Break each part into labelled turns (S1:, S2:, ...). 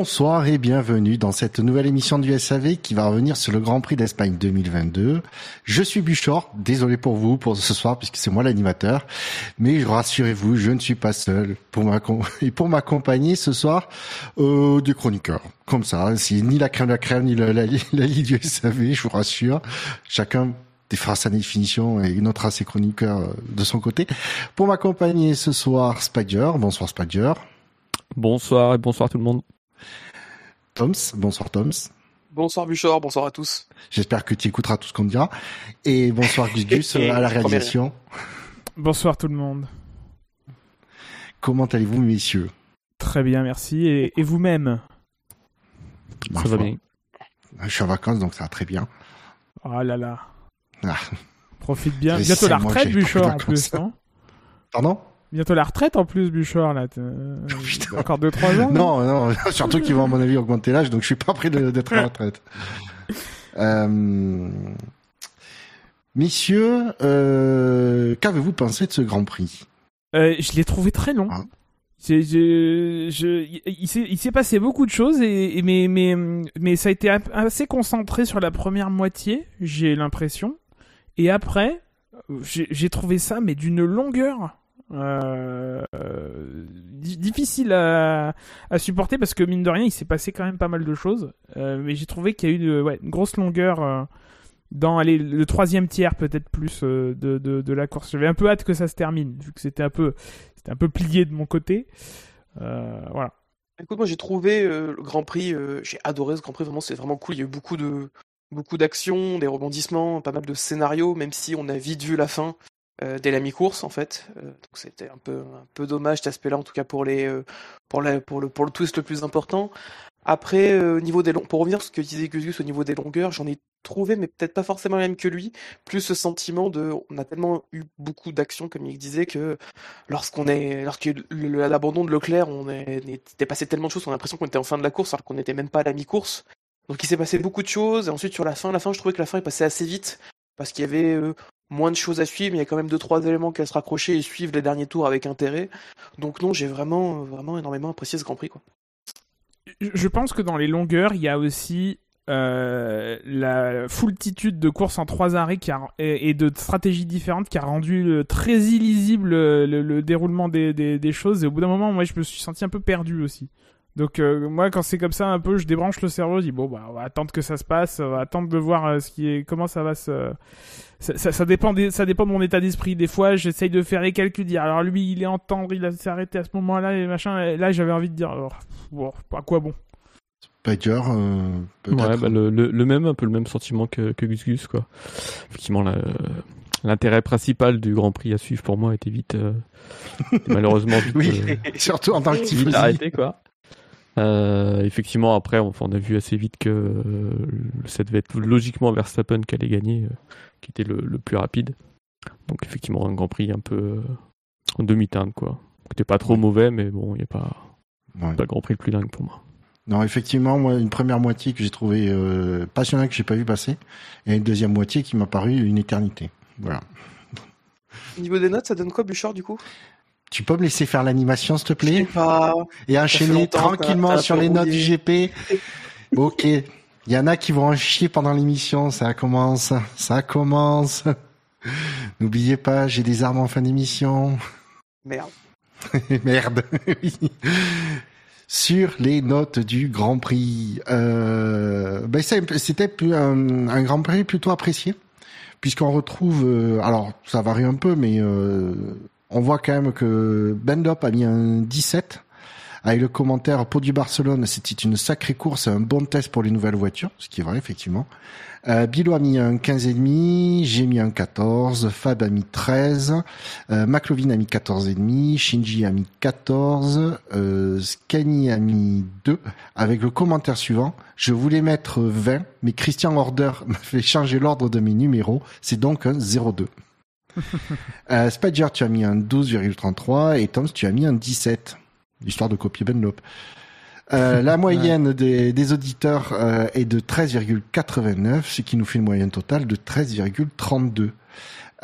S1: Bonsoir et bienvenue dans cette nouvelle émission du SAV qui va revenir sur le Grand Prix d'Espagne 2022. Je suis Buchor, désolé pour vous pour ce soir puisque c'est moi l'animateur, mais rassurez-vous, je ne suis pas seul pour et pour m'accompagner ce soir euh, des chroniqueurs. Comme ça, c'est ni la crème de la crème ni la, la, du SAV, je vous rassure. Chacun fera sa définition et notera ses chroniqueurs de son côté. Pour m'accompagner ce soir, Spider. Bonsoir Spider.
S2: Bonsoir et bonsoir tout le monde.
S1: Toms, bonsoir Toms.
S3: Bonsoir Buchor, bonsoir à tous.
S1: J'espère que tu écouteras tout ce qu'on te dira. Et bonsoir Gus Gus à la réalisation.
S4: Bonsoir tout le monde.
S1: Comment allez-vous messieurs?
S4: Très bien, merci. Et, vous-même?
S2: Ça va bien.
S1: Je suis en vacances donc ça va très bien.
S4: Oh là là. Ah. Profite bien. Bientôt la retraite, Buchor, en plus, non?
S1: Pardon?
S4: Bientôt la retraite en plus, Bouchard, là. Encore 2-3 ans
S1: Non, non, surtout qu'ils vont, à mon avis, augmenter l'âge, donc je suis pas prêt d'être à la retraite. euh... Messieurs, euh... qu'avez-vous pensé de ce Grand Prix?
S4: Euh, Je l'ai trouvé très long. Ah. Je, je, il s'est passé beaucoup de choses, et, mais, mais, mais ça a été assez concentré sur la première moitié, j'ai l'impression. Et après, j'ai trouvé ça, mais d'une longueur euh, difficile à, supporter parce que mine de rien il s'est passé quand même pas mal de choses. Euh, mais j'ai trouvé qu'il y a eu ouais, une grosse longueur euh, dans allez, le troisième tiers peut-être plus de, de, de, la course. J'avais un peu hâte que ça se termine vu que c'était un peu c'était un peu plié de mon côté. Voilà.
S3: Écoute moi j'ai trouvé le Grand Prix j'ai adoré ce Grand Prix. Vraiment c'est vraiment cool. Il y a eu beaucoup de beaucoup d'actions des rebondissements pas mal de scénarios même si on a vite vu la fin euh, dès la mi-course en fait. Euh, donc c'était un peu un peu dommage cet aspect-là en tout cas pour les euh, pour la, pour le pour le twist le plus important. Après au niveau des longs pour revenir sur ce que disait Gus au niveau des longueurs, j'en ai trouvé mais peut-être pas forcément la même que lui, plus ce sentiment de on a tellement eu beaucoup d'actions comme il disait que lorsqu'on est lorsque l'abandon de Leclerc, on est, était passé tellement de choses, on a l'impression qu'on était en fin de la course alors qu'on n'était même pas à la mi-course. Donc il s'est passé beaucoup de choses et ensuite sur la fin, la fin, je trouvais que la fin est passée assez vite parce qu'il y avait moins de choses à suivre, mais il y a quand même deux trois éléments qui à se raccrocher et suivre les derniers tours avec intérêt. Donc non, j'ai vraiment vraiment énormément apprécié ce Grand Prix quoi.
S4: Je pense que dans les longueurs, il y a aussi euh, la foultitude de courses en trois arrêts et, de stratégies différentes qui a rendu très illisible le, déroulement des, des, choses. Et au bout d'un moment, moi, je me suis senti un peu perdu aussi. Donc euh, moi quand c'est comme ça un peu je débranche le cerveau, je dis bon bah on va attendre que ça se passe, on va attendre de voir euh, ce qui est comment ça va se ça, ça, dépend ça dépend de mon état d'esprit. Des fois j'essaye de faire les calculs, dire alors lui il est en tendre, il s'est arrêté à ce moment-là et machin. Et là j'avais envie de dire oh, bon à quoi bon?
S1: Spider, euh,
S2: ouais, bah, le, le, même un peu le même sentiment que, que Gus Gus quoi. Effectivement l'intérêt principal du Grand Prix à suivre pour moi était vite malheureusement vite,
S1: oui surtout en tant que
S2: arrêté quoi euh, effectivement, après, on, a vu assez vite que euh, ça devait être logiquement Verstappen qui allait gagner, euh, qui était le, plus rapide. Donc, effectivement, un Grand Prix un peu en demi-teinte, quoi. C'était pas trop mauvais, mais bon, il n'y a pas, pas le Grand Prix le plus dingue pour moi.
S1: Non, effectivement, moi, une première moitié que j'ai trouvé passionnante, que j'ai pas vu passer, et une deuxième moitié qui m'a paru une éternité. Voilà.
S3: Au niveau des notes, ça donne quoi, Bouchard, du coup?
S1: Tu peux me laisser faire l'animation, s'il te plaît
S3: pas.
S1: Et enchaîner tranquillement sur les notes du GP. ok. Il y en a qui vont en chier pendant l'émission. Ça commence. Ça commence. N'oubliez pas, j'ai des armes en fin d'émission.
S3: Merde.
S1: Merde. Sur les notes du Grand Prix, euh, ben c'était un, un, Grand Prix plutôt apprécié, puisqu'on retrouve, euh, alors ça varie un peu, mais euh, on voit quand même que Bendop a mis un 17 avec le commentaire pour du Barcelone, c'était une sacrée course, un bon test pour les nouvelles voitures, ce qui est vrai effectivement. Euh, Bilo a mis un 15,5, j'ai mis un 14, Fab a mis 13, euh, McLovin a mis 14,5, Shinji a mis 14, euh, Scani a mis 2, avec le commentaire suivant, je voulais mettre 20, mais Christian Order m'a fait changer l'ordre de mes numéros, c'est donc un 0,2. euh, Spadger, tu as mis un 12,33 et Toms, tu as mis un 17, histoire de copier Benlop. Euh, la moyenne des, des auditeurs euh, est de 13,89, ce qui nous fait une moyenne totale de 13,32.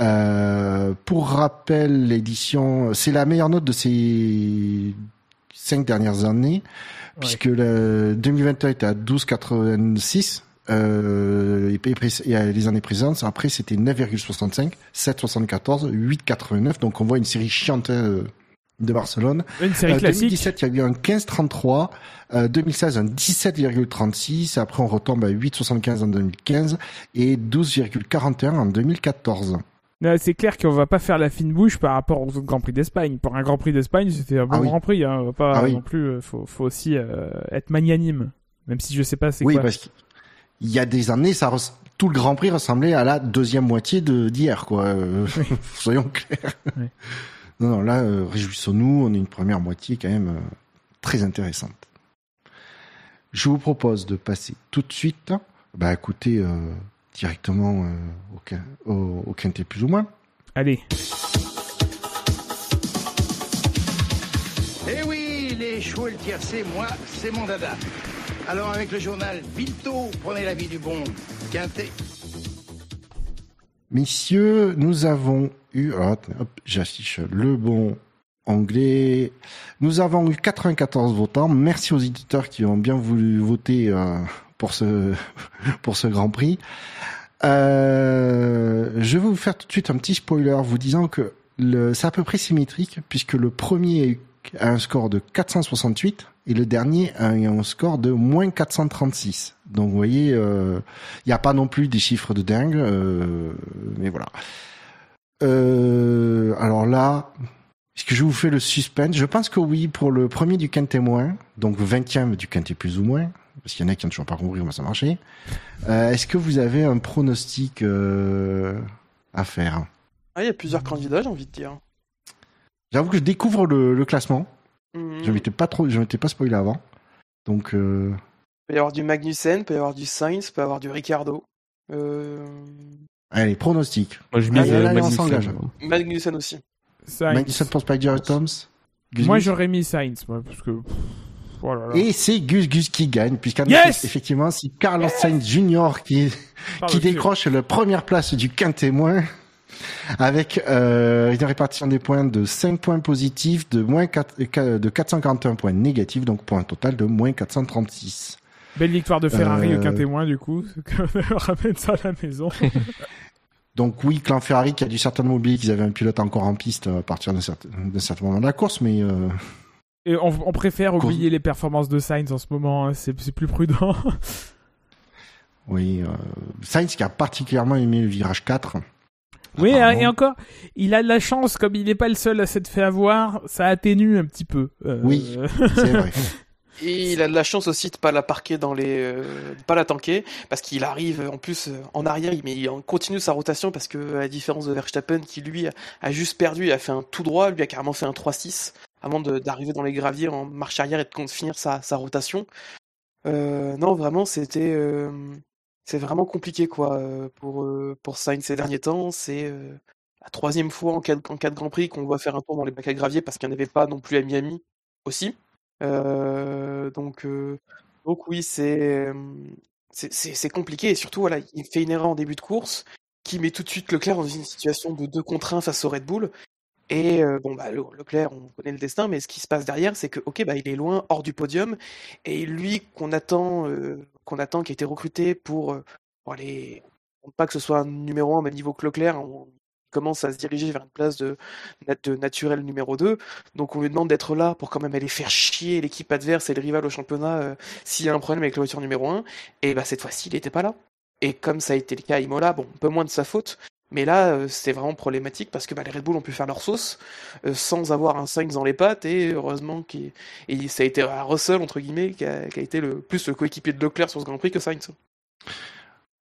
S1: Euh, pour rappel, l'édition, c'est la meilleure note de ces cinq dernières années. puisque le 2021 était à 12,86. Euh, et, les années précédentes, après c'était 9,65, 7,74, 8,89. Donc on voit une série chiante euh, de Barcelone.
S4: Une série
S1: Euh,
S4: classique.
S1: 2017, il y a eu un 15,33. Euh, 2016, un 17,36. Après, on retombe à 8,75 en 2015 et 12,41 en 2014.
S4: Là, C'est clair qu'on va pas faire la fine bouche par rapport autres Grands Prix d'Espagne. Pour un Grand Prix d'Espagne, c'était un bon
S1: Ah oui.
S4: Grand Prix. Hein. On va Pas
S1: Ah oui.
S4: non plus. Faut, faut aussi être magnanime. Même si je sais pas c'est
S1: Oui,
S4: quoi.
S1: parce qu'il y a des années, ça res- tout le Grand Prix ressemblait à la deuxième moitié de d'hier, quoi. Euh, soyons clairs.
S4: Oui.
S1: Non, non, là, euh, réjouissons-nous. On a une première moitié quand même euh, très intéressante. Je vous propose de passer tout de suite, bah écoutez, euh, directement euh, au, quin- au, au quintet plus ou moins.
S4: Allez.
S5: Eh oui, les chevaux le tiercé, moi, c'est mon dada. Alors avec le journal Vito, prenez l'avis du bon Quintet.
S1: Messieurs, nous avons eu, hop, j'affiche le bon anglais. Nous avons eu 94 votants. Merci aux éditeurs qui ont bien voulu voter euh, pour ce pour ce Grand Prix. Euh, je vais vous faire tout de suite un petit spoiler, vous disant que c'est à peu près symétrique puisque le premier a un score de 468 et le dernier a un score de moins 436. Donc vous voyez, euh, il n'y a pas non plus des chiffres de dingue, euh, mais voilà. Euh, alors là, est-ce que je vous fais le suspense? Je pense que oui, pour le premier du quintet moins, donc le 20e du quintet plus ou moins, parce qu'il y en a qui n'ont toujours pas compris comment ça marchait. Euh, est-ce que vous avez un pronostic euh, à faire?
S3: Ah, il y a plusieurs candidats, j'ai envie de dire.
S1: J'avoue que je découvre le, le classement.
S3: Mhm.
S1: Je m'étais pas trop, je m'étais pas spoilé avant. Donc, euh,
S3: Il peut y avoir du Magnussen, il peut y avoir du Sainz, il peut y avoir du Ricardo. Euh...
S1: allez, pronostic.
S2: Moi, je mise euh,
S1: allez, on
S2: Magnussen.
S1: s'engage.
S3: Magnussen aussi.
S4: Sainz.
S1: Magnussen pour Spider Toms. Gus
S4: Moi, j'aurais mis Sainz, moi, parce que. oh là là.
S1: Et c'est Gus Gus qui gagne, puisqu'en
S4: Yes
S1: effectivement, c'est Carlos Sainz Jr. qui,
S4: Par
S1: qui décroche la première place du quintémoin avec euh, une répartition des points de 5 points positifs, de moins 4, euh, de 441 points négatifs, donc pour un total de moins 436.
S4: Belle victoire de Ferrari
S1: Euh,
S4: au quintet moins, du coup. Ramène ça à la maison.
S1: Donc oui, Clan Ferrari qui a dû certainement oublier qu'ils avaient un pilote encore en piste à partir d'un certain, certain moment de la course, mais euh,
S4: Et on, on préfère
S1: Course-
S4: oublier les performances de Sainz en ce moment. hein. C'est c'est plus prudent.
S1: oui, euh, Sainz qui a particulièrement aimé le virage 4.
S4: Oui, et encore, il a de la chance, comme il n'est pas le seul à s'être fait avoir, ça atténue un petit peu. Euh,
S1: Oui. c'est vrai.
S3: Et il a de la chance aussi de pas la parquer dans les, euh, de pas la tanker, parce qu'il arrive en plus euh, en arrière, il- mais il continue sa rotation parce que à la différence de Verstappen qui lui a, juste perdu, il a fait un tout droit, lui a carrément fait un 3-6 avant d'arriver dans les graviers en marche arrière et de finir sa, sa rotation. Euh, non, vraiment, c'était, euh, c'est vraiment compliqué quoi pour pour Sainz ces derniers temps. C'est la troisième fois en cas de, en cas de Grand Prix qu'on voit faire un tour dans les bacs à gravier parce qu'il n'y en avait pas non plus à Miami aussi. Euh, donc, euh, donc oui, c'est c'est- compliqué et surtout voilà, il fait une erreur en début de course qui met tout de suite Leclerc dans une situation de 2 contre 1 face au Red Bull. Et euh, bon bah Le- Leclerc, on connaît le destin, mais ce qui se passe derrière, c'est que ok bah il est loin, hors du podium, et lui qu'on attend, qu'on attend, qui a été recruté pour, euh, pour aller, pas que ce soit un numéro 1 au même niveau que on commence à se diriger vers une place de naturel numéro 2. Donc on lui demande d'être là pour quand même aller faire chier l'équipe adverse et le rival au championnat euh, s'il y a un problème avec la voiture numéro 1. Et bah cette fois-ci, il n'était pas là. Et comme ça a été le cas à Imola, bon, un peu moins de sa faute, mais là, euh, c'était vraiment problématique parce que bah, les Red Bull ont pu faire leur sauce euh, sans avoir un 5 dans les pattes et heureusement qu'il et ça a été à Russell entre guillemets qui a, qui été le plus le coéquipier de Leclerc sur ce Grand Prix que Sainz.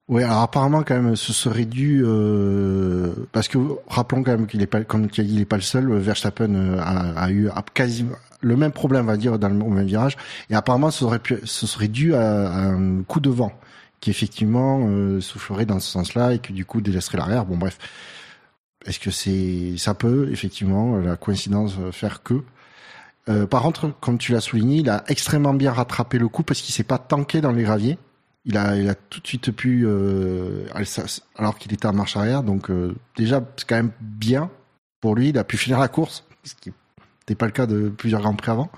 S1: Oui, alors apparemment quand même, ce serait dû euh, parce que rappelons quand même qu'il est pas, comme il est pas le seul. Verstappen euh, a, eu a quasiment le même problème, on va dire, dans le au même virage. Et apparemment, ce serait ce serait dû à un coup de vent qui effectivement euh, soufflerait dans ce sens-là et que du coup délaisserait l'arrière. Bon, bref. Est-ce que c'est ça peut effectivement la coïncidence euh, faire que? Euh, par contre, comme tu l'as souligné, il a extrêmement bien rattrapé le coup parce qu'il s'est pas tanké dans les graviers. Il a, il a tout de suite pu, euh, alors qu'il était en marche arrière. Donc euh, déjà, c'est quand même bien pour lui. Il a pu finir la course, ce qui n'était pas le cas de plusieurs grands prix avant.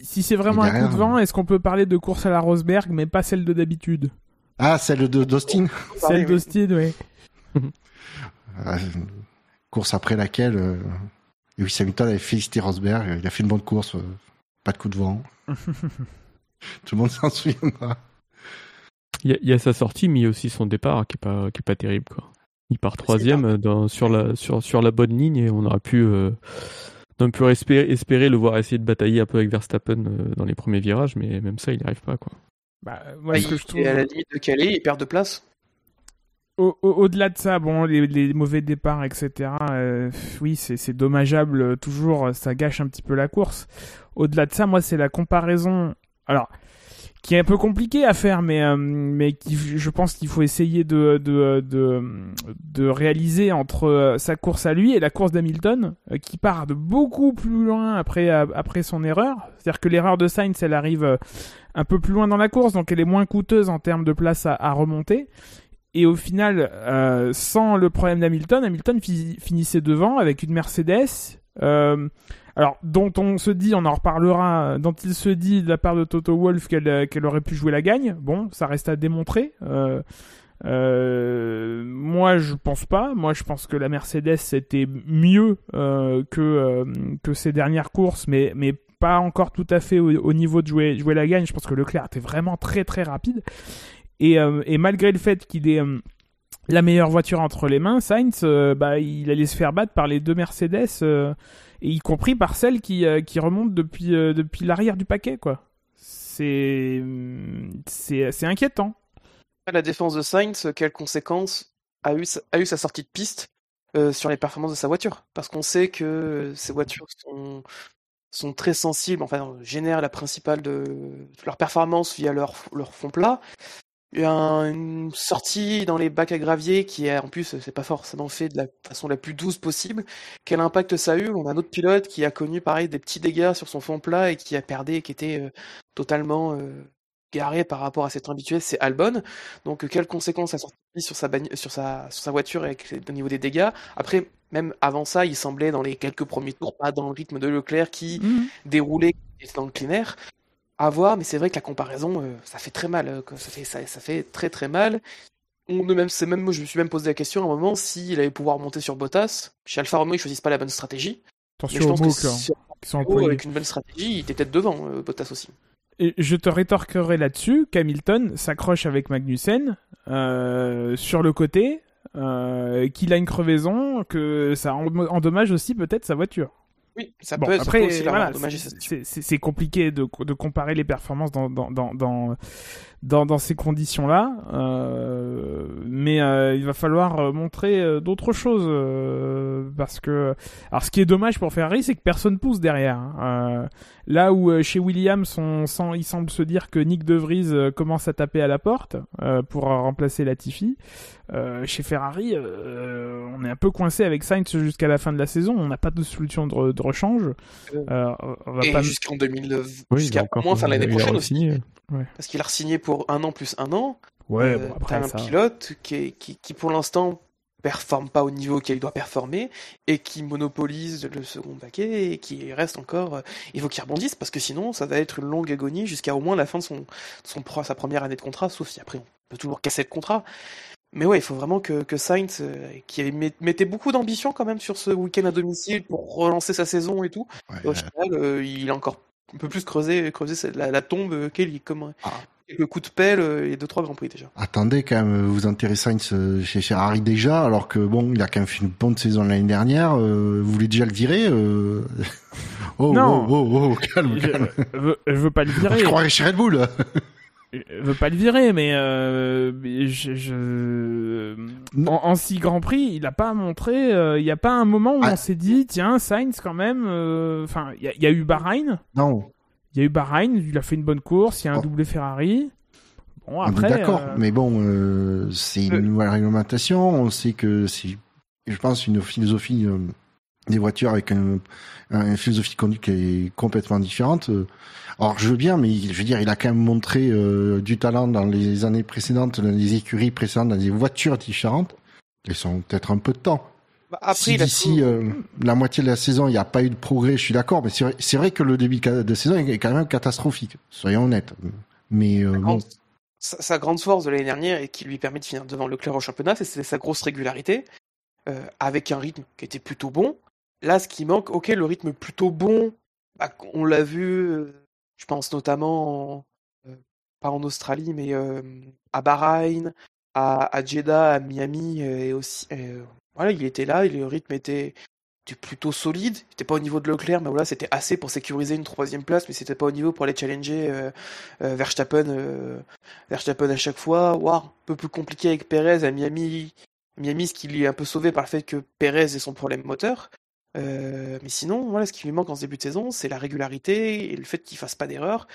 S4: si c'est vraiment un coup de vent, est-ce qu'on peut parler de course à la Rosberg, mais pas celle de d'habitude?
S1: Ah, celle de d'Austin.
S4: Celle d'Austin, oui.
S1: Euh, course après laquelle euh, Lewis Hamilton avait félicité Rosberg. Il a fait une bonne course, euh, pas de coup de vent. Tout le monde s'en souviendra.
S2: Il y, a- il y a sa sortie, mais il y a aussi son départ qui est pas, qui est pas terrible. Quoi. Il part troisième euh, dans, sur, la, sur, sur la bonne ligne et on aurait pu, euh, on aurait pu espérer, espérer le voir essayer de batailler un peu avec Verstappen euh, dans les premiers virages, mais même ça, il n'y arrive pas. Quoi.
S4: Bah, moi, ce que je trouve...
S3: est à la limite de Calais, il perd de place.
S4: Au- au- Au-delà de ça, bon, les, les mauvais départs, etc. euh, oui, c'est dommageable. euh, toujours, euh, ça gâche un petit peu la course. Au-delà de ça, moi, c'est la comparaison. Alors, qui est un peu compliqué à faire, mais euh, mais qui, je pense qu'il faut essayer de de de, de réaliser entre euh, sa course à lui et la course d'Hamilton, euh, qui part de beaucoup plus loin après euh, après son erreur. C'est-à-dire que l'erreur de Sainz, elle arrive un peu plus loin dans la course, donc elle est moins coûteuse en termes de place à, à remonter. Et au final, euh, sans le problème d'Hamilton, Hamilton fi- finissait devant avec une Mercedes. euh, alors, dont on se dit, on en reparlera, dont il se dit de la part de Toto Wolff qu'elle euh, qu'elle aurait pu jouer la gagne. Bon, ça reste à démontrer. Euh, euh, moi, je pense pas. Moi, je pense que la Mercedes était mieux euh, que euh, que ses dernières courses, mais mais pas encore tout à fait au, au niveau de jouer jouer la gagne. Je pense que Leclerc était vraiment très très rapide. Et, euh, et malgré le fait qu'il ait euh, la meilleure voiture entre les mains, Sainz, euh, bah, il allait se faire battre par les deux Mercedes, euh, et y compris par celle qui, euh, qui remonte depuis, euh, depuis l'arrière du paquet, quoi. C'est, c'est, inquiétant.
S3: La défense de Sainz, quelles conséquences a eu, a eu sa sortie de piste euh, sur les performances de sa voiture? Parce qu'on sait que ces voitures sont, sont très sensibles, enfin, génèrent la principale de, de leur performance via leur, leur fond plat. Un- une sortie dans les bacs à gravier qui est en plus c'est pas forcément fait de la façon la plus douce possible. Quel impact ça a eu? On a un autre pilote qui a connu pareil des petits dégâts sur son fond plat et qui a perdu, qui était euh, totalement euh, garé par rapport à cette habituel, c'est Albon. Donc euh, quelles conséquences ça a sorti sur sa bagn- sur sa sur sa voiture au niveau des dégâts? Après même avant ça, il semblait dans les quelques premiers tours pas dans le rythme de Leclerc qui qui était dans le clean air. À voir, mais c'est vrai que la comparaison, euh, ça fait très mal. euh, ça, fait, ça, ça fait très très mal. On même, c'est même, moi, je me suis même posé la question à un moment s'il allait pouvoir monter sur Bottas. Chez Alfa Romeo, ils choisissent pas la bonne stratégie. Mais je
S4: Attention aux
S3: pense que
S4: sont
S3: Romeo,
S4: employés.
S3: avec une bonne stratégie, il était peut-être devant euh, Bottas aussi.
S4: Et je te rétorquerai là-dessus qu'Hamilton s'accroche avec Magnussen sur le côté, qu'il a une crevaison, que ça en- endommage aussi peut-être sa voiture.
S3: Oui, ça
S4: Bon,
S3: peut, ça
S4: après,
S3: peut aussi
S4: voilà,
S3: ça, c'est
S4: compliqué de, de comparer les performances dans, dans, dans, dans, dans, dans ces conditions-là, euh, mais euh, il va falloir euh, montrer euh, d'autres choses euh, parce que, alors ce qui est dommage pour Ferrari, c'est que personne pousse derrière. hein. Euh, là où euh, chez Williams, on sent, il semble se dire que Nick De Vries euh, commence à taper à la porte euh, pour remplacer Latifi. Euh, chez Ferrari, euh, on est un peu coincé avec Sainz jusqu'à la fin de la saison. On n'a pas de solution de, de rechange. Euh, on va
S3: Et
S4: pas
S3: jusqu'en 2009,
S2: Oui, il a
S3: jusqu'à au moins fin de l'année prochaine aussi. Parce qu'il a re-signé pour un an plus un an.
S4: Ouais,
S3: Euh,
S4: bon, après
S3: un
S4: ça.
S3: pilote qui, est- qui, qui pour l'instant performe pas au niveau qu'il doit performer et qui monopolise le second paquet et qui reste encore. euh, il faut qu'il rebondisse parce que sinon ça va être une longue agonie jusqu'à au moins la fin de son, son sa première année de contrat, sauf si après on peut toujours casser le contrat. Mais ouais, il faut vraiment que, que Sainz, euh, qui mettait beaucoup d'ambition quand même sur ce week-end à domicile pour relancer sa saison et tout,
S1: Ouais,
S3: au final, euh, il a encore un peu plus creusé, creusé la, la tombe comme
S1: Ah.
S3: Quelques coups de pelle euh, et deux trois grands prix déjà.
S1: Attendez quand même, vous enterrez Sainz chez Ferrari déjà, alors que bon, il a quand même fait une bonne saison l'année dernière. euh, vous voulez déjà le virer euh... Oh,
S4: Non.
S1: oh, oh, oh, calme,
S4: Je,
S1: calme.
S4: je veux, je veux pas le virer.
S1: Je croirais chez Red Bull.
S4: Je veux pas le virer, mais, euh, je, je- En, en six Grand Prix, il a pas montré. euh, Il y a pas un moment où
S1: Ah.
S4: on s'est dit, tiens, Sainz quand même. euh, Enfin, il y, a- il y a eu Bahreïn.
S1: Non,
S4: Il y a eu Bahreïn. Il a fait une bonne course. Il y a un
S1: Oh.
S4: doublé Ferrari. Bon après.
S1: d'accord,
S4: euh,
S1: mais bon, euh, c'est une nouvelle réglementation. On sait que c'est, je pense, une philosophie euh, des voitures avec un, un- une philosophie de conduite qui est complètement différente. Alors, je veux bien, mais je veux dire, il a quand même montré du talent dans les années précédentes, dans les écuries précédentes, dans des voitures différentes. Ils sont peut-être un peu de temps.
S3: Bah, après,
S1: si
S3: il a
S1: d'ici euh, la moitié de la saison, il n'y a pas eu de progrès, je suis d'accord, mais c'est vrai, c'est vrai que le début de saison est quand même catastrophique, soyons honnêtes. Mais euh,
S3: sa
S1: bon,
S3: grande- sa, sa grande force de l'année dernière et qui lui permet de finir devant Leclerc au championnat, c'est- c'est sa grosse régularité, euh, avec un rythme qui était plutôt bon. Là, ce qui manque, ok, le rythme plutôt bon, bah, on l'a vu, euh, je pense notamment, en- euh, pas en Australie, mais euh, à Bahreïn, à, à Jeddah, à Miami, euh, et aussi, euh, voilà, il était là, le rythme était, plutôt solide. C'était pas au niveau de Leclerc, mais voilà, c'était assez pour sécuriser une troisième place, mais c'était pas au niveau pour aller challenger euh, euh, Verstappen, euh, Verstappen à chaque fois. Ouah, un peu plus compliqué avec Perez à Miami. Miami, ce qui lui est un peu sauvé par le fait que Perez ait son problème moteur. Mais sinon, voilà, ce qui lui manque en ce début de saison, c'est la régularité et le fait qu'il fasse pas d'erreur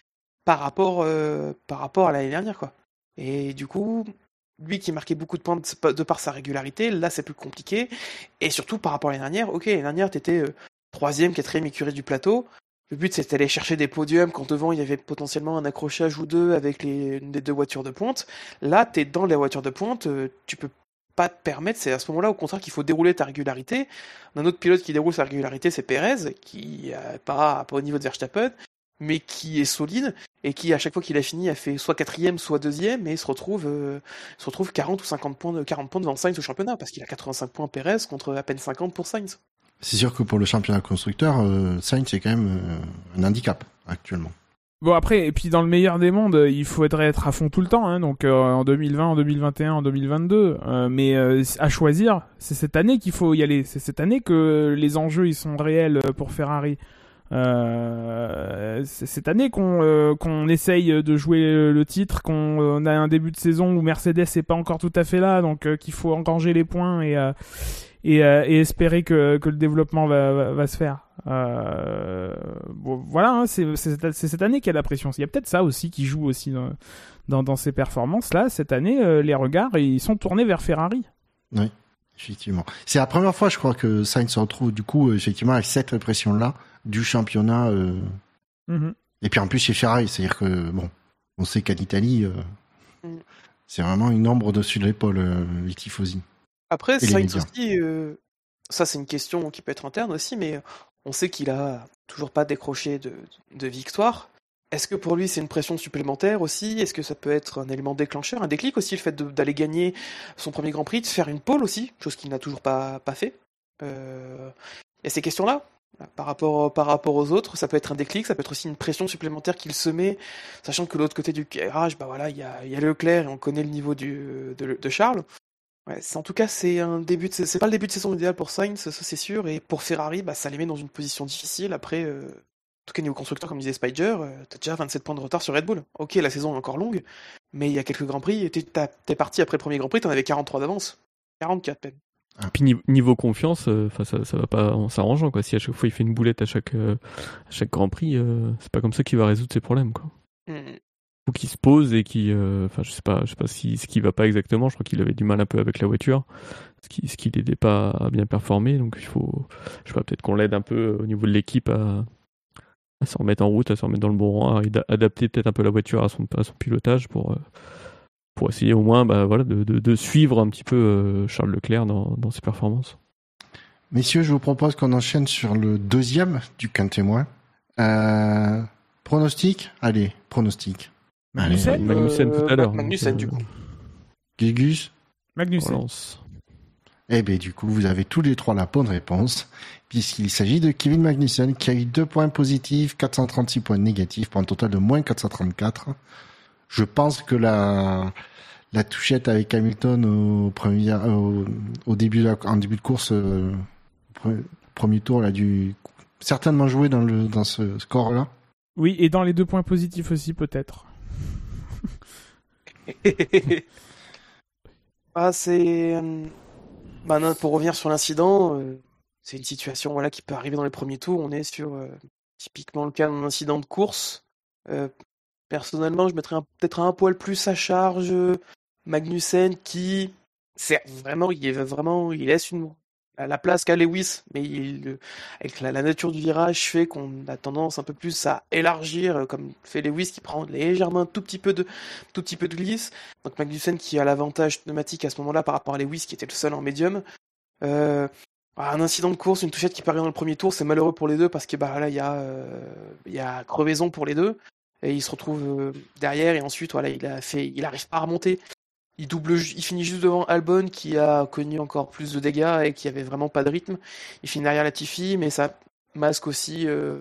S3: par rapport, par rapport à l'année dernière, quoi. Et du coup, lui qui marquait beaucoup de points de, par sa régularité, là c'est plus compliqué. Et surtout par rapport à l'année dernière, ok, l'année dernière t'étais euh, troisième, quatrième écurie du plateau. Le but c'était d'aller chercher des podiums quand devant il y avait potentiellement un accrochage ou deux avec les, deux voitures de pointe. Là, t'es dans les voitures de pointe, euh, tu peux pas te permettre, c'est à ce moment-là au contraire qu'il faut dérouler ta régularité. Un autre pilote qui déroule sa régularité, c'est Perez, qui pas, pas au niveau de Verstappen, mais qui est solide et qui à chaque fois qu'il a fini a fait soit quatrième, soit deuxième et se retrouve, euh, se retrouve 40 ou 50 points, de, 40 points devant Sainz au championnat parce qu'il a 85 points Perez contre à peine 50 pour Sainz.
S1: c'est sûr que pour le championnat constructeur, euh, Sainz c'est quand même euh, un handicap actuellement.
S4: Bon après, et puis dans le meilleur des mondes, il faudrait être à fond tout le temps, hein, donc euh, en 2020, en 2021, en 2022. Euh, mais euh, à choisir, c'est cette année qu'il faut y aller. C'est cette année que les enjeux ils sont réels pour Ferrari. Euh, cette année qu'on euh, qu'on essaye de jouer le titre, qu'on on a un début de saison où Mercedes est pas encore tout à fait là, donc euh, qu'il faut engranger les points et euh, et, euh, espérer que, que le développement va, va, se faire. Euh, voilà, hein, c'est cette année qu'il y a la pression. Il y a peut-être ça aussi qui joue aussi dans, dans, ces performances-là. Cette année, euh, les regards ils sont tournés vers Ferrari.
S1: Oui, effectivement. C'est la première fois, je crois, que Sainz se retrouve du coup effectivement avec cette pression-là du championnat. Euh...
S4: Mm -hmm.
S1: Et puis en plus chez Ferrari, c'est-à-dire que bon, on sait qu'en Italie, euh,
S3: Mm.
S1: c'est vraiment une ombre au-dessus de l'épaule, euh, les tifosi.
S3: Après,
S1: Et
S3: Sainz aussi, euh, ça c'est une question qui peut être interne aussi, mais on sait qu'il a toujours pas décroché de, de victoire. Est-ce que pour lui c'est une pression supplémentaire aussi? Est-ce que ça peut être un élément déclencheur, un déclic aussi, le fait d'aller gagner son premier Grand Prix, de faire une pole aussi, chose qu'il n'a toujours pas, pas fait? Euh, Il y a ces questions-là par rapport, aux autres, ça peut être un déclic, ça peut être aussi une pression supplémentaire qu'il se met, sachant que l'autre côté du garage, bah voilà, il y a, y a Leclerc et on connaît le niveau de, Charles. En tout cas, c'est un pas le début de saison idéal pour Sainz, ça c'est sûr, et pour Ferrari, bah, ça les met dans une position difficile. Après, euh, en tout cas niveau constructeur, comme disait Spider, euh, t'as déjà 27 points de retard sur Red Bull. Ok, la saison est encore longue, mais il y a quelques grands prix. T'es, parti après premier Grand Prix, t'en avais 43 d'avance, 44 même.
S2: Puis niveau, confiance, euh, enfin ça, ça va pas en s'arrangeant quoi. Si à chaque fois il fait une boulette à chaque euh, à chaque Grand Prix, euh, c'est pas comme ça qu'il va résoudre ses problèmes quoi.
S3: Hmm.
S2: Faut qu'il se pose et qu'il, euh, enfin je sais pas, je sais pas si ce qui va pas exactement. Je crois qu'il avait du mal un peu avec la voiture, ce qui ce qui l'aidait pas à bien performer. Donc il faut, je sais pas, peut-être qu'on l'aide un peu au niveau de l'équipe à à se remettre en route, à se remettre dans le bon rang, à ada- adapter peut-être un peu la voiture à son à son pilotage pour pour essayer au moins bah, voilà, de, de, de suivre un petit peu euh, Charles Leclerc dans, dans ses performances.
S1: Messieurs, je vous propose qu'on enchaîne sur le deuxième du quintémoin. Euh, pronostic? Allez, pronostic. Allez,
S4: Magnussen
S2: Magnussen tout à
S3: Euh,
S2: l'heure.
S3: Magnussen, du coup.
S1: Gugus?
S4: Magnussen.
S2: relance.
S1: Eh bien, du coup, vous avez tous les trois la bonne réponse, puisqu'il s'agit de Kevin Magnussen, qui a eu deux points positifs, 436 points négatifs, pour un total de moins 434. Je pense que la, la touchette avec Hamilton au premier, au, au début, de la- en début de course, euh, premier tour, a dû certainement jouer dans le, dans ce score-là.
S4: Oui, et dans les deux points positifs aussi peut-être.
S3: ah, c'est. euh, bah, non, pour revenir sur l'incident, euh, c'est une situation voilà, qui peut arriver dans les premiers tours. On est sur euh, typiquement le cas d'un incident de course. Euh, personnellement, je mettrais peut-être un poil plus à charge euh, Magnussen qui, c'est vraiment, il est vraiment, il laisse la la place qu'a Lewis, mais il, euh, avec la, nature du virage fait qu'on a tendance un peu plus à élargir, euh, comme fait Lewis qui prend légèrement tout petit peu de, tout petit peu de glisse. Donc Magnussen qui a l'avantage pneumatique à ce moment-là par rapport à Lewis qui était le seul en médium. Euh, un incident de course, une touchette qui paraît dans le premier tour, c'est malheureux pour les deux parce que bah là il y a il y a crevaison pour les deux et il se retrouve derrière et ensuite voilà il a fait il arrive pas à remonter il double, il finit juste devant Albon qui a connu encore plus de dégâts et qui avait vraiment pas de rythme. Il finit derrière Latifi, mais ça masque aussi, euh,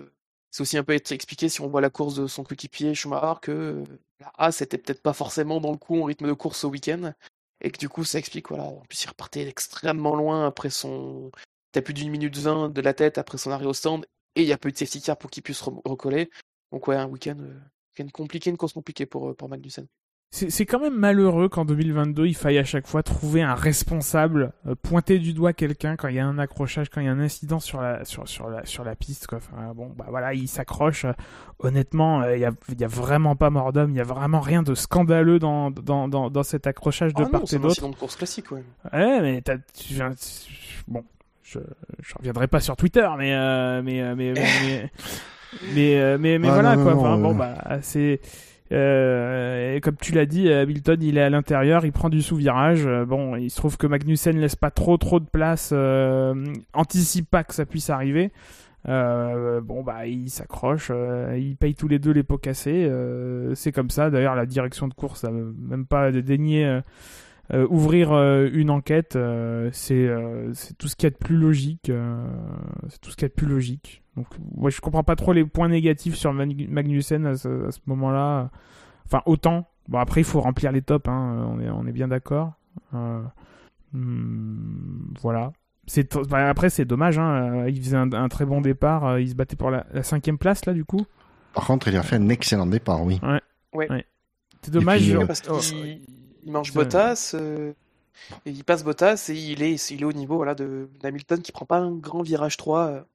S3: c'est aussi un peu expliqué si on voit la course de son coéquipier Schumacher que euh, la A c'était peut-être pas forcément dans le coup en rythme de course au week-end et que du coup ça explique voilà. En plus il repartait extrêmement loin après son, t'as plus d'une minute vingt de la tête après son arrêt au stand et il y a peu de safety car pour qu'il puisse recoller. Donc ouais un week-end, euh, compliqué, une course compliquée pour pour Magnussen.
S4: C'est quand même malheureux qu'en 2022, il faille à chaque fois trouver un responsable, euh, pointer du doigt quelqu'un quand il y a un accrochage, quand il y a un incident sur la, sur, sur la, sur la piste. Quoi. Enfin, bon, bah voilà, il s'accroche. Honnêtement, euh, il y, a, y, a, vraiment pas mort d'homme, il y a vraiment rien de scandaleux dans, dans, dans, dans cet accrochage de
S3: ah
S4: part et d'autre.
S3: C'est un de course classique, ouais.
S4: Ouais, mais t'as, bon, je, je reviendrai pas sur Twitter, mais, euh, mais, mais, mais, mais, mais, mais, ah, voilà, quoi. enfin, bon, bah, c'est euh, et comme tu l'as dit, Hamilton, il est à l'intérieur, il prend du sous-virage. Euh, bon, il se trouve que Magnussen laisse pas trop trop de place, euh, anticipe pas que ça puisse arriver. Euh, bon bah il s'accroche, euh, il paye tous les deux les pots cassés. c'est comme ça. D'ailleurs la direction de course a même pas daigné ouvrir une enquête. c'est c'est tout ce qu'il y a de plus logique. c'est tout ce qu'il y a de plus logique. Donc, ouais, je comprends pas trop les points négatifs sur Magnussen à ce, moment-là. Enfin, autant. Bon, après, il faut remplir les tops, hein, on, est, on est bien d'accord. Euh, hmm, voilà. C'est, bah, après, c'est dommage. Hein, il faisait un, très bon départ. Euh, il se battait pour la, cinquième place, là, du coup.
S1: Par contre, il a fait un excellent départ, oui.
S3: Ouais.
S4: ouais. C'est dommage.
S3: Euh, parce il mange Bottas. et il passe Bottas et il est, il est au niveau voilà, de d'Hamilton qui prend pas un grand virage 3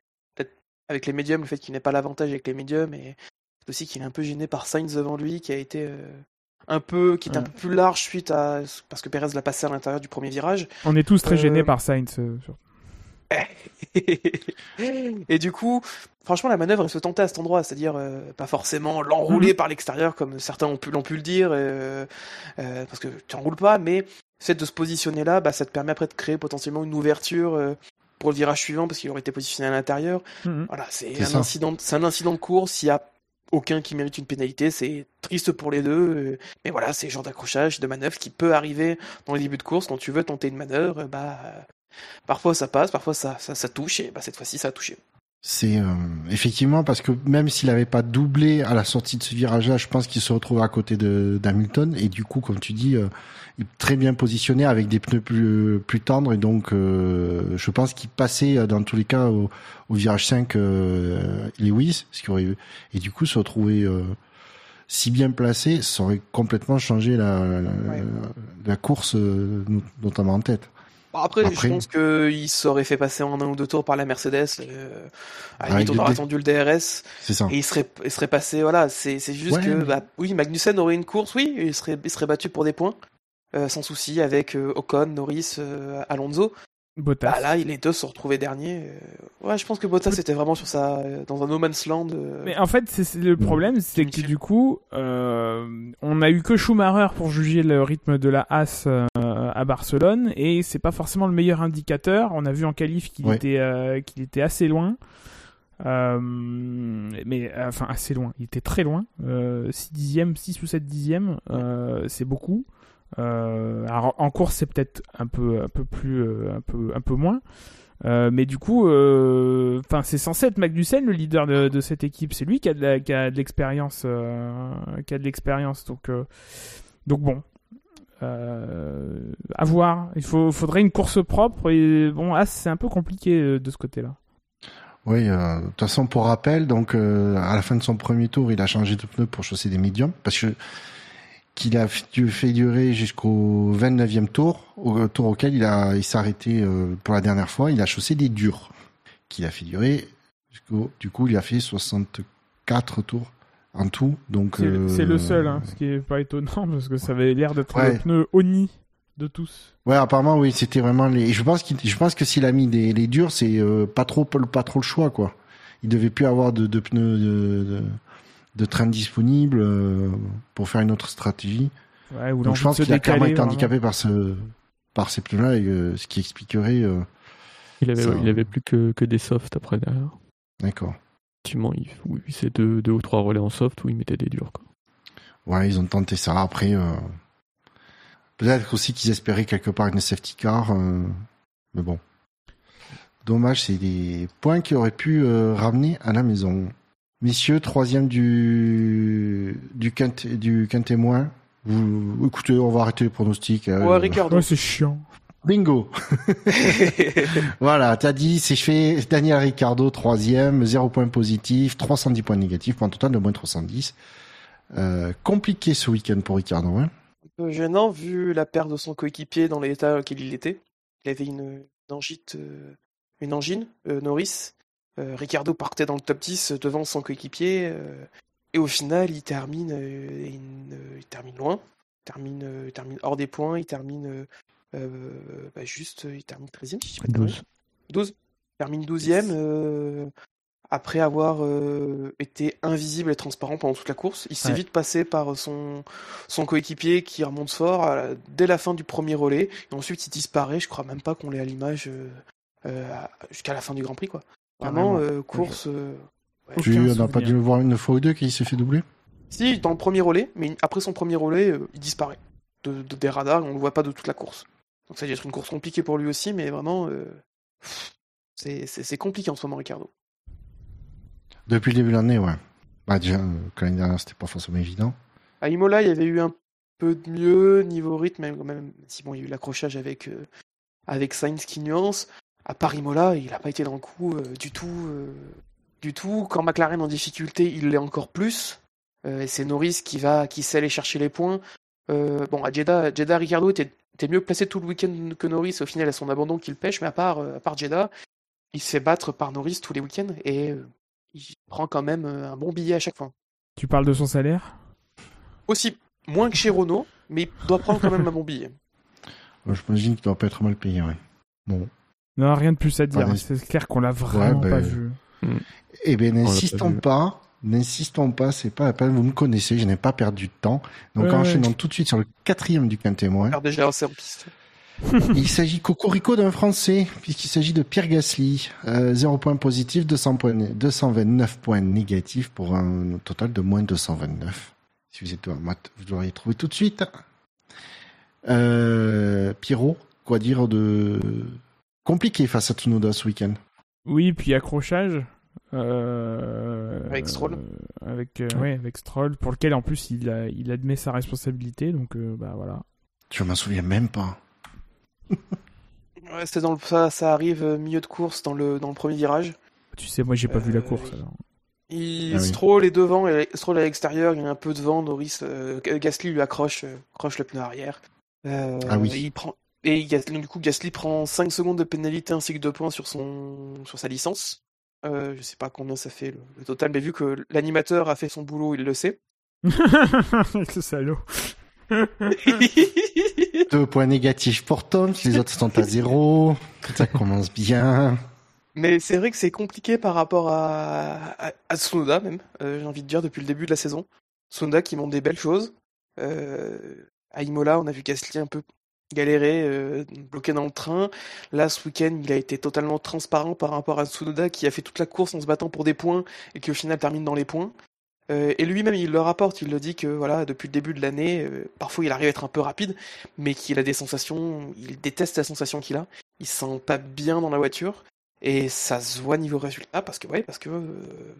S3: avec les médiums, le fait qu'il n'ait pas l'avantage avec les médiums, et aussi qu'il est un peu gêné par Sainz devant lui, qui a été euh, un peu, qui est un peu plus large suite à parce que Perez l'a passé à l'intérieur du premier virage.
S4: On est tous très gênés euh, par Sainz. Euh,
S3: et du coup, franchement, la manœuvre elle se tentait à cet endroit, c'est-à-dire pas forcément l'enrouler mhm. par l'extérieur comme certains ont pu l'ont pu le dire, parce que tu enroules pas, mais le fait de se positionner là, bah, ça te permet après de créer potentiellement une ouverture pour le virage suivant parce qu'il aurait été positionné à l'intérieur. Mhm. Voilà, c'est un incident, c'est un incident de course. Il y a aucun qui mérite une pénalité, c'est triste pour les deux, euh, mais voilà, c'est le genre d'accrochage, de manœuvre qui peut arriver dans les débuts de course quand tu veux tenter une manœuvre, bah parfois ça passe, parfois ça, ça, touche, et bah cette fois-ci ça a touché.
S1: C'est euh, effectivement parce que même s'il n'avait pas doublé à la sortie de ce virage-là, je pense qu'il se retrouve à côté de d'Hamilton. Et du coup, comme tu dis, euh, très bien positionné avec des pneus plus, plus tendres. Et donc euh, je pense qu'il passait dans tous les cas au, au virage 5 euh, Lewis ce qui aurait et du coup se retrouver euh, si bien placé ça aurait complètement changé la, la, la course notamment en tête
S3: après, je pense qu'il s'aurait fait passer en un ou deux tours par la Mercedes. Euh, à la limite, on aurait attendu le DRS.
S1: C'est ça.
S3: Et il serait, il serait passé, voilà. C'est, c'est juste que, bah, oui, Magnussen aurait une course, oui, il serait, il serait battu pour des points. Euh, sans souci avec euh, Ocon, Norris, euh, Alonso.
S4: Bottas.
S3: Bah là, les deux se sont retrouvés derniers. Ouais, je pense que Bottas était vraiment sur ça, dans un no man's land.
S4: Mais en fait, c'est le problème, c'est que du coup, on a eu que Schumacher pour juger le rythme de la Haas à Barcelone, et c'est pas forcément le meilleur indicateur. On a vu en qualif qu'il était, qu'il était assez loin. mais enfin assez loin, il était très loin, 6 dixièmes, 6 ou 7 dixièmes, c'est beaucoup. Euh, en course c'est peut-être un peu un peu plus euh, un peu un peu moins. Euh, mais du coup, enfin c'est censé être Magnussen le leader de, de cette équipe. C'est lui qui a de l'expérience, qui a de l'expérience. Donc donc bon, à voir. Il faut, faudrait une course propre et bon, ah, c'est un peu compliqué de ce côté-là.
S1: Oui, de toute façon, pour rappel, donc à la fin de son premier tour, il a changé de pneu pour chausser des médiums parce que qu'il a fait durer jusqu'au 29e tour, au tour auquel il a il s'est arrêté euh, pour la dernière fois, il a chaussé des durs qu'il a fait durer jusqu'au du coup, il a fait 64 tours en tout. Donc
S4: c'est le euh, seul hein, ce qui est pas étonnant parce que ça avait l'air d'être le pneu Oni de tous.
S1: Ouais, apparemment oui, c'était vraiment les je pense qu'il je pense que s'il a mis des les durs, c'est euh, pas trop pas trop le choix quoi. Il devait plus avoir de, de pneus de de train disponible euh, pour faire une autre stratégie.
S4: Ouais, ou
S1: Donc je pense qu'il a clairement été handicapé par ce par ces pneus-là, et, euh, ce qui expliquerait euh,
S2: Il avait,
S1: Ça-
S2: ouais, il avait plus que, que des softs après derrière.
S1: D'accord.
S2: Effectivement, il, oui, c'est deux, deux ou trois relais en soft où il mettait des durs. Quoi.
S1: Ouais, ils ont tenté ça. Après, euh, peut-être aussi qu'ils espéraient quelque part une safety car. euh, Mais bon. Dommage, c'est des points qui auraient pu euh, ramener à la maison. Messieurs, troisième du du quinte du quintémoin. Vous écoutez, on va arrêter les pronostics. euh,
S3: Ouais, Ricardo.
S4: Ouais, c'est chiant.
S1: Bingo. Voilà, t'as dit, c'est fait. Daniel Ricardo, troisième, 0 points positifs, 310 points négatifs, pour un total de moins 310. Euh, compliqué ce week-end pour Ricardo, hein.
S3: un peu gênant vu la perte de son coéquipier dans l'état auquel il était. Il avait une, une angite, euh, une angine, euh, Norris. Euh, Ricardo partait dans le top 10 devant son coéquipier euh, et au final il termine, euh, il, euh, il termine loin, il termine, euh, il termine hors des points, il termine euh, euh, bah, juste, il termine 13e, si je dis pas de conneries. 12. Il termine 12e euh, après avoir euh, été invisible et transparent pendant toute la course. Il s'est
S4: Ouais.
S3: vite passé par son, son coéquipier qui remonte fort à- dès la fin du premier relais. Et ensuite, il disparaît. Je crois même pas qu'on l'ait à l'image euh, euh, jusqu'à la fin du Grand Prix. quoi. Vraiment, euh, course. euh, ouais.
S1: Tu n'as pas dû le voir une fois ou deux qu'il s'est fait doubler?
S3: Si, dans le premier relais, mais après son premier relais, euh, il disparaît de, de- des radars. On ne le voit pas de toute la course. Donc ça va être une course compliquée pour lui aussi, mais vraiment, euh, c'est compliqué en ce moment, Ricardo.
S1: Depuis le début de l'année, ouais. Bah, déjà, euh, que l'année dernière, c'était pas forcément évident.
S3: À Imola, il y avait eu un peu de mieux niveau rythme, même, même si bon, il y a eu l'accrochage avec, euh, avec Sainz qui nuance. À part Imola, il n'a pas été dans le coup euh, du tout. euh, du tout. Quand McLaren en difficulté, il l'est encore plus. Euh, et c'est Norris qui va, qui sait aller chercher les points. Euh, bon, à Jeddah, Jeddah Ricardo était, était mieux placé tout le week-end que Norris. Au final, à son abandon qu'il pêche, mais à part, euh, à part Jeddah, il se fait battre par Norris tous les week-ends et euh, il prend quand même euh, un bon billet à chaque fois.
S4: Tu parles de son salaire?
S3: Aussi, moins que chez Renault, mais il doit prendre quand même un bon billet.
S1: Je m'imagine qu'il doit pas être mal payé, ouais. Bon.
S4: Non, rien de plus à dire. C'est clair qu'on l'a vraiment
S1: bah,
S4: pas vu.
S1: Eh bien, n'insistons pas. N'insistons pas, c'est pas la peine. Vous me connaissez, je n'ai pas perdu de temps. Donc,
S4: Ouais,
S1: enchaînons
S4: ouais.
S1: tout de suite sur le quatrième du.
S3: Alors déjà, c'est en piste.
S1: Il s'agit cocorico d'un Français, puisqu'il s'agit de Pierre Gasly. Euh, 0 points positifs, 200 points, 229 points négatifs pour un total de moins 229. Si vous êtes en maths, vous l'auriez trouvé tout de suite. Euh, Pierrot, quoi dire de compliqué face à Tsunoda ce week-end
S4: Oui, puis accrochage. euh,
S3: Avec Stroll.
S4: euh, avec, euh, ouais, avec Stroll, pour lequel en plus il, a, il admet sa responsabilité, donc euh, bah voilà.
S1: Je m'en souviens même pas.
S3: Ouais, c'est dans le, ça, ça arrive euh, milieu de course dans le, dans le premier virage.
S4: Tu sais, moi j'ai pas vu la course alors.
S3: Il,
S1: Ah oui.
S3: Stroll est devant, et Stroll est à l'extérieur, il y a un peu de vent, Norris, euh, Gasly lui accroche, euh, accroche le pneu arrière. Euh,
S1: Ah oui.
S3: Il prend, et donc, du coup, Gasly prend 5 secondes de pénalité ainsi que 2 points sur, son, sur sa licence. Euh, je sais pas combien ça fait le, le total, mais vu que l'animateur a fait son boulot, il le sait.
S4: le salaud.
S1: Deux points négatifs pour Tom, les autres sont à zéro. Ça commence bien.
S3: Mais c'est vrai que c'est compliqué par rapport à, à, à Tsunoda même, euh, j'ai envie de dire, depuis le début de la saison. Tsunoda qui montre des belles choses. Euh, à Imola, on a vu Gasly un peu galérer, euh, bloqué dans le train. Là, ce week-end, il a été totalement transparent par rapport à Tsunoda qui a fait toute la course en se battant pour des points et qui au final termine dans les points. Euh, et lui-même, il le rapporte, il le dit que voilà, depuis le début de l'année, euh, parfois il arrive à être un peu rapide, mais qu'il a des sensations, il déteste la sensation qu'il a. Il se sent pas bien dans la voiture. Et ça se voit niveau résultat parce que ouais, parce que euh,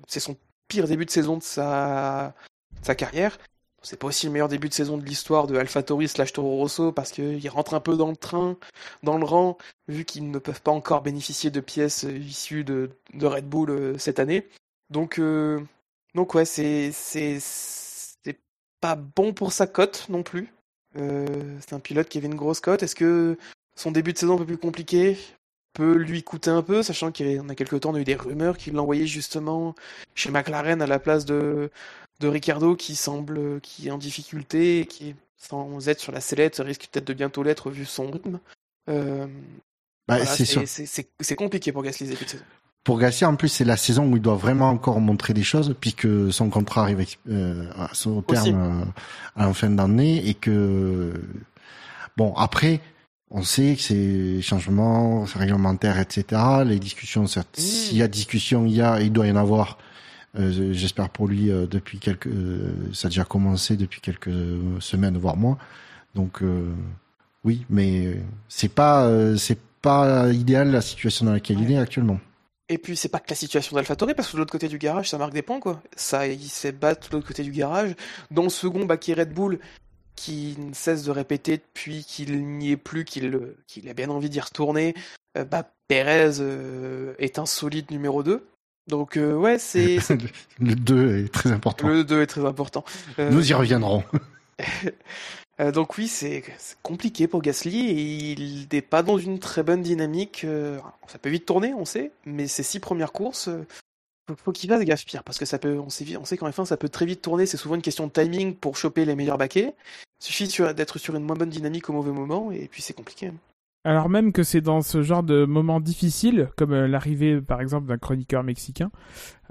S3: c'est son pire début de saison de sa, de sa carrière. C'est pas aussi le meilleur début de saison de l'histoire de AlphaTauri slash Toro Rosso parce qu'il rentre un peu dans le train, dans le rang, vu qu'ils ne peuvent pas encore bénéficier de pièces euh, issues de, Red Bull euh, cette année. Donc, euh, donc ouais, c'est c'est pas bon pour sa cote non plus. Euh, c'est un pilote qui avait une grosse cote. Est-ce que son début de saison un peu plus compliqué? Peut lui coûter un peu, sachant qu'il y a quelques temps, a eu des rumeurs qu'il l'envoyait justement chez McLaren à la place de, de Ricardo, qui semble qui est en difficulté, et qui, sans être sur la sellette, risque peut-être de bientôt l'être vu son rythme. Euh,
S1: Bah,
S3: voilà,
S1: c'est
S3: compliqué pour Gasly saison.
S1: Pour Gasly, en plus, c'est la saison où il doit vraiment encore montrer des choses, puisque son contrat arrive euh, à son terme euh, à la fin d'année, et que bon, après, On sait que ces changements réglementaires, etc. Les discussions,
S3: Mmh.
S1: s'il y a discussion, il y a, il doit y en avoir. Euh, J'espère pour lui euh, depuis quelques, euh, ça a déjà commencé depuis quelques semaines voire mois. Donc oui, mais c'est pas, c'est pas idéal la situation dans laquelle il est actuellement.
S3: Et puis c'est pas que la situation d'AlphaTauri, parce que de l'autre côté du garage, ça marque des points quoi. Ça, il s'est battu de l'autre côté du garage. Dans le second, bah, qui est Red Bull, qui ne cesse de répéter depuis qu'il n'y est plus, qu'il qu'il a bien envie d'y retourner. Euh, bah, Perez euh, est un solide numéro 2. Donc euh, ouais, c'est
S1: Le 2 est très important.
S3: le 2 est très important. Euh,
S1: Nous y reviendrons.
S3: Euh, donc oui, c'est compliqué pour Gasly et il n'est pas dans une très bonne dynamique. euh, ça peut vite tourner, on sait, mais ces six premières courses, faut, faut qu'il fasse gaffe pire parce que ça peut, on sait, on sait qu'en F1 ça peut très vite tourner. C'est souvent une question de timing pour choper les meilleurs baquets. Il suffit d'être sur une moins bonne dynamique au mauvais moment et puis c'est compliqué.
S4: Alors même que c'est dans ce genre de moments difficiles, comme euh, l'arrivée par exemple d'un chroniqueur mexicain,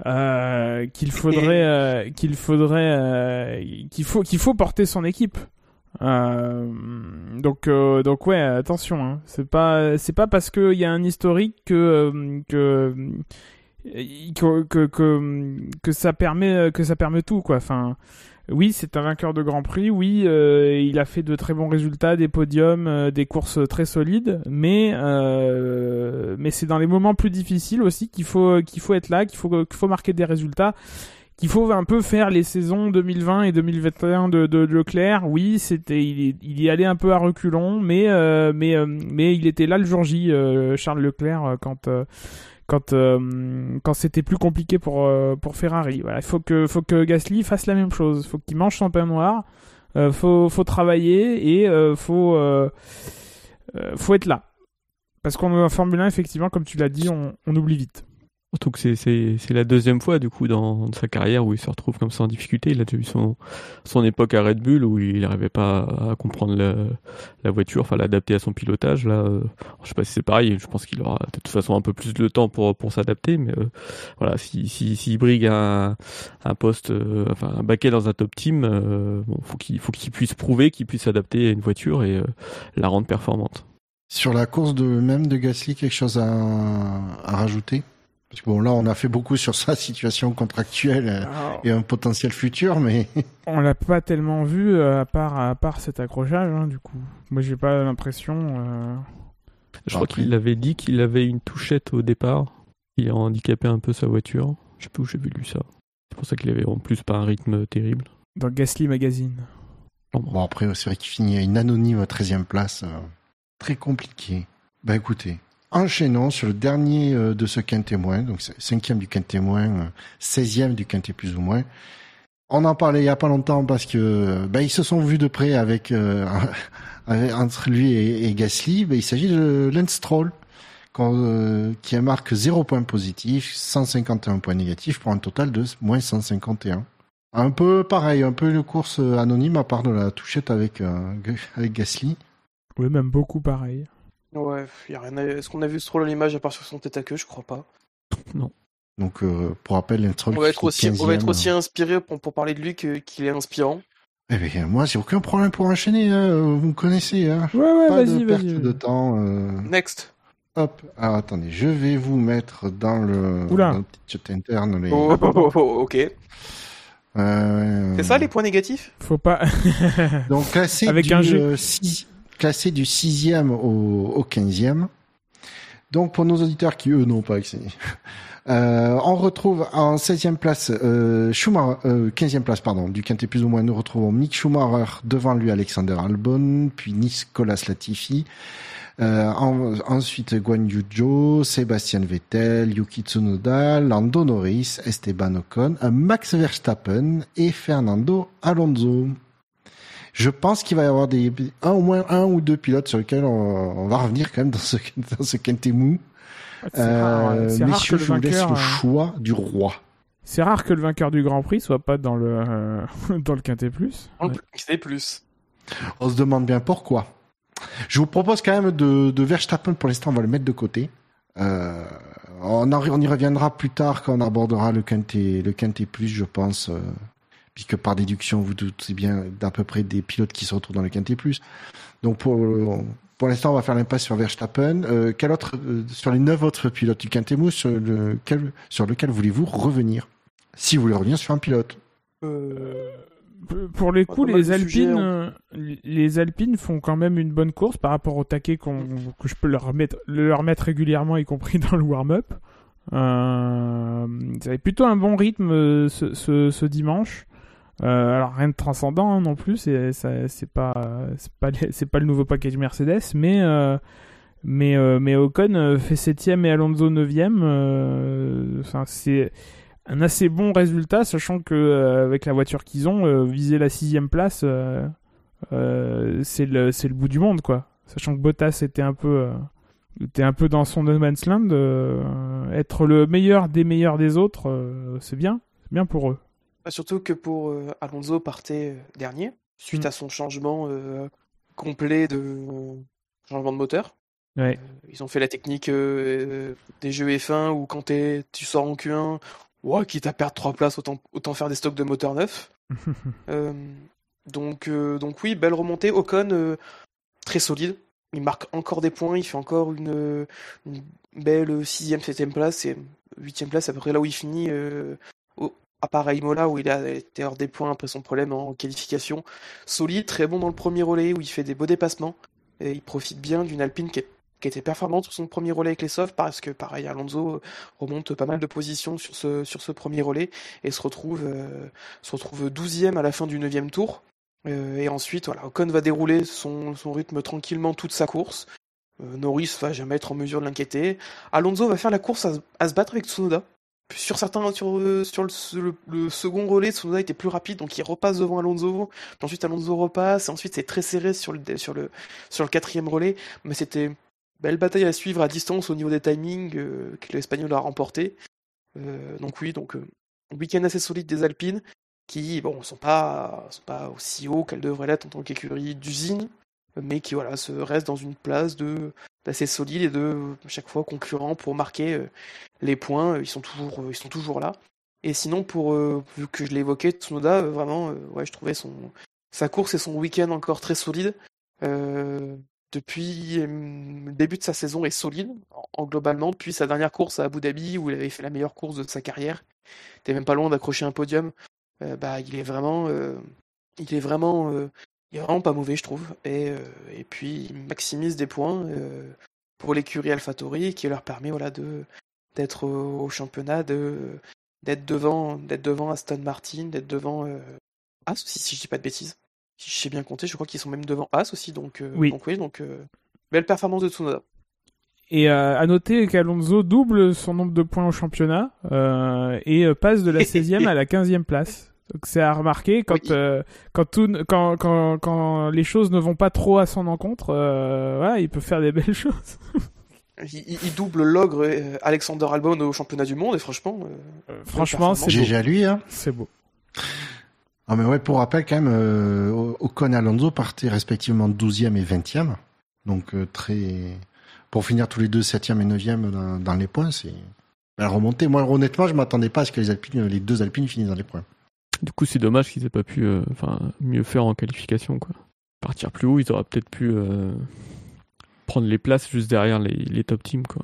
S4: euh, qu'il faudrait, euh, qu'il faudrait, euh, qu'il faut, qu'il faut porter son équipe. Euh, donc, euh, donc ouais, attention. Hein. C'est pas, c'est pas parce qu'il y a un historique que que que, que, que, que ça permet que ça permet tout quoi. Enfin, oui, c'est un vainqueur de Grand Prix. Oui, euh, il a fait de très bons résultats, des podiums, euh, des courses très solides. Mais euh, mais c'est dans les moments plus difficiles aussi qu'il faut qu'il faut être là, qu'il faut qu'il faut marquer des résultats. Qu'il faut un peu faire les saisons 2020 et 2021 de, de Leclerc. Oui, c'était, il, il y allait un peu à reculons, mais euh, mais euh, mais il était là le jour J, euh, Charles Leclerc, euh, quand euh, quand euh, quand c'était plus compliqué pour euh, pour Ferrari. Voilà, il faut que faut que Gasly fasse la même chose. Faut qu'il mange son pain noir. Euh, faut faut travailler et euh, faut euh, faut être là. Parce qu'on en Formule 1 effectivement, comme tu l'as dit, on, on oublie vite.
S2: Surtout que c'est- la deuxième fois du coup dans sa carrière où il se retrouve comme ça en difficulté. Il a eu son, son époque à Red Bull où il n'arrivait pas à comprendre la, voiture, enfin l'adapter à son pilotage. Là, euh, je sais pas si c'est pareil. Je pense qu'il aura de toute façon un peu plus de temps pour pour s'adapter. Mais euh, voilà, si si s'il brigue un un poste, euh, enfin un baquet dans un top team, euh, bon, faut qu'il faut qu'il puisse prouver qu'il puisse s'adapter à une voiture et la rendre performante.
S1: Sur la course de même de Gasly, quelque chose à, à rajouter? Parce que bon, là, on a fait beaucoup sur sa situation contractuelle euh, et un potentiel futur, mais
S4: On l'a pas tellement vu euh, à part à part cet accrochage hein, du coup. Moi j'ai pas l'impression. euh,
S2: Je crois qu'il avait dit qu'il avait une touchette au départ, qui a handicapé un peu sa voiture. Je sais plus où j'ai vu lu ça. C'est pour ça qu'il avait en plus pas un rythme terrible.
S4: dans Gasly Magazine.
S1: bon, après, c'est vrai qu'il finit à une anonyme 13e place. euh, très compliqué. Ben écoutez, enchaînons sur le dernier euh, de ce quintémoin, donc c'est cinquième du quintémoin, euh, 16e du quinté plus ou moins. On en parlait il y a pas longtemps parce que ben, ils se sont vus de près avec, euh, entre lui et, Gasly. Ben, il s'agit de Lance Stroll quand, euh, qui marque 0 points positifs, 151 points négatifs pour un total de moins 151. Un peu pareil, un peu une course euh, anonyme à part de la touchette avec, euh, avec Gasly.
S4: Oui, même beaucoup pareil.
S3: Ouais, y a rien. à- Est-ce qu'on a vu Stroll à l'image à part sur son tête à queue? Je crois pas.
S1: Donc, euh, pour rappel, Stroll
S3: On va être aussi, on va être
S1: 15e.
S3: aussi inspiré pour, pour parler de lui que- qu'il est inspirant.
S1: Eh bien, moi, j'ai aucun problème pour enchaîner. Hein. Vous me connaissez. Hein.
S4: Ouais, ouais,
S1: Pas
S4: vas-y,
S1: de perte de temps. euh.
S3: Next.
S1: Hop. Alors, attendez, je vais vous mettre dans le,
S4: Oula.
S1: dans le petit chat interne. Les...
S3: Oh, oh, oh, oh, ok.
S1: Euh,
S3: C'est ça les points négatifs?
S4: Faut pas.
S1: Donc classé
S4: Avec
S1: du
S4: un G.
S1: euh, six- classé du sixième au, au quinzième. Donc pour nos auditeurs qui eux n'ont pas accès, euh, on retrouve en 16e place euh, Schumacher, euh, 15e place pardon du quintet plus ou moins. Nous retrouvons Mick Schumacher devant lui Alexander Albon, puis Nicolas Latifi. Euh, en- ensuite Guan Yu Sébastien Vettel, Yuki Tsunoda, Lando Norris, Esteban Ocon, euh, Max Verstappen et Fernando Alonso. Je pense qu'il va y avoir des, un, au moins un ou deux pilotes sur lesquels on, on va revenir quand même dans ce, dans ce quintet mou.
S4: C'est rare,
S1: Euh,
S4: c'est rare que
S1: messieurs,
S4: le
S1: je vous laisse
S4: vainqueur.
S1: le
S4: euh,
S1: choix du roi.
S4: C'est rare que le vainqueur du Grand Prix soit pas dans le euh, dans le Quintet Plus.
S3: Plus.
S1: On se demande bien pourquoi. Je vous propose quand même de, de Verstappen, pour l'instant, on va le mettre de côté. Euh, on, en- on y reviendra plus tard quand on abordera le quintet, le quintet plus, je pense, euh, puisque par déduction, vous doutez bien d'à peu près des pilotes qui se retrouvent dans le quintet plus. Donc, pour, Pour l'instant, on va faire l'impasse sur Verstappen. Euh, quel autre, euh, sur les neuf autres pilotes du Quintemous, sur, lequel, sur lequel voulez-vous revenir? Si vous voulez revenir sur un pilote.
S4: Euh, pour les coups, les Alpines, hein. les Alpines font quand même une bonne course par rapport au taquet que je peux leur mettre, leur mettre régulièrement, y compris dans le warm-up. Euh, ça plutôt un bon rythme ce, ce dimanche. Euh, alors rien de transcendant hein, non plus, c'est pas c'est pas c'est pas le nouveau package Mercedes, mais euh, mais euh, mais Ocon fait septième et Alonso neuvième. Enfin c'est un assez bon résultat, sachant que avec la voiture qu'ils ont, viser la sixième place, c'est le c'est le bout du monde quoi. Sachant que Bottas était un peu était un peu dans son no man's land, être le meilleur des meilleurs des autres, c'est bien, c'est bien pour eux.
S3: Bah, surtout que pour euh, Alonso partait euh, dernier, suite mm. à son changement euh, complet de changement de moteur. ils ont fait la technique des jeux F1 où quand tu sors en Q1, ouais, quitte à perdre 3 places, autant, autant faire des stocks de moteurs neufs. donc, donc oui, belle remontée. Ocon, très solide. Il marque encore des points, il fait encore une, une belle 6ème, 7ème place et 8ème place, à peu près là où il finit à part où il a été hors des points après son problème en qualification. Solide, très bon dans le premier relais où il fait des beaux dépassements. Et il profite bien d'une Alpine qui, était performante sur son premier relais avec les softs parce que pareil Alonso remonte pas mal de positions sur ce, premier relais et se retrouve, euh, se retrouve 12e à la fin du 9 tour. Euh, et ensuite, voilà, Ocon va dérouler son, rythme tranquillement toute sa course. Euh, Norris va jamais être en mesure de l'inquiéter. Alonso va faire la course à se battre avec Tsunoda sur certains sur, euh, le, second relais Tsunoda était plus rapide donc il repasse devant Alonso ensuite Alonso repasse et ensuite c'est très serré sur le sur le sur le quatrième relais mais c'était belle bataille à suivre à distance au niveau des timings euh, que l'Espagnol a remporté. Euh, donc oui donc week-end assez solide des Alpines qui bon sont pas sont pas aussi hauts qu'elles devraient l'être en tant qu'écurie d'usine mais qui voilà se reste dans une place de d'assez solide et de chaque fois concurrent pour marquer euh, les points. Ils sont toujours euh, ils sont toujours là. Et sinon pour euh, vu que je l'évoquais Tsunoda vraiment ouais je trouvais son sa course et son week-end encore très solide. depuis le début de sa saison est solide en, globalement depuis sa dernière course à Abu Dhabi où il avait fait la meilleure course de sa carrière. Il était même pas loin d'accrocher un podium. bah il est vraiment il est vraiment il est vraiment pas mauvais, je trouve. Et, euh, et puis, il maximise des points euh, pour l'écurie AlphaTauri qui leur permet voilà, de, d'être au, championnat, de, d'être, devant, d'être devant Aston Martin, d'être devant euh, As aussi, si je dis pas de bêtises. Si je sais bien compter, je crois qu'ils sont même devant As aussi. Donc, oui. donc, oui, donc belle performance de Tsunoda.
S4: Et à noter qu'Alonso double son nombre de points au championnat et passe de la 16e à la 15e place. Donc c'est à remarquer quand, euh, quand, tout, quand, quand, quand, les choses ne vont pas trop à son encontre, euh, il peut faire des belles choses.
S3: il, double l'ogre euh, Alexander Albon au championnat du monde et franchement,
S4: franchement c'est
S1: beau. lui, hein.
S4: C'est beau.
S1: Ah mais ouais, pour rappel quand même, Ocon et Alonso partaient respectivement 12e et 20e. Donc très pour finir tous les deux 7e et 9e dans, dans les points, c'est la remontée. Moi honnêtement, je m'attendais pas à ce que les Alpines les deux Alpines finissent dans les points.
S2: Du coup, c'est dommage qu'ils aient pas pu euh, enfin mieux faire en qualification. Quoi. Partir plus haut, ils auraient peut-être pu euh, prendre les places juste derrière les, top teams. Quoi.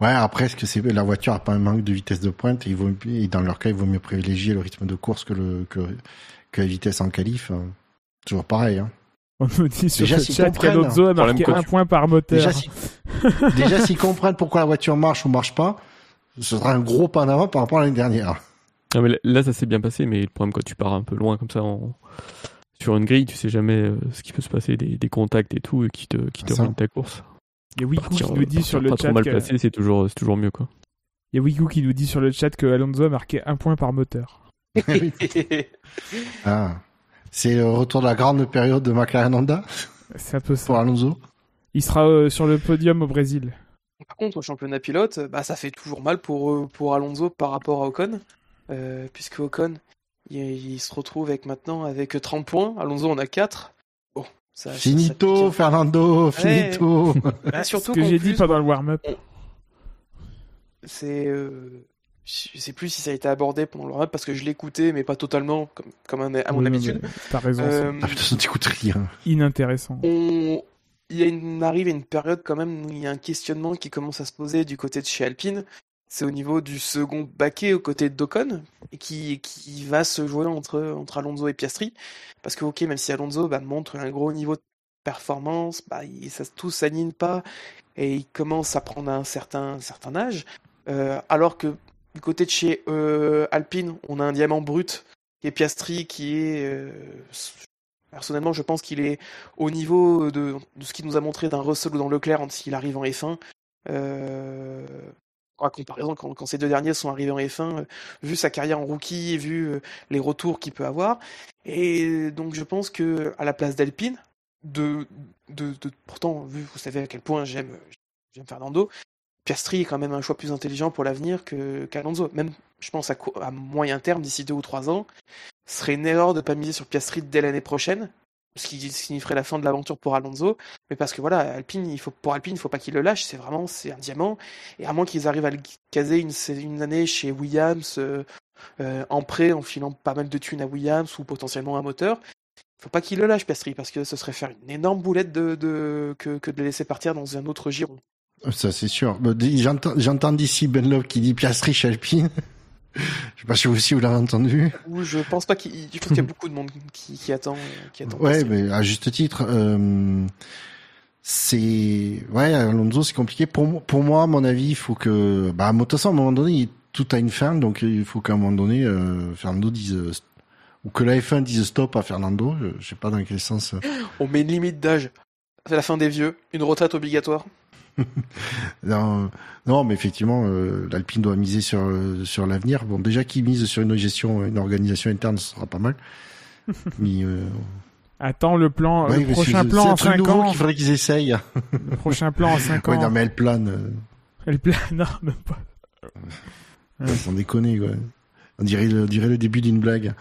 S1: Ouais, après, est-ce que c'est la voiture a pas un manque de vitesse de pointe et, il vaut, et dans leur cas, il vaut mieux privilégier le rythme de course que, le, que, que la vitesse en qualif. Hein. Toujours pareil. Hein.
S4: On nous dit sur Déjà, le chat qu'Alonso a marqué un point par moteur.
S1: Déjà, s'ils comprennent pourquoi la voiture marche ou marche pas, ce sera un gros pas en avant par rapport à l'année dernière.
S2: Ah, là, ça s'est bien passé, mais le problème, quand tu pars un peu loin comme ça sur une grille, tu sais jamais euh, ce qui peut se passer, des, contacts et tout, qui te, qui te ta course.
S4: Il y a Wiku qui nous dit sur le
S2: chat.
S4: trop
S2: mal placé, c'est toujours, toujours mieux, quoi.
S4: Il y a Wiku qui nous dit sur le chat que Alonso a marqué un point par moteur.
S1: ah. C'est le retour de la grande période de McLaren Honda
S4: C'est un peu ça.
S1: Pour Alonso
S4: Il sera euh, sur le podium au Brésil.
S3: Par contre, au championnat pilote, bah, ça fait toujours mal pour, euh, pour Alonso par rapport à Ocon. Euh, puisque Ocon, il, se retrouve avec maintenant avec 30 points. Alonso en a 4. Bon,
S1: ça, finito, Fernando, finito.
S4: Bah, surtout Ce que j'ai dit pendant le warm-up.
S3: C'est. Euh, je sais plus si ça a été abordé pendant le warm-up parce que je l'écoutais, mais pas totalement, comme, comme à mon habitude.
S4: T'as raison.
S1: Euh, ah, putain, t'écoutes rien.
S4: Inintéressant.
S3: On, il y a une, arrive à une période quand même où il y a un questionnement qui commence à se poser du côté de chez Alpine. C'est au niveau du second baquet aux côtés de Docon qui, qui va se jouer entre, entre Alonso et Piastri. Parce que, ok, même si Alonso bah, montre un gros niveau de performance, bah, ça, tout s'aligne pas et il commence à prendre un certain, certain âge. Euh, alors que du côté de chez euh, Alpine, on a un diamant brut qui est Piastri qui est euh, Personnellement, je pense qu'il est au niveau de, ce qu'il nous a montré d'un Russell ou dans Leclerc s'il arrive en F1. Euh, en comparaison, quand, ces deux derniers sont arrivés en F1, euh, vu sa carrière en rookie et vu euh, les retours qu'il peut avoir. Et donc, je pense que à la place d'Alpine, de, pourtant, vu vous savez à quel point j'aime Fernando, Piastri est quand même un choix plus intelligent pour l'avenir qu'Alonso. Même, je pense à, à moyen terme, d'ici deux ou trois ans, ce serait une erreur de pas miser sur Piastri dès l'année prochaine, ce qui signifierait la fin de l'aventure pour Alonso. Mais parce que voilà, Alpine, il faut, pour Alpine, il faut pas qu'il le lâche. C'est vraiment, c'est un diamant. Et à moins qu'ils arrivent à le caser une, année chez Williams euh, euh, en prêt, en filant pas mal de thunes à Williams ou potentiellement un moteur, il faut pas qu'il le lâche Piastri parce que ce serait faire une énorme boulette de, de que, de le laisser partir dans un autre giron.
S1: Ça c'est sûr. J'entends d'ici Ben Love qui dit Piastri chez Alpine. Je sais pas si vous aussi vous l'avez entendu.
S3: je pense pas qu'il y a beaucoup de monde qui, qui attend. Qui attend
S1: ouais, mais à juste titre, euh, c'est ouais Alonso c'est compliqué. Pour pour moi à mon avis il faut que bah à un moment donné tout a une fin donc il faut qu'à un moment donné euh, Fernando dise ou que la F1 dise stop à Fernando. Je, je sais pas dans quel sens.
S3: On met une limite d'âge. C'est la fin des vieux. Une retraite obligatoire
S1: non, non, mais effectivement, euh, l'Alpine doit miser sur euh, sur l'avenir. Bon, déjà qu'il mise sur une gestion, une organisation interne, ce sera pas mal. mais euh...
S4: Attends le plan, le prochain plan en 5 ans.
S1: qu'il faudrait qu'ils essayent.
S4: le prochain plan en 5 ans.
S1: Ouais, non, mais elle plane. Euh.
S4: Elle plane, non, même pas.
S1: Sans déconner, quoi. On dirait, on dirait le début d'une blague.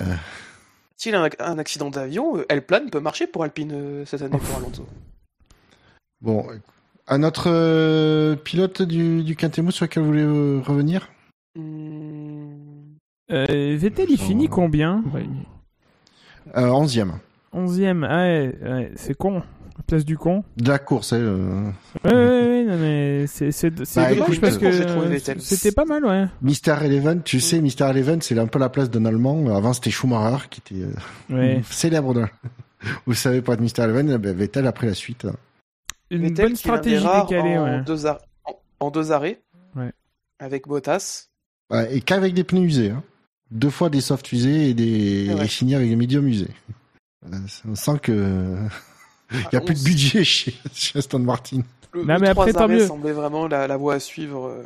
S1: Euh...
S3: S'il a un accident d'avion, elle plane peut marcher pour Alpine cette année pour Alonso.
S1: Bon, un autre euh, pilote du, du Quintémo sur lequel vous voulez euh, revenir?
S4: Euh, Vettel, il finit combien?
S1: euh, Onzième.
S4: Onzième, ah ouais, ouais c'est con. La place du con.
S1: De la course, hein, euh...
S4: Ouais, ouais, ouais, non, mais c'est, c'est, bah, dommage parce que c'était pas mal, ouais.
S1: Mister Eleven, tu sais, Mister Eleven, c'est un peu la place d'un Allemand. Avant, c'était Schumacher qui était ouais. célèbre. Vous savez pas de Mister Eleven, ben, Vettel a pris la suite. Hein
S4: une bonne stratégie décalée,
S3: en, deux en, deux arrêts. Avec Bottas.
S1: et qu'avec des pneus usés. Hein. Deux fois des soft usés et des et avec des médiums usés. Euh, on sent que il n'y a plus de budget chez, Aston Martin.
S3: Le, non, mais après, tant mieux. semblait vraiment la, voie à suivre. Euh.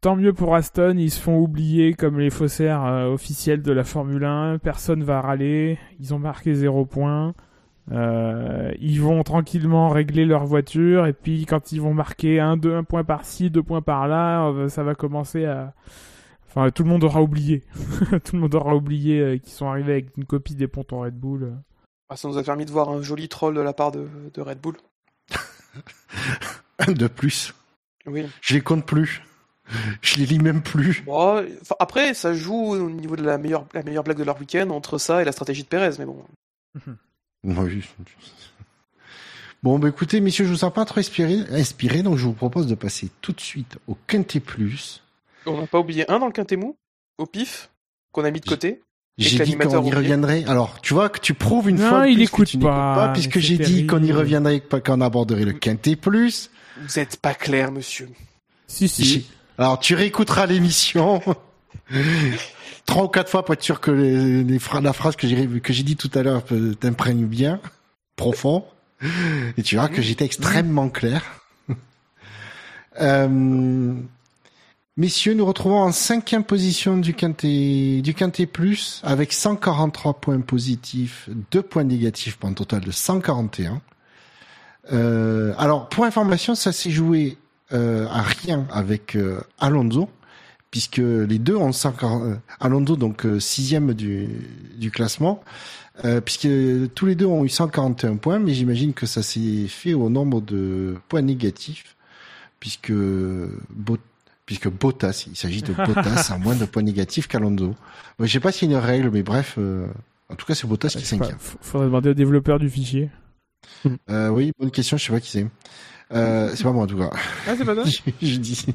S4: Tant mieux pour Aston, ils se font oublier comme les faussaires euh, officiels de la Formule 1. Personne va râler. Ils ont marqué zéro point. Euh, ils vont tranquillement régler leur voiture et puis quand ils vont marquer un, deux, un point par-ci, deux points par-là, euh, ça va commencer à... Enfin, tout le monde aura oublié. tout le monde aura oublié euh, qu'ils sont arrivés avec une copie des pontons Red Bull.
S3: Ah, ça nous a permis de voir un joli troll de la part de, de Red Bull.
S1: de plus.
S3: Oui.
S1: Je les compte plus. Je les lis même plus.
S3: Bon, après, ça joue au niveau de la meilleure, la meilleure blague de leur week-end entre ça et la stratégie de Perez, mais bon.
S1: Bon, bah écoutez, messieurs, je vous sens pas trop inspiré, inspiré, donc je vous propose de passer tout de suite au Quintet Plus.
S3: On n'a pas oublié un dans le Quintet Mou, au pif, qu'on a mis de côté.
S1: J'ai dit qu'on y reviendrait. Alors, tu vois que tu prouves une fois
S4: il
S1: écoute
S4: que tu pas,
S1: pas, puisque j'ai dit qu'on y reviendrait, qu'on aborderait le Quintet Plus.
S3: Vous êtes pas clair, monsieur.
S4: Si, si.
S1: Alors, tu réécouteras l'émission. trois ou quatre fois pour être sûr que les, les la phrase que j'ai que j'ai dit tout à l'heure t'imprègne bien, profond, et tu verras que j'étais extrêmement clair. euh, messieurs, nous retrouvons en cinquième position du quintet du quintet plus avec 143 points positifs, deux points négatifs pour un total de 141. Euh, alors, pour information, ça s'est joué euh, à rien avec euh, Alonso puisque les deux ont 50, euh, Alonso donc euh, sixième du, du classement, euh, puisque tous les deux ont eu 141 points, mais j'imagine que ça s'est fait au nombre de points négatifs, puisque puisque Bottas, il s'agit de Bottas a moins de points négatifs qu'Alonso. Je sais pas s'il y a une règle, mais bref, en tout cas c'est Bottas qui est cinquième.
S4: Faudrait demander au développeur du fichier.
S1: Euh, oui, bonne question, je sais pas qui c'est. Euh, c'est pas moi en tout cas.
S4: Ah, c'est pas toi?
S1: Je dis.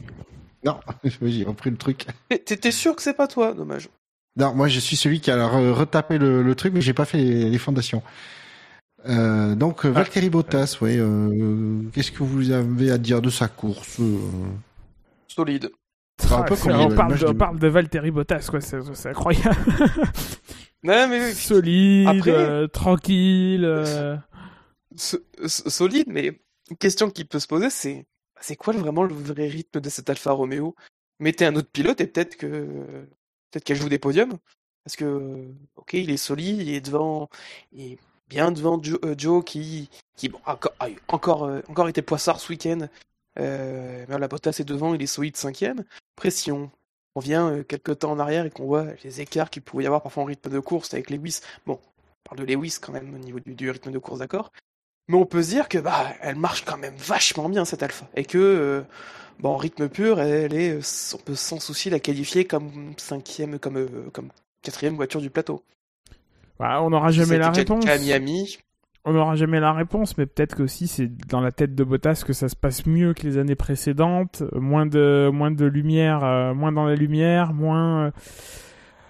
S1: Non, j'ai repris le truc.
S3: T'étais sûr que c'est pas toi, dommage.
S1: Non, moi je suis celui qui a retapé le, le truc, mais j'ai pas fait les, les fondations. Euh, donc ah. Valtteri Bottas, ouais. Euh, Qu'est-ce que vous avez à dire de sa course euh?
S3: Solide.
S4: un peu comme on, parle de, on parle de Valtteri Bottas, quoi. C'est incroyable.
S3: non, mais
S4: solide, Après... Euh, tranquille. Euh.
S3: solide, mais une question qui peut se poser, c'est c'est quoi vraiment le vrai rythme de cet Alfa Romeo? Mettez un autre pilote et peut-être que peut-être qu'elle joue des podiums. Parce que, ok, il est solide, il est devant, bien devant euh, Joe, qui, qui encore, a encore, euh, encore été poissard ce week-end. Euh, la Bottas est devant, il est solide cinquième. Pression. On vient quelques temps en arrière et qu'on voit les écarts qu'il pouvait y avoir parfois en rythme de course avec Lewis. Bon, on parle de Lewis quand même au niveau du rythme de course, d'accord? Mais on peut se dire que bah elle marche quand même vachement bien cette Alpha et que euh, bon, en rythme pur, elle est, on peut sans souci la qualifier comme cinquième, comme euh, comme quatrième voiture du plateau.
S4: Bah, on n'aura jamais la réponse.
S3: À Miami.
S4: On n'aura jamais la réponse, mais peut-être que aussi c'est dans la tête de Bottas que ça se passe mieux que les années précédentes, moins de moins de lumière, euh, moins dans la lumière, moins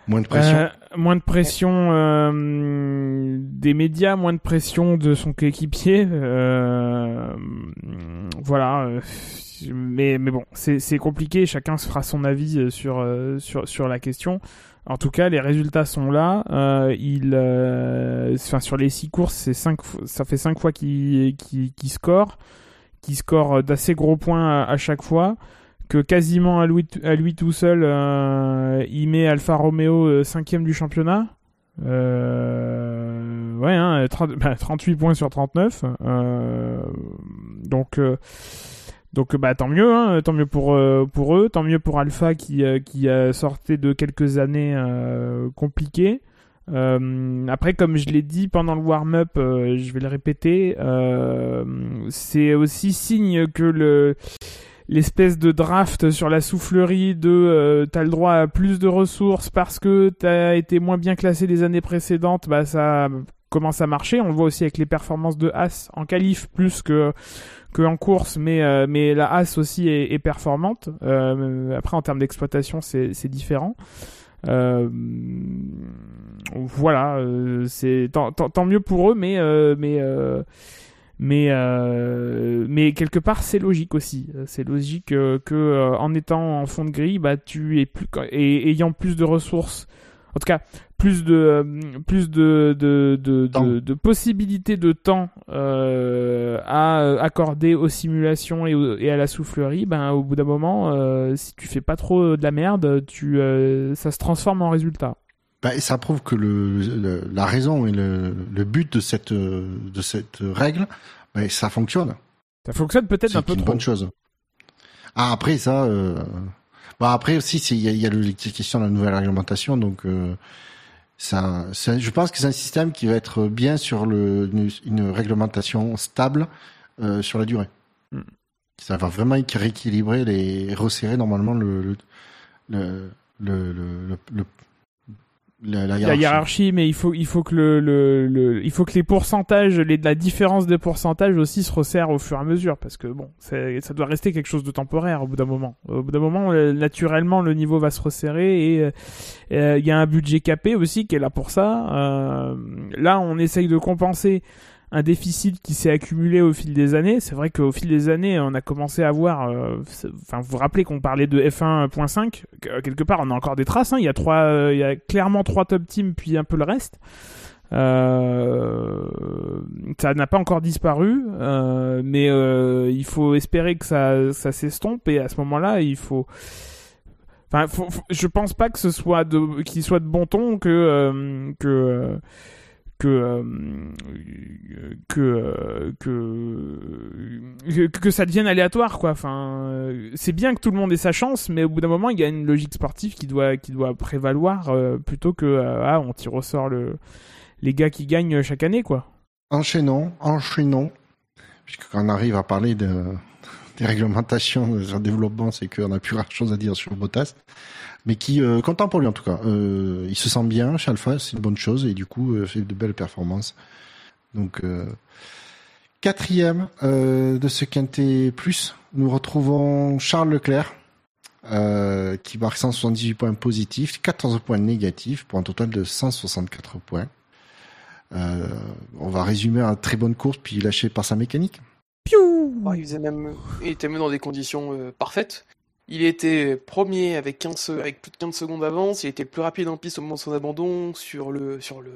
S1: Moins de pression. Euh,
S4: moins de pression euh, des médias, moins de pression de son coéquipier. Euh, voilà. Mais, mais bon, c'est compliqué. Chacun se fera son avis sur, sur, sur la question. En tout cas, les résultats sont là. il, enfin, sur les six courses, cinq, ça fait cinq fois qu'il qu score, qui score d'assez gros points à chaque fois que quasiment à lui, tout seul, euh, il met Alfa Romeo euh, cinquième du championnat. Euh, ouais, hein, 38 bah, points sur 39. Euh, donc, donc bah tant mieux, hein, tant mieux pour pour eux, tant mieux pour Alpha qui qui a sorti de quelques années compliquées. après, comme je l'ai dit pendant le warm-up, je vais le répéter, c'est aussi signe que le l'espèce de draft sur la soufflerie de euh, t'as le droit à plus de ressources parce que t'as été moins bien classé les années précédentes, bah ça commence à marcher. On le voit aussi avec les performances de As en qualif plus que que en course, mais euh, mais la As aussi est, est performante. Euh, après en termes d'exploitation c'est c'est différent. Euh, voilà, euh, c'est tant, tant, mieux pour eux, mais mais mais euh, mais quelque part c'est logique aussi. C'est logique euh, que euh, en étant en fond de grille bah tu es plus et ayant plus de ressources en tout cas plus de euh, plus de de, de, de, de possibilités de temps à accorder aux simulations et, et, à la soufflerie ben au bout d'un moment si tu fais pas trop de la merde tu ça se transforme en résultat
S1: bah, et ça prouve que le, la raison et le, le, but de cette, de cette règle, bah, ça fonctionne.
S4: Ça fonctionne peut-être un peu
S1: trop. C'est une bonne chose. Ah, après, ça... Euh... Bah, après aussi, il y a, y a la question de la nouvelle réglementation, donc... Euh, ça, je pense que c'est un système qui va être bien sur le, une, une réglementation stable euh, sur la durée. Mm. Ça va vraiment rééquilibrer les resserrer normalement le, le, le, le, le
S4: la, hiérarchie. mais il faut il faut que le, le, il faut que les pourcentages, les, la différence des pourcentages aussi se resserre au fur et à mesure parce que bon, ça doit rester quelque chose de temporaire au bout d'un moment. Au bout d'un moment, euh, naturellement, le niveau va se resserrer et euh, il y a un budget capé aussi qui est là pour ça. Euh, là, on essaye de compenser un déficit qui s'est accumulé au fil des années. C'est vrai qu'au fil des années, on a commencé à voir. Euh, enfin, vous vous rappelez qu'on parlait de F1.5 quelque part, on a encore des traces. Hein. Il y a trois, euh, il y a clairement trois top teams puis un peu le reste. Euh, ça n'a pas encore disparu, euh, mais euh, il faut espérer que ça, ça s'estompe et à ce moment-là, il faut. Enfin, faut, je pense pas que ce soit de, qu'il soit de bon ton que que que euh, que, euh, que que ça devienne aléatoire quoi. Enfin euh, c'est bien que tout le monde ait sa chance mais au bout d'un moment il y a une logique sportive qui doit qui doit prévaloir plutôt que ah on tire au sort le les gars qui gagnent chaque année quoi.
S1: Enchaînons enchaînons. Puisque quand on arrive à parler de des réglementations de développement c'est qu'on a plus grand chose à dire sur Bottas mais qui euh, content pour lui en tout cas. Euh, il se sent bien chez Alpha, c'est une bonne chose et du coup euh, fait de belles performances. Donc euh, Quatrième euh, de ce quintet plus, nous retrouvons Charles Leclerc, euh, qui marque 178 points positifs, 14 points négatifs, pour un total de 164 points. Euh, on va résumer une très bonne course, puis lâché par sa mécanique.
S4: Piou
S3: Oh, il, faisait même, il était même dans des conditions euh, parfaites. Il était premier avec, 15, avec plus de 15 secondes d'avance. Il était le plus rapide en piste au moment de son abandon sur, le, sur le,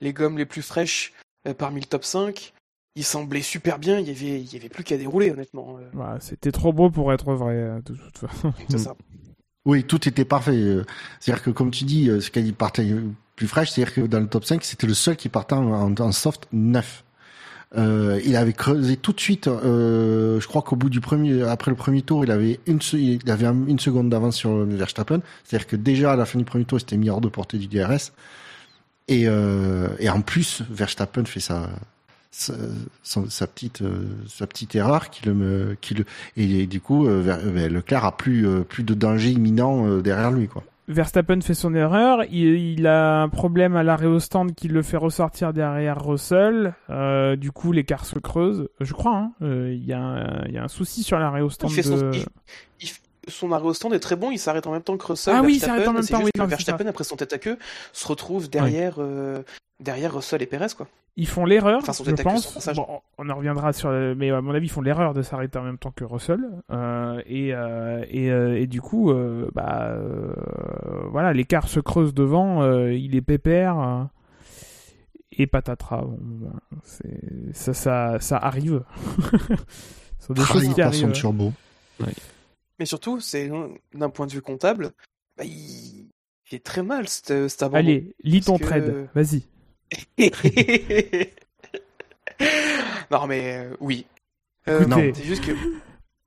S3: les gommes les plus fraîches euh, parmi le top 5. Il semblait super bien. Il y avait, il y avait plus qu'à dérouler, honnêtement. euh,
S4: Voilà, C'était trop beau pour être vrai, euh, de toute façon.
S3: c'est ça.
S1: Oui, tout était parfait. C'est-à-dire que, comme tu dis, ce qu'il partait plus fraîche, c'est-à-dire que dans le top 5, c'était le seul qui partait en, en- en soft neuf. Euh, il avait creusé tout de suite. euh, je crois qu'au bout du premier, après le premier tour, il avait une, seconde d'avance sur le Verstappen. C'est-à-dire que déjà à la fin du premier tour, il s'était mis hors de portée du DRS. Et, euh, et en plus, Verstappen fait sa sa, petite euh, sa petite erreur qui le qui le et, du coup euh, euh, Leclerc a plus euh, plus de danger imminent euh, derrière lui quoi.
S4: Verstappen fait son erreur, il, il a un problème à l'arrêt au stand qui le fait ressortir derrière Russell, euh, du coup l'écart se creuse, je crois, hein. Euh, il y, a un- il y a un souci sur l'arrêt au stand
S3: Il son, il- arrêt au stand est très bon, il s'arrête en même temps que Russell.
S4: Ah oui, il s'arrête en même temps, oui, non,
S3: Verstappen, après son tête à queue, se retrouve derrière, euh, derrière Russell et Perez, quoi.
S4: Ils font l'erreur, je pense. Bon, on en reviendra sur, le- mais à mon avis, ils font l'erreur de s'arrêter en même temps que Russell. Euh, et, euh, et, euh, et du coup, euh, bah, euh, voilà, l'écart se creuse devant, euh, il est pépère. euh, et patatras. Bon, c'est- ça, ça, ça arrive. Ce sont des choses qui arrivent.
S1: turbo.
S3: Mais surtout, c'est d'un point de vue comptable, bah, il... il est très mal, cet, cet abandon.
S4: Allez, lis ton
S3: que-
S4: trade, vas-y.
S3: non mais euh, oui. Euh,
S4: Écoutez.
S3: c'est juste que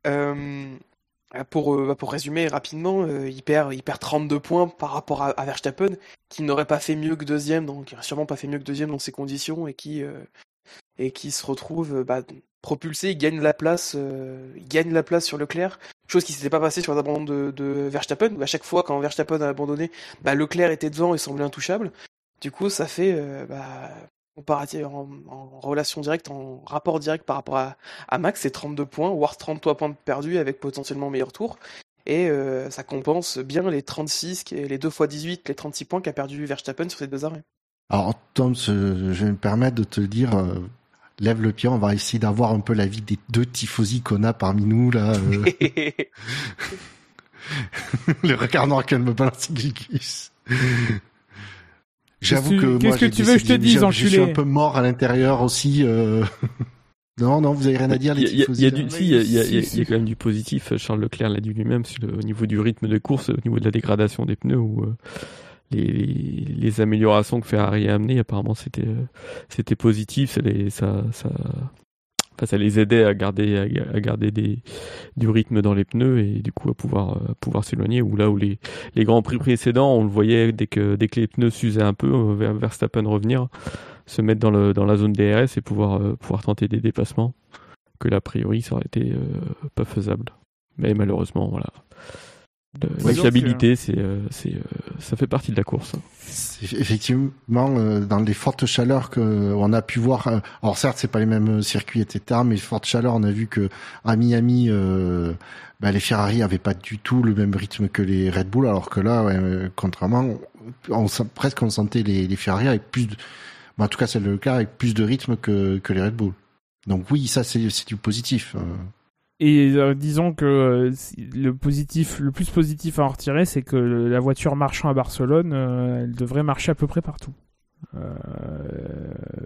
S3: euh, pour euh, bah, pour résumer rapidement, il perd il perd 32 points par rapport à, à Verstappen qui n'aurait pas fait mieux que deuxième, donc qui sûrement pas fait mieux que deuxième dans ces conditions et qui et qui se retrouve bah, propulsé, il gagne la place, il gagne la place sur Leclerc. Chose qui s'était pas passée sur les abandons de, de Verstappen. À chaque fois quand Verstappen a abandonné, bah, Leclerc était devant et semblait intouchable. Du coup, ça fait euh, bah, comparatif en, en relation directe, en rapport direct par rapport à, à Max, c'est 32 points, voire 33 points perdus avec potentiellement meilleur tour. Et euh, ça compense bien les 36, qui est les 2 x 18, les 36 points qu'a perdu Verstappen sur ces deux arrêts.
S1: Alors Tom, je vais me permettre de te dire, euh, lève le pied, on va essayer d'avoir un peu l'avis des deux tifosi qu'on a parmi nous là. euh, le regard noir qu'elle me balance. J'avoue
S4: Qu'est-ce
S1: que
S4: qu'est-ce que tu veux que je te dise,
S1: je- Je suis
S4: enculé
S1: un peu mort à l'intérieur aussi. euh. non, non, vous avez rien à dire les
S2: Il y a, il y a- du, si, il y y quand même du positif. Charles Leclerc l'a dit lui-même au niveau du rythme de course, au niveau de la dégradation des pneus, où euh, les, améliorations que Ferrari a amenées, apparemment, c'était euh, c'était positif. Ça les, ça, ça, enfin, ça les aidait à garder, du rythme dans les pneus et du coup à pouvoir, euh, s'éloigner. Ou là où les, grands prix précédents, on le voyait dès que, les pneus s'usaient un peu, euh, vers Verstappen revenir, se mettre dans, la zone DRS et pouvoir, euh, pouvoir tenter des dépassements que là, a priori, ça aurait été pas faisable. Mais malheureusement, voilà. Le- la fiabilité, c'est, euh, c'est, euh, ça fait partie de la course.
S1: C'est effectivement euh, dans les fortes chaleurs que on a pu voir. euh, alors certes, c'est pas les mêmes circuits, etc. Mais fortes chaleurs, on a vu que à Miami, euh, bah, les Ferrari avaient pas du tout le même rythme que les Red Bull, alors que là, ouais, euh, contrairement, on, sent- presque on sentait les, les Ferrari avec plus, de, bon, en tout cas c'est le cas avec plus de rythme que que les Red Bull. Donc oui, ça c'est c'est du positif. euh.
S4: Et euh, disons que euh, le positif, le plus positif à en retirer, c'est que la voiture marchant à Barcelone, euh, elle devrait marcher à peu près partout.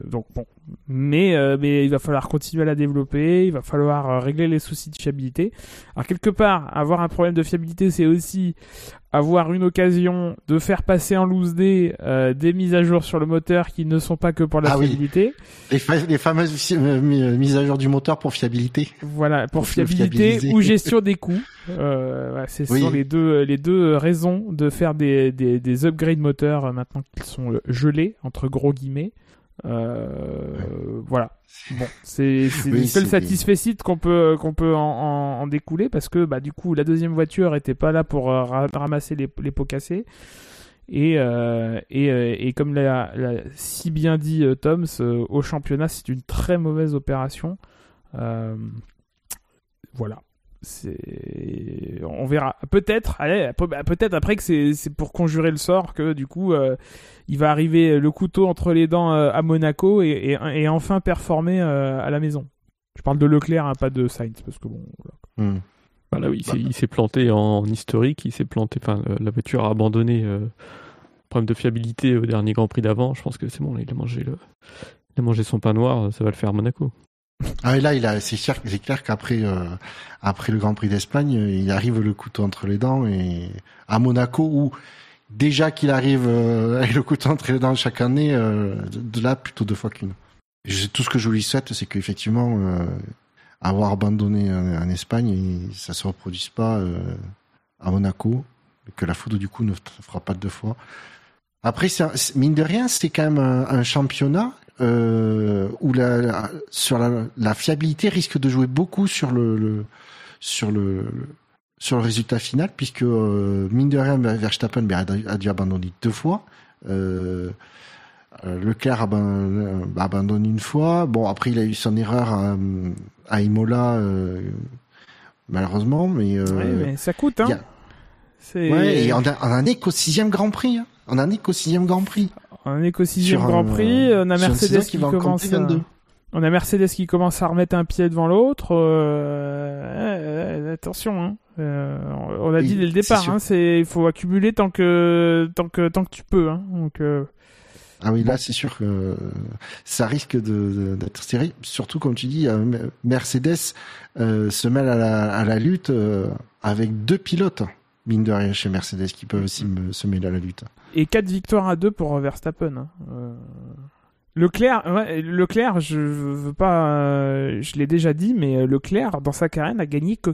S4: Donc bon, mais euh, mais il va falloir continuer à la développer, il va falloir euh, régler les soucis de fiabilité. Alors quelque part, avoir un problème de fiabilité, c'est aussi avoir une occasion de faire passer en loose day euh, des mises à jour sur le moteur qui ne sont pas que pour la
S1: Ah oui.
S4: fiabilité.
S1: Les, fa- les fameuses euh, euh, mises à jour du moteur pour fiabilité.
S4: Voilà, pour fiabilité ou gestion des coûts. Euh, c'est- ce
S1: Oui.
S4: sont les deux, les deux raisons de faire des, des, des upgrades moteurs maintenant qu'ils sont gelés, entre gros guillemets. Euh, Voilà. Bon, c'est
S1: Oui,
S4: le seul qu'on peut qu'on peut en, en, en découler parce que bah du coup la deuxième voiture était pas là pour euh, ra- ramasser les, les pots cassés Et, euh, et, et, comme l'a, si bien dit Toms, au championnat, c'est une très mauvaise opération. voilà. C'est... On verra. Peut-être, allez, bah, peut-être après que c'est, c'est pour conjurer le sort que du coup, il va arriver le couteau entre les dents à Monaco et, et, enfin performer à la maison. Je parle de Leclerc, hein, pas de Sainz, parce que bon. Voilà.
S2: Hmm. Voilà, oui, il s'est planté en, historique, il s'est planté, enfin, la voiture a abandonné, euh, problème de fiabilité au dernier Grand Prix d'avant. Je pense que c'est bon, il a mangé le, il a mangé son pain noir, ça va le faire à Monaco.
S1: Ah et là, il a, c'est clair, c'est clair qu'après, euh, après le Grand Prix d'Espagne, il arrive le couteau entre les dents et à Monaco où déjà qu'il arrive euh, avec le couteau entre les dents chaque année, euh, de là plutôt deux fois qu'une. Tout ce que je lui souhaite, c'est qu'effectivement, avoir abandonné en, Espagne, ça se reproduise pas euh, à Monaco, que la foudre du coup ne fera pas deux fois. Après, mine de rien, c'est quand même un, championnat euh, où la, sur la, la, fiabilité risque de jouer beaucoup sur le, sur le, sur le résultat final, puisque euh, mine de rien, Verstappen ben, a, dû abandonner deux fois. Euh, euh, Leclerc euh, abandonne une fois. Bon, après, il a eu son erreur à, Imola, euh, malheureusement, mais,
S4: mais ça coûte, hein.
S1: Ouais, et on, a, est qu'au sixième Grand Prix. Hein. On est qu'au sixième Grand Prix.
S4: On est qu'au sixième Grand Prix. on a Mercedes qui, commence. À... On a Mercedes qui commence à remettre un pied devant l'autre. attention, hein. on a dit dès le départ, hein, il faut accumuler tant que tant que tant que tu peux. Hein. Donc
S1: ah oui, là, c'est sûr que ça risque d'être serré. Surtout, comme tu dis, euh, Mercedes euh, se mêle à la, lutte euh, avec deux pilotes, mine de rien, chez Mercedes, qui peuvent aussi se mêler à la lutte.
S4: Et quatre victoires à deux pour Verstappen. Hein. Leclerc, Leclerc, je veux pas, je l'ai déjà dit, mais Leclerc, dans sa carrière, n'a gagné que,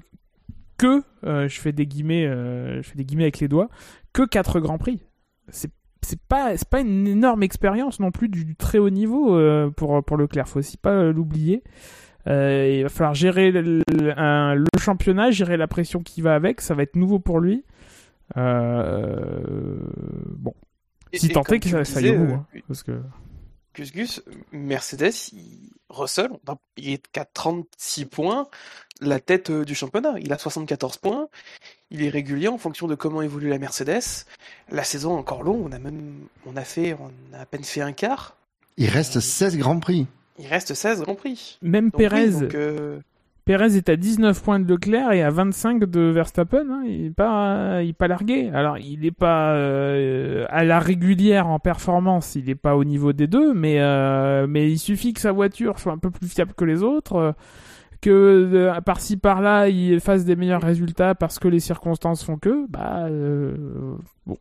S4: que je fais des guillemets, je fais des guillemets avec les doigts, que quatre grands prix. C'est c'est pas c'est pas une énorme expérience non plus du, très haut niveau euh, pour pour Leclerc faut aussi pas euh, l'oublier euh, il va falloir gérer le, championnat gérer la pression qui va avec ça va être nouveau pour lui bon si tant est que ça, ça y est hein, parce que
S3: Gus Gus, Mercedes, Russell, il est qu'à 36 points, la tête du championnat. Il a 74 points il est régulier en fonction de comment évolue la Mercedes. La saison est encore longue, on a même, on a fait, on a à peine fait un quart.
S1: Il reste 16 Grands Prix.
S3: Il reste 16 Grands Prix.
S4: Même Perez. Euh, Perez est à 19 points de Leclerc et à 25 de Verstappen. Hein. Il n'est pas, il pas largué. Alors, il n'est pas euh, à la régulière en performance. Il n'est pas au niveau des deux, mais euh, mais il suffit que sa voiture soit un peu plus fiable que les autres que euh, par-ci par-là il fasse des meilleurs résultats parce que les circonstances font que, bah euh, bon,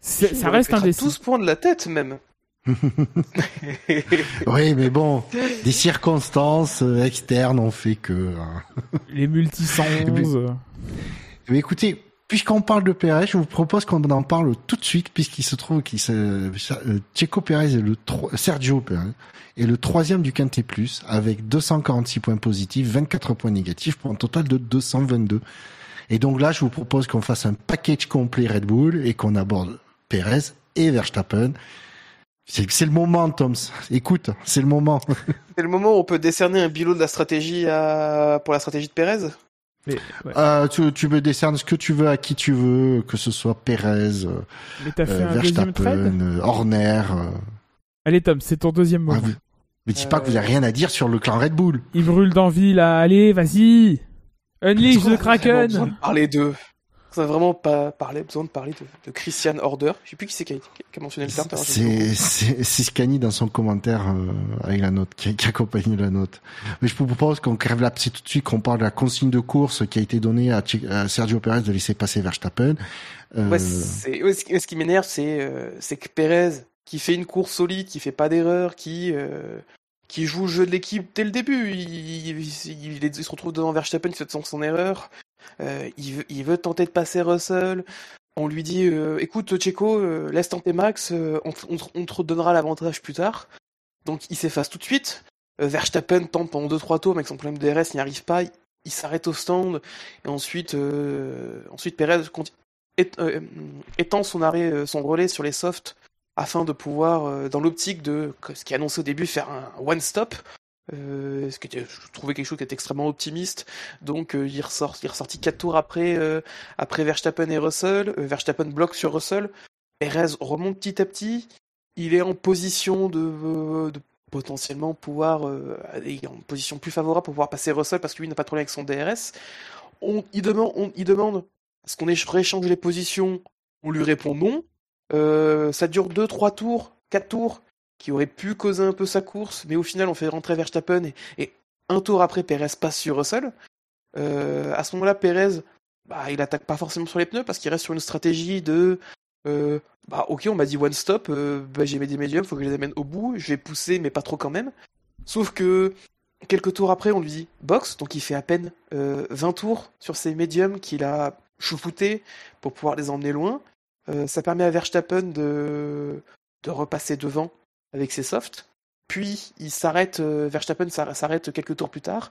S4: ça reste un des
S3: 12 points de la tête même.
S1: oui, mais bon, des circonstances euh, externes ont fait que. Hein.
S4: Les multisons.
S1: Mais écoutez, puisqu'on parle de Perez, je vous propose qu'on en parle tout de suite, puisqu'il se trouve qu'il se, Checo Perez et le Sergio Perez est le troisième du Quintet Plus, avec 246 points positifs, 24 points négatifs, pour un total de 222. Et donc là, je vous propose qu'on fasse un package complet Red Bull et qu'on aborde Perez et Verstappen. C'est le moment, Toms. Écoute, c'est le moment.
S3: c'est le moment où on peut décerner un bilot de la stratégie à... pour la stratégie de Perez
S1: euh, tu, tu me décernes ce que tu veux à qui tu veux, que ce soit Perez, euh, Verstappen, Horner.
S4: Allez Tom, c'est ton deuxième mot. Ah,
S1: mais dis pas que vous avez rien à dire sur le clan Red Bull.
S4: Il brûle d'envie là, allez, vas-y. Unleash the Kraken.
S3: Parler d'eux. On a vraiment pas parlé, besoin de parler de, Christian Order. Je sais plus qui c'est qui, a mentionné le terme.
S1: C'est Scani dans son commentaire euh, avec la note qui, qui accompagne la note. Mais je vous propose qu'on crève l'abcès tout de suite, qu'on parle de la consigne de course qui a été donnée à, Sergio Perez de laisser passer Verstappen.
S3: Euh... Ouais, ce qui m'énerve, c'est euh, c'est que Perez qui fait une course solide, qui fait pas d'erreur, qui qui joue le jeu de l'équipe dès le début. Il, il, il, se retrouve devant Verstappen, il fait son, son erreur. Euh, il, veut, tenter de passer Russell. On lui dit euh, écoute Checo, euh, laisse tenter Max, on, te redonnera l'avantage plus tard. Donc il s'efface tout de suite. Verstappen tente pendant 2-3 tours, mais avec son problème de RS, il n'y arrive pas. Il, s'arrête au stand. Et ensuite, ensuite Perez étend son arrêt, son relais sur les softs afin de pouvoir, dans l'optique de ce qui est annoncé au début, faire un one stop. Euh, ce que je trouvais quelque chose qui était extrêmement optimiste. Donc il ressort, il est ressorti quatre tours après après Verstappen et Russell. Verstappen bloque sur Russell. Perez remonte petit à petit. Il est en position de, de potentiellement pouvoir euh, en position plus favorable pour pouvoir passer Russell parce que lui n'a pas de problème avec son DRS. On, il demande, on, il demande est-ce qu'on rééchange les positions? On lui répond non. Euh, ça dure 2-3 tours, 4 tours, qui auraient pu causer un peu sa course, mais au final on fait rentrer Verstappen et, un tour après Perez passe sur Russell. Euh, à ce moment-là, Perez, bah, il attaque pas forcément sur les pneus parce qu'il reste sur une stratégie de euh, bah ok, on m'a dit one stop, euh, bah, j'ai mis des médiums, faut que je les amène au bout, je vais pousser, mais pas trop quand même. Sauf que quelques tours après, on lui dit box, donc il fait à peine 20 euh, tours sur ces médiums qu'il a choufoutés pour pouvoir les emmener loin. ça permet à Verstappen de, de repasser devant avec ses softs. Puis il s'arrête, Verstappen s'arrête quelques tours plus tard,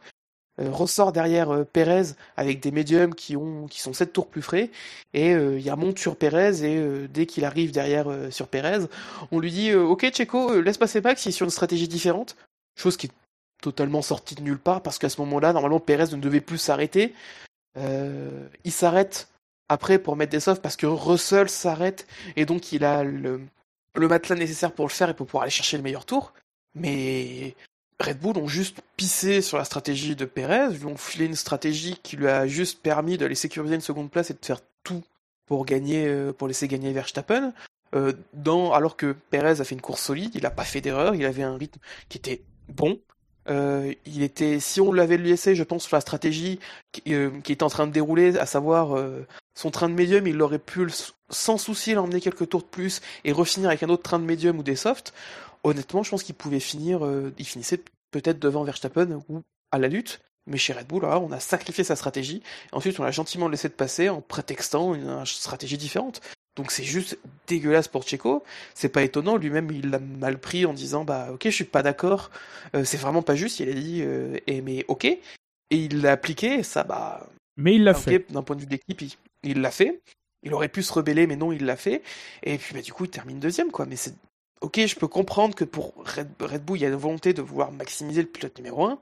S3: euh, ressort derrière euh, Pérez avec des médiums qui qui sont 7 tours plus frais et euh, il remonte sur Pérez et dès qu'il arrive derrière sur Pérez, on lui dit OK Checo, laisse passer Max, il est sur une stratégie différente, chose qui est totalement sortie de nulle part parce qu'à ce moment-là, normalement Pérez ne devait plus s'arrêter. il s'arrête après pour mettre des softs parce que Russell s'arrête et donc il a le, le matelas nécessaire pour le faire et pour pouvoir aller chercher le meilleur tour. Mais Red Bull ont juste pissé sur la stratégie de Perez, lui ont filé une stratégie qui lui a juste permis d'aller sécuriser une seconde place et de faire tout pour gagner, euh, pour laisser gagner Verstappen. Euh, dans, alors que Perez a fait une course solide, il n'a pas fait d'erreur, il avait un rythme qui était bon. Euh, il était, si on l'avait laissé, je pense, sur la stratégie qui, qui était en train de dérouler, à savoir son train de médium, il aurait pu sans souci l'emmener quelques tours de plus et refinir avec un autre train de médium ou des softs honnêtement, je pense qu'il pouvait finir, euh, il finissait peut-être devant Verstappen ou à la lutte. Mais chez Red Bull, on a sacrifié sa stratégie. Et ensuite, on a gentiment laissé de passer en prétextant une, stratégie différente. Donc c'est juste dégueulasse pour Checo. C'est pas étonnant. Lui-même, il l'a mal pris en disant bah ok, je suis pas d'accord. Euh, c'est vraiment pas juste. Il a dit euh, et mais ok. Et il l'a appliqué. ça bah.
S4: Mais il l'a fait.
S3: D'un point de vue d'équipe, il l'a fait. Il aurait pu se rebeller, mais non, il l'a fait. Et puis bah du coup, il termine deuxième quoi. Mais c'est ok, je peux comprendre que pour Red, Bull, il y a une volonté de vouloir maximiser le pilote numéro 1,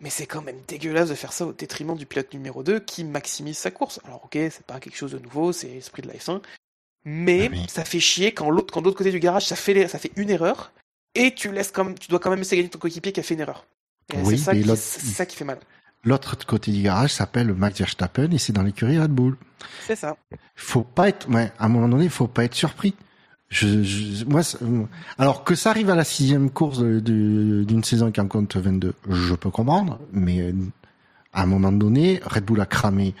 S3: mais c'est quand même dégueulasse de faire ça au détriment du pilote numéro 2 qui maximise sa course. Alors ok, c'est pas quelque chose de nouveau, c'est l'esprit de la F1, mais ah ça fait chier quand l'autre, quand de l'autre côté du garage, ça fait, ça fait une erreur, et tu laisses comme, tu dois quand même laisser gagner ton coéquipier qui a fait une erreur.
S1: oui,
S3: c'est ça, qui fait mal.
S1: L'autre côté du garage s'appelle Max Verstappen et c'est dans l'écurie Red Bull.
S3: C'est ça.
S1: Faut pas être, ouais, à un moment donné, il faut pas être surpris. Je, je, moi, alors que ça arrive à la sixième course d'une saison qui en compte 22, je peux comprendre, mais euh, à un moment donné, Red Bull a cramé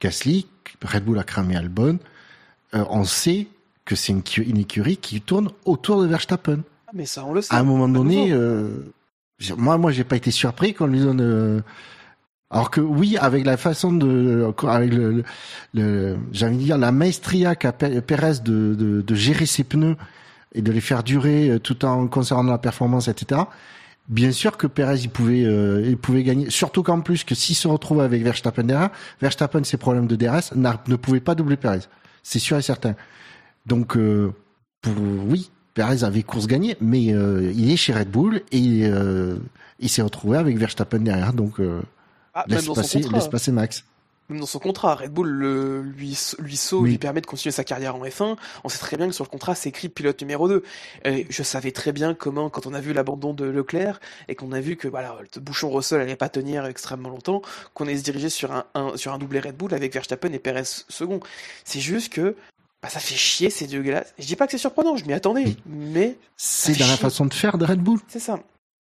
S1: Gasly, Red Bull a cramé Albon. Euh, on sait que c'est une, une, écurie qui tourne autour de Verstappen.
S3: Ah, mais ça, on le sait.
S1: À un moment donné, euh, moi, moi, j'ai pas été surpris qu'on lui donne euh, alors que oui, avec la façon de, avec le, le, j'allais dire la maestria qu'a Perez de, de, gérer ses pneus et de les faire durer euh, tout en conservant la performance, etc. Bien sûr que Perez il pouvait euh, il pouvait gagner, surtout qu'en plus que s'il se retrouve avec Verstappen derrière, Verstappen ses problèmes de DRS ne pouvait pas doubler Perez, c'est sûr et certain. Donc euh, pour, oui, Perez avait course gagnée, mais il est chez Red Bull et il s'est retrouvé avec Verstappen derrière, donc ah, laisse, passer, laisse passer Max.
S3: Même dans son contrat, Red Bull le, lui, lui sauve, lui permet de continuer sa carrière en F1. On sait très bien que sur le contrat, c'est écrit pilote numéro 2. Et je savais très bien comment, quand on a vu l'abandon de Leclerc, et qu'on a vu que voilà, le bouchon Russell allait pas tenir extrêmement longtemps, qu'on allait se diriger sur un, sur un doublé Red Bull avec Verstappen et Perez second. C'est juste que bah, ça fait chier ces deux gars. Je dis pas que c'est surprenant, je m'y attendais, mais
S1: c'est dans la façon de faire de Red Bull.
S3: C'est ça.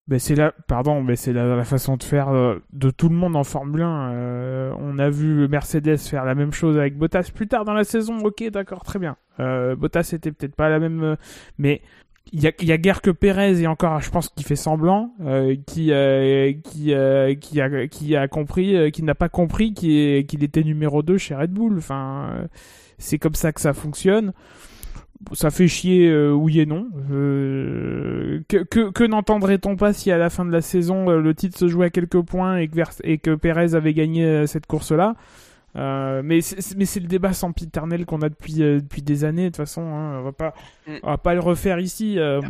S4: Ben c'est la, pardon, mais c'est la, façon de faire euh, de tout le monde en Formule 1. Euh, on a vu Mercedes faire la même chose avec Bottas plus tard dans la saison. Ok, d'accord, très bien. Euh, Bottas était peut-être pas la même, mais il y a, y a guère que Perez et encore, je pense, qui fait semblant, qui qui qui a qui a compris, qui n'a pas compris qu'il était numéro 2 chez Red Bull. Enfin, c'est comme ça que ça fonctionne ça fait chier euh, oui et non. Euh, que que, que n'entendrait-on pas si à la fin de la saison euh, le titre se jouait à quelques points et que, et que Perez avait gagné cette course-là? Euh, mais c'est le débat sempiternel qu'on a depuis euh, depuis des années de toute façon hein, on va pas
S3: Mm.
S4: on va pas le refaire ici euh,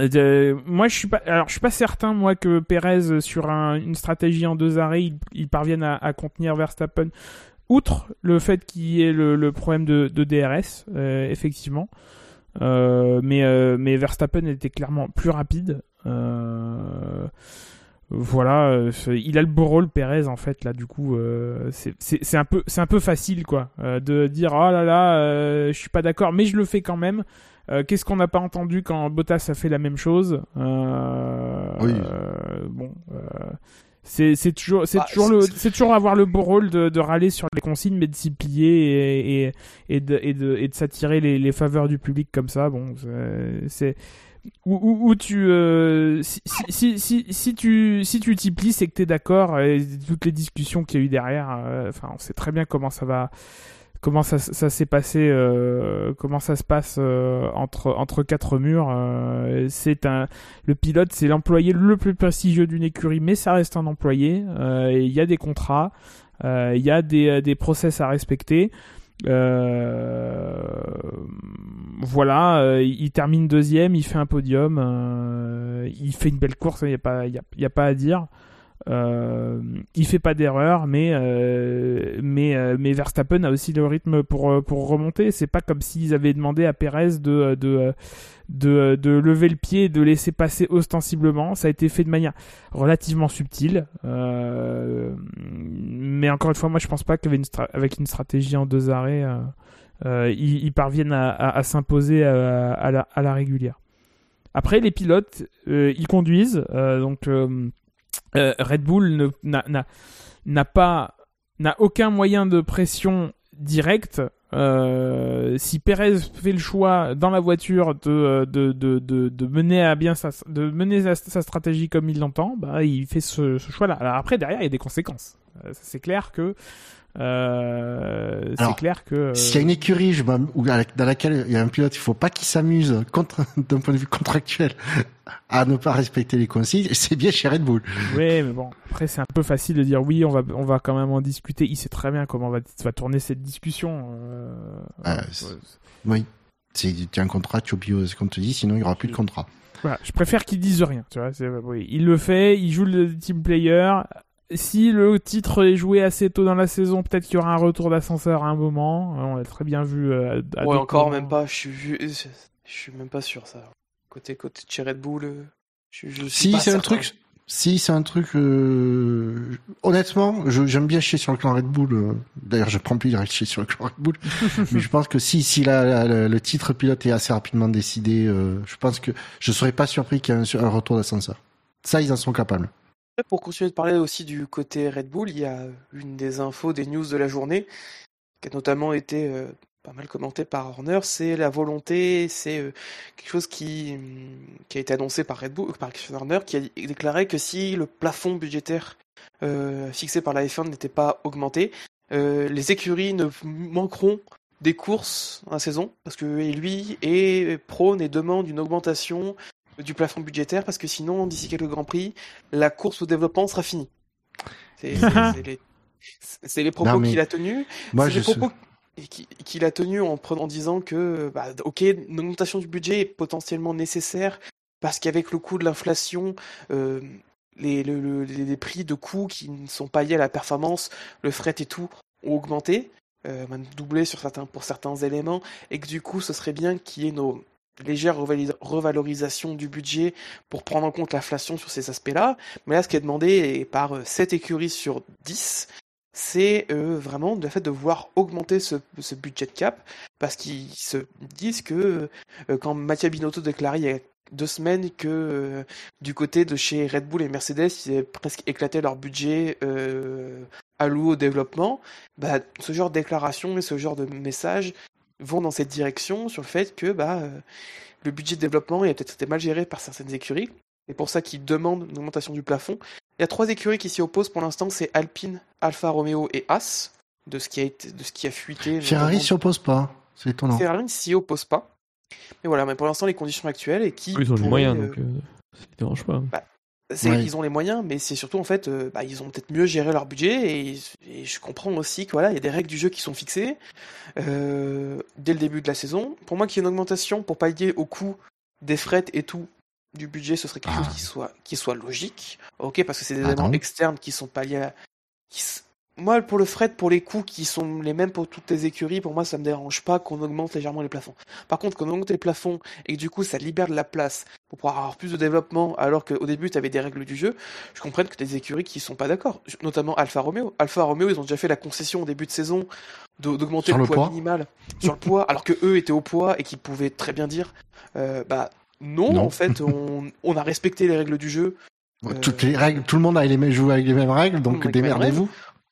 S4: euh, moi je suis pas alors je suis pas certain moi que Perez sur un- une stratégie en deux arrêts il, il parvienne à, à contenir Verstappen outre le fait qu'il y ait le, le problème de, de DRS euh, effectivement Euh, mais euh, mais Verstappen était clairement plus rapide voilà, il a le beau rôle Perez en fait là du coup c'est- un peu c'est un peu facile quoi de dire oh là là je suis pas d'accord mais je le fais quand même. Euh, Qu'est-ce qu'on n'a pas entendu quand Bottas a fait la même chose Euh,
S1: Oui.
S4: euh, Bon, c'est c'est toujours c'est
S3: Bah,
S4: toujours le
S3: c'est-
S4: toujours avoir le beau rôle de, de râler sur les consignes mais de s'y plier et, et, et de et de, et de s'attirer les, les faveurs du public comme ça. Bon, c'est- où, où, où tu euh, si, si, si, si, si tu si tu t'y plies c'est que t'es d'accord et toutes les discussions qu'il y a eu derrière euh, enfin on sait très bien comment ça va comment ça, s'est passé euh, comment ça se passe euh, entre quatre murs euh, c'est un le pilote c'est l'employé le plus prestigieux d'une écurie mais ça reste un employé il y a des contrats il y a des des process à respecter voilà, il termine deuxième, il fait un podium, il fait une belle course, il n'y a, a pas à dire. Euh, il fait pas d'erreur, mais euh, mais euh, mais Verstappen a aussi le rythme pour euh, pour remonter. C'est pas comme s'ils avaient demandé à Perez de de de, lever le pied et de laisser passer ostensiblement. Ça a été fait de manière relativement subtile. Mais encore une fois, moi je pense pas qu'avec une, stratégie en deux arrêts, ils, parviennent à, s'imposer à, la, à la régulière. Après, les pilotes, ils conduisent, donc euh, euh, Red Bull n'a- pas n'a aucun moyen de pression directe. Euh, si Perez fait le choix dans la voiture de, de, de, de, de mener à bien sa, de mener sa, stratégie comme il l'entend, bah, il fait ce, choix-là. Après, derrière, il y a des conséquences. Euh, c'est clair que euh, c'est clair que euh,
S1: S'il y a une écurie je m'am- où- dans laquelle il y a un pilote, il faut pas qu'il s'amuse contre, d'un point de vue contractuel à ne pas respecter les consignes, c'est bien chez Red Bull.
S4: Oui, mais bon, après c'est un peu facile de dire oui, on va, on va quand même en discuter. Il sait très bien comment va, va tourner cette discussion. euh,
S1: Ah,
S4: euh,
S1: c'est- Oui. C'est, tu as un contrat, tu oublies ce qu'on te dit, sinon il y aura plus de contrat.
S4: Voilà, je préfère qu'il dise rien. Tu vois, oui, il le fait, il joue le team player. Si le titre est joué assez tôt dans la saison, peut-être qu'il y aura un retour d'ascenseur à un moment. Euh, On l'a très bien vu. euh, à
S3: Ouais, encore
S4: moments.
S3: même pas. Je suis, vu- je, je suis même pas sûr ça. Côté côté de chez Red Bull, je, je suis
S1: Si,
S3: pas
S1: c'est un truc, si, c'est un truc, euh, honnêtement, je- j'aime bien chier sur le clan Red Bull. D'ailleurs, je prends plaisir à chier sur le clan Red Bull. mais je pense que si, si la, la- la- le titre pilote est assez rapidement décidé, euh, je pense que je serais pas surpris qu'il y ait un, un retour d'ascenseur. Ça, ils en sont capables.
S3: Pour continuer de parler aussi du côté Red Bull, il y a une des infos, des news de la journée, qui a notamment été euh, pas mal commentée par Horner, c'est la volonté, c'est euh, quelque chose qui, hum, qui a été annoncé par Red Bull, par Christian Horner, qui a déclaré que si le plafond budgétaire euh, fixé par la F1 n'était pas augmenté, les écuries ne manqueront des courses dans la saison, parce que lui est prône et demande une augmentation du plafond budgétaire, parce que sinon, d'ici quelques Grands Prix, la course au développement sera finie. C'est c'est- c'est les, c'est les propos qu'il a tenus.
S1: Moi,
S3: c'est
S1: je
S3: les propos qui- qu'il a tenus en, prenant- en disant que, bah, ok, une augmentation du budget est potentiellement nécessaire parce qu'avec le coût de l'inflation, euh, les, le- le- les, les prix de coûts qui ne sont pas liés à la performance, le fret et tout, ont augmenté, euh, même doublé sur certains, pour certains éléments, et que du coup, ce serait bien qu'il y ait nos légères revalis- revalorisations du budget pour prendre en compte l'inflation sur ces aspects-là. Mais là, ce qui est demandé par 7 écuries sur 10, c'est euh, vraiment le fait de vouloir augmenter ce, budget cap, parce qu'ils se disent que euh, quand Mattia Binotto déclarait il y a deux semaines que euh, du côté de chez Red Bull et Mercedes, ils avaient presque éclaté leur budget euh, alloué au développement, bah, ce genre de déclaration et ce genre de message vont dans cette direction sur le fait que bah, euh, le budget de développement a peut-être été mal géré par certaines écuries. C'est pour ça qu'ils demandent une augmentation du plafond. Il y a trois écuries qui s'y opposent pour l'instant, c'est Alpine, Alfa Romeo et As, de ce qui a, été, de ce qui a fuité.
S1: Ferrari
S3: notamment-
S1: s'y oppose pas. C'est étonnant.
S3: Ferrari ne s'y oppose pas. Mais voilà, mais pour l'instant, les conditions actuelles et qui.
S2: Ils ont les moyens,
S3: euh,
S2: donc euh, ça ne dérange pas.
S3: C'est
S1: Ouais.
S3: ils ont les moyens, mais c'est surtout en fait, euh, bah, ils ont peut-être mieux géré leur budget et, et je comprends aussi que voilà, il y a des règles du jeu qui sont fixées euh, dès le début de la saison. Pour moi, qu'il y ait une augmentation pour pallier au coût des frettes et tout du budget, ce serait quelque
S1: Ah.
S3: chose qui soit qui soit logique. Ok, parce que c'est des
S1: Ah
S3: éléments externes qui sont palliés. À, qui moi, pour le fret, pour les coûts qui sont les mêmes pour toutes les écuries, pour moi, ça me dérange pas qu'on augmente légèrement les plafonds. Par contre, qu'on augmente les plafonds et que du coup, ça libère de la place pour pouvoir avoir plus de développement, alors qu'au début, tu avais des règles du jeu, je comprends que des écuries qui sont pas d'accord. Notamment Alfa Romeo. Alfa Romeo, ils ont déjà fait la concession au début de saison d'augmenter le,
S1: le
S3: poids,
S1: poids
S3: minimal sur le poids, alors que eux étaient au poids et qu'ils pouvaient très bien dire, euh, bah non,
S1: Non.
S3: en fait, on, on a respecté les règles du jeu. Euh,
S1: Toutes les règles, tout le monde a les mêmes, joue avec les mêmes règles, donc démerdez-vous.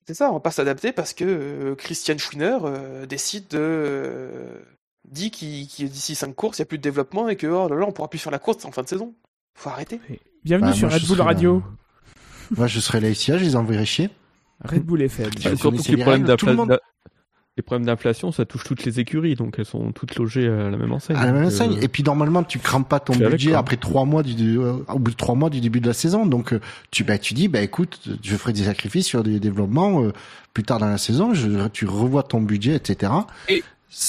S3: C'est ça, on va pas s'adapter parce que euh, Christian Schwinner euh, décide de euh, dit qu'il qu'il- d'ici 5 courses, il y a plus de développement et que oh là là, on pourra plus faire la course en fin de saison. Faut arrêter.
S4: Bienvenue
S1: Bah,
S4: sur
S1: moi,
S4: Red Bull Radio.
S1: Moi, je serais là ici, je les enverrais chier.
S4: Red Bull FM.
S1: Je
S2: Bah, surtout que les problèmes
S1: règles,
S2: les problèmes d'inflation, ça touche toutes les écuries, donc elles sont toutes logées à la même enseigne.
S1: À la même
S2: Donc,
S1: enseigne.
S2: euh,
S1: Et puis normalement, tu crames pas ton budget après trois mois du, euh, au bout de trois mois du début de la saison. Donc euh, tu bah tu dis bah écoute, je ferai des sacrifices sur des développements euh, plus tard dans la saison. Je, tu revois ton budget, etc.
S3: Et-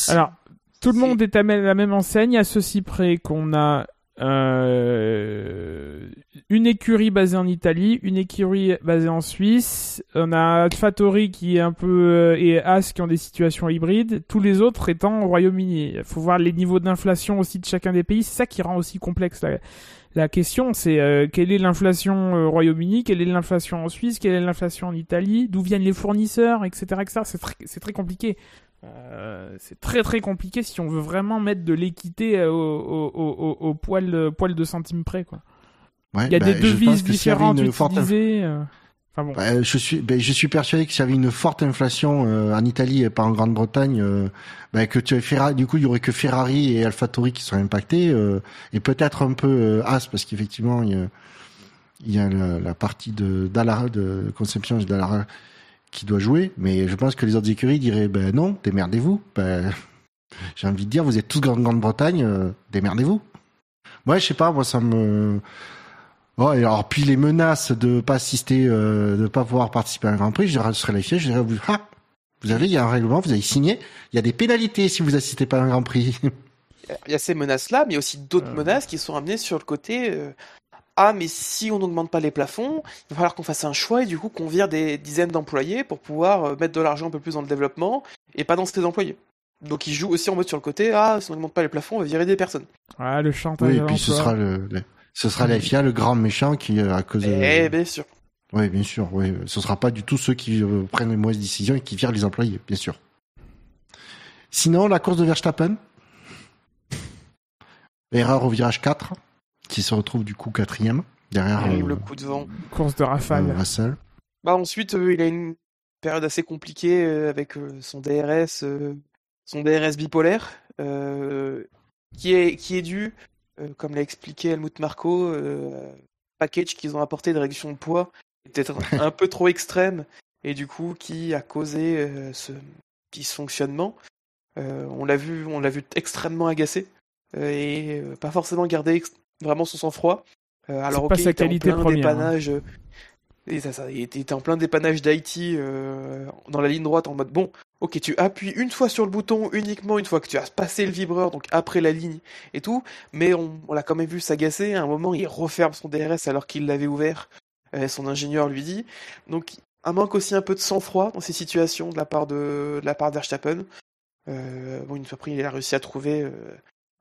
S4: Alors, tout le monde est à la même enseigne, à ceci près qu'on a euh, une écurie basée en Italie, une écurie basée en Suisse, on a AlphaTauri qui est un peu euh, et As qui ont des situations hybrides, tous les autres étant au Royaume-Uni. Il faut voir les niveaux d'inflation aussi de chacun des pays, c'est ça qui rend aussi complexe la, la question, c'est euh, quelle est l'inflation au Royaume-Uni, quelle est l'inflation en Suisse, quelle est l'inflation en Italie, d'où viennent les fournisseurs, etc. c'est très compliqué. Euh, c'est très très compliqué si on veut vraiment mettre de l'équité euh, au, au, au, au poil, euh, poil de centime près. Quoi.
S1: ouais,
S4: Il y a
S1: bah,
S4: des
S1: pense
S4: devises différentes
S1: inf-
S4: utilisées. Enfin bon.
S1: bah, je suis, bah, je suis persuadé que s'il y avait une forte inflation euh, en Italie et pas en Grande-Bretagne, euh, bah, que tu avais Ferrari, du coup, il y aurait que Ferrari et AlphaTauri qui seraient impactés, euh, et peut-être un peu As parce qu'effectivement, il y a, il y a la, la partie de de conception Dallara qui doit jouer, mais je pense que les autres écuries diraient, ben non, démerdez-vous. Ben, j'ai envie de dire, vous êtes tous en Grande-Bretagne, euh, démerdez-vous. Ouais, je sais pas, moi ça me. Oh, et alors puis les menaces de pas assister, euh, de pas pouvoir participer à un Grand Prix, je dirais, je serais là, je dirais, vous, ah, vous avez, il y a un règlement, vous avez signé, il y a des pénalités si vous assistez pas à un Grand Prix.
S3: Il y a ces menaces-là, mais il y a aussi d'autres
S4: Euh.
S3: menaces qui sont amenées sur le côté. Ah, mais si on n'augmente pas les plafonds, il va falloir qu'on fasse un choix et du coup qu'on vire des dizaines d'employés pour pouvoir euh, mettre de l'argent un peu plus dans le développement et pas dans ces employés. Donc ils jouent aussi en mode sur le côté. Ah, si on n'augmente pas les plafonds, on va virer des personnes.
S4: Ah, le chantage.
S1: oui, et puis ce sera le, le- ce sera la FIA, le grand méchant qui, euh, à cause de.
S3: Eh bien sûr.
S1: Oui, bien sûr. Oui, ce sera pas du tout ceux qui euh, prennent les mauvaises décisions et qui virent les employés, bien sûr. Sinon, la course de Verstappen? Erreur au virage 4, qui se retrouve du coup quatrième, derrière euh,
S3: le coup de vent.
S4: Course de rafale.
S1: euh, Russell.
S3: Bah ensuite, euh, il a une période assez compliquée euh, avec euh, son DRS, euh, son DRS bipolaire, euh, qui est qui est dû, euh, comme l'a expliqué Helmut Marko, euh, package qu'ils ont apporté de réduction de poids peut-être un peu trop extrême et du coup qui a causé euh, ce dysfonctionnement. Euh, on l'a vu, on l'a vu extrêmement agacé euh, et euh, pas forcément garder vraiment son sang-froid. Euh, alors ok, il était en plein
S4: première, hein.
S3: dépannage, euh, et ça, ça, il était il était en plein dépannage d'Haïti euh, dans la ligne droite en mode bon, ok, tu appuies une fois sur le bouton uniquement une fois que tu as passé le vibreur, donc après la ligne et tout, mais on, on l'a quand même vu s'agacer. À un moment, il referme son DRS alors qu'il l'avait ouvert. euh, son ingénieur lui dit. Donc, un manque aussi un peu de sang-froid dans ces situations de la part de, de la part d'Verstappen. Euh, bon, une fois pris, il a réussi à trouver.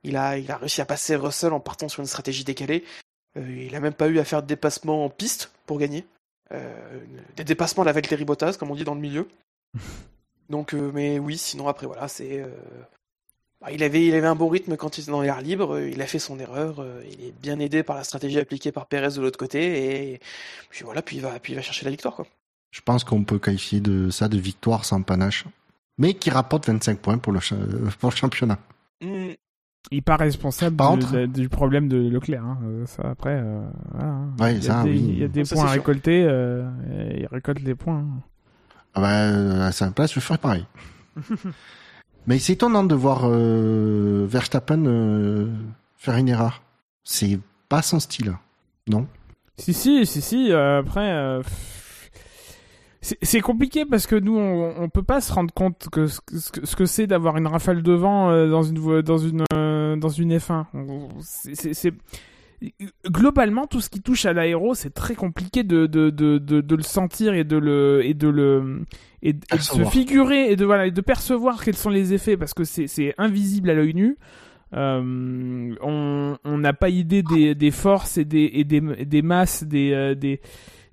S3: Il a, il a réussi à passer Russell en partant sur une stratégie décalée. Euh, il a même pas eu à faire de dépassement en piste pour gagner. Euh, des dépassements à la Valtteri Bottas, comme on dit dans le milieu. Donc, euh, mais oui, sinon après, voilà, c'est. bah, il, avait, il avait un bon rythme quand il était dans l'air libre, il a fait son erreur, il est bien aidé par la stratégie appliquée par Perez de l'autre côté, et puis voilà, puis il va, puis il va chercher la victoire, quoi.
S1: Je pense qu'on peut qualifier de ça de victoire sans panache, mais qui rapporte 25 points pour le, pour le championnat.
S3: Hmm,
S4: Il n'est pas responsable
S1: Par
S4: de- du problème de Leclerc. hein. Euh, Ça, après, euh, voilà, hein.
S1: Ouais,
S4: il y a
S1: ça,
S4: des,
S1: oui.
S4: il y a des
S3: Ça,
S4: points à récolter. euh, il récolte les points. hein.
S1: Ah bah, à sa place, je ferais pareil. Mais c'est étonnant de voir euh, Verstappen euh, faire une erreur. C'est pas son style, non?
S4: Si, si, si, si. après, c'est compliqué parce que nous, on, on peut pas se rendre compte que ce, ce que c'est d'avoir une rafale de vent dans une dans une dans une F1. C'est globalement tout ce qui touche à l'aéro, c'est très compliqué de, de, de, de, le sentir et de le et de le et, de se figurer et de voilà et de percevoir quels sont les effets parce que c'est invisible à l'œil nu. Euh, on n'a pas idée des, des forces et des, et des, des masses des, euh, des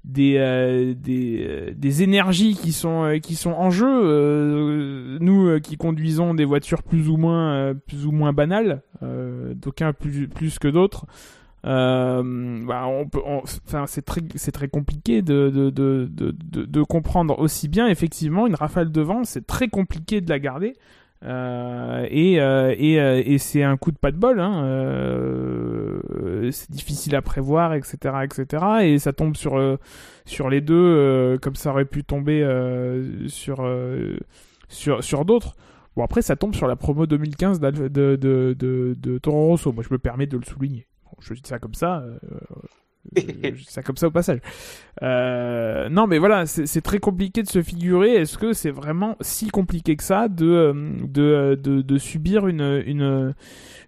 S4: des euh, des, euh, des énergies qui sont euh, qui sont en jeu nous qui conduisons des voitures plus ou moins plus ou moins banales d'aucuns plus plus que d'autres bah, on peut enfin c'est très c'est très compliqué de de, de de, de comprendre aussi bien effectivement une rafale de vent c'est très compliqué de la garder euh, et euh, euh, et c'est un coup de pas de bol. C'est difficile à prévoir, etc., etc. Et ça tombe sur sur les deux, comme ça aurait pu tomber sur sur sur d'autres. Bon après ça tombe sur la promo 2015 de de, de, de, Rosso. Moi je me permets de le souligner. je dis ça comme ça. Ça comme ça au passage. Euh, non, mais voilà, c'est très compliqué de se figurer. Est-ce que c'est vraiment si compliqué que ça de, euh, de, euh, de, de subir une, une,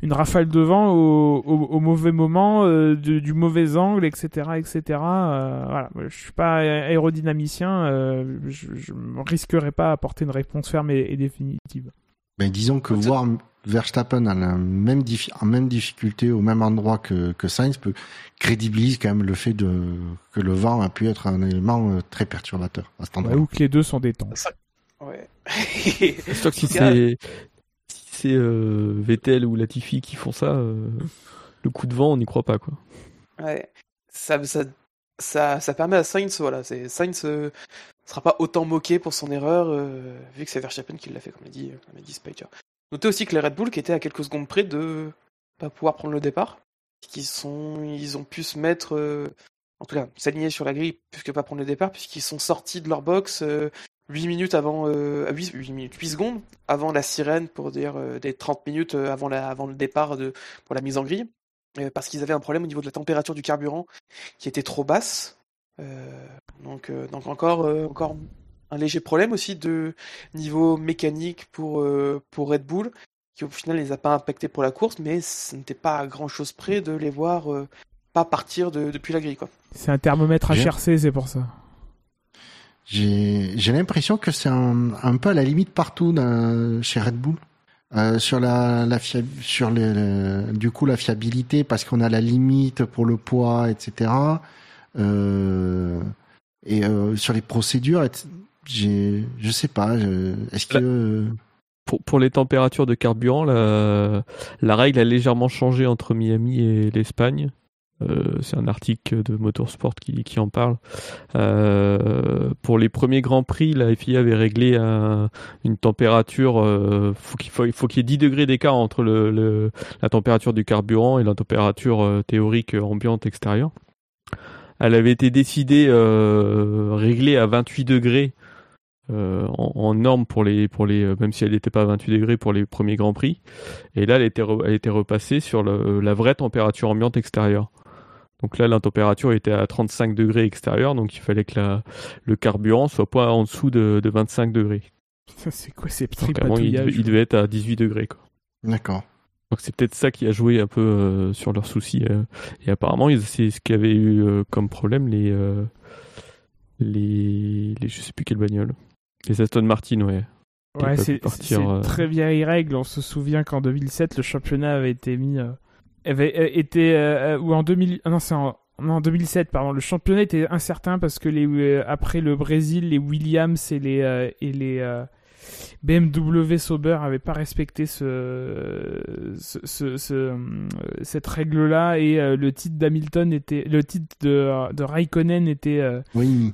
S4: une, rafale de vent au, au, mauvais moment, du, mauvais angle, etc. etc. voilà, je suis pas aérodynamicien, je, je risquerais pas apporter une réponse ferme et, définitive.
S1: Ben, disons que voir Verstappen a la même, en même difficulté au même endroit que, que Sainz peut crédibilise quand même le fait de que le vent a pu être un élément euh, très perturbateur à cet endroit.
S4: ou que les deux sont des temps.
S3: Ouais.
S2: que si c'est si c'est euh, Vettel ou Latifi qui font ça, euh, le coup de vent on n'y croit pas quoi.
S3: Ouais. Ça, ça, ça, ça permet à Sainz voilà, c'est Sainz sera pas autant moqué pour son erreur vu que c'est Verstappen qui l'a fait comme l'a dit comme dit Spiker. Notez aussi que les Red Bull qui étaient à quelques secondes près de pas pouvoir prendre le départ, qu'ils ils ont pu se mettre, euh, en tout cas, s'aligner sur la grille puisque pas prendre le départ, puisqu'ils sont sortis de leur box 8 euh, minutes avant, euh, 8, 8, minutes, 8 secondes avant la sirène pour dire des 30 minutes avant, la, le départ pour la mise en grille, parce qu'ils avaient un problème au niveau de la température du carburant qui était trop basse. donc, donc encore, encore un léger problème aussi de niveau mécanique pour, euh, pour Red Bull, qui au final les a pas impactés pour la course, mais ce n'était pas à grand chose près de les voir euh, pas partir de, depuis la grille. quoi.
S4: C'est un thermomètre HRC, c'est pour ça.
S1: J'ai l'impression que c'est un, un, peu à la limite partout chez Red Bull. Euh, sur la, la sur le, du coup la fiabilité parce qu'on a la limite pour le poids etc euh, et euh, sur les procédures j'ai, je sais pas. Est-ce que
S2: pour, pour les températures de carburant, la, la règle a légèrement changé entre Miami et l'Espagne. Euh, c'est un article de Motorsport qui, qui en parle. Euh, pour les premiers grands prix, la FIA avait réglé une température. Euh, faut qu'il faut, faut qu'il y ait 10 degrés d'écart entre le, le, la température du carburant et la température théorique ambiante extérieure. Elle avait été décidée réglée à 28 degrés euh, en, norme pour les pour les euh, même si elle n'était pas à 28 degrés pour les premiers grands prix. Et là elle était elle était repassée sur le, la vraie température ambiante extérieure. Donc là la température était à 35 degrés extérieur donc il fallait que la, le carburant soit pas en dessous de, de 25 degrés.
S4: C'est quoi ces
S2: petits il, il, devait être à 18 degrés quoi.
S1: D'accord.
S2: Donc c'est peut-être ça qui a joué un peu euh, sur leurs soucis et apparemment c'est ce qui avait eu comme problème les les, les je sais plus quelle bagnole les Aston Martin, ouais.
S4: Ouais, c'est euh... très vieille règle. On se souvient qu'en 2007, le championnat avait été mis. Euh, avait euh, été. Euh, ou en 2000. Ah non, c'est en. Non, 2007, pardon. Le championnat était incertain parce que les, après le Brésil, les Williams et les, et les, BMW Sauber avait pas respecté ce, ce, ce, cette règle-là et euh, le titre d'Hamilton était, le titre de, de Raikkonen était euh,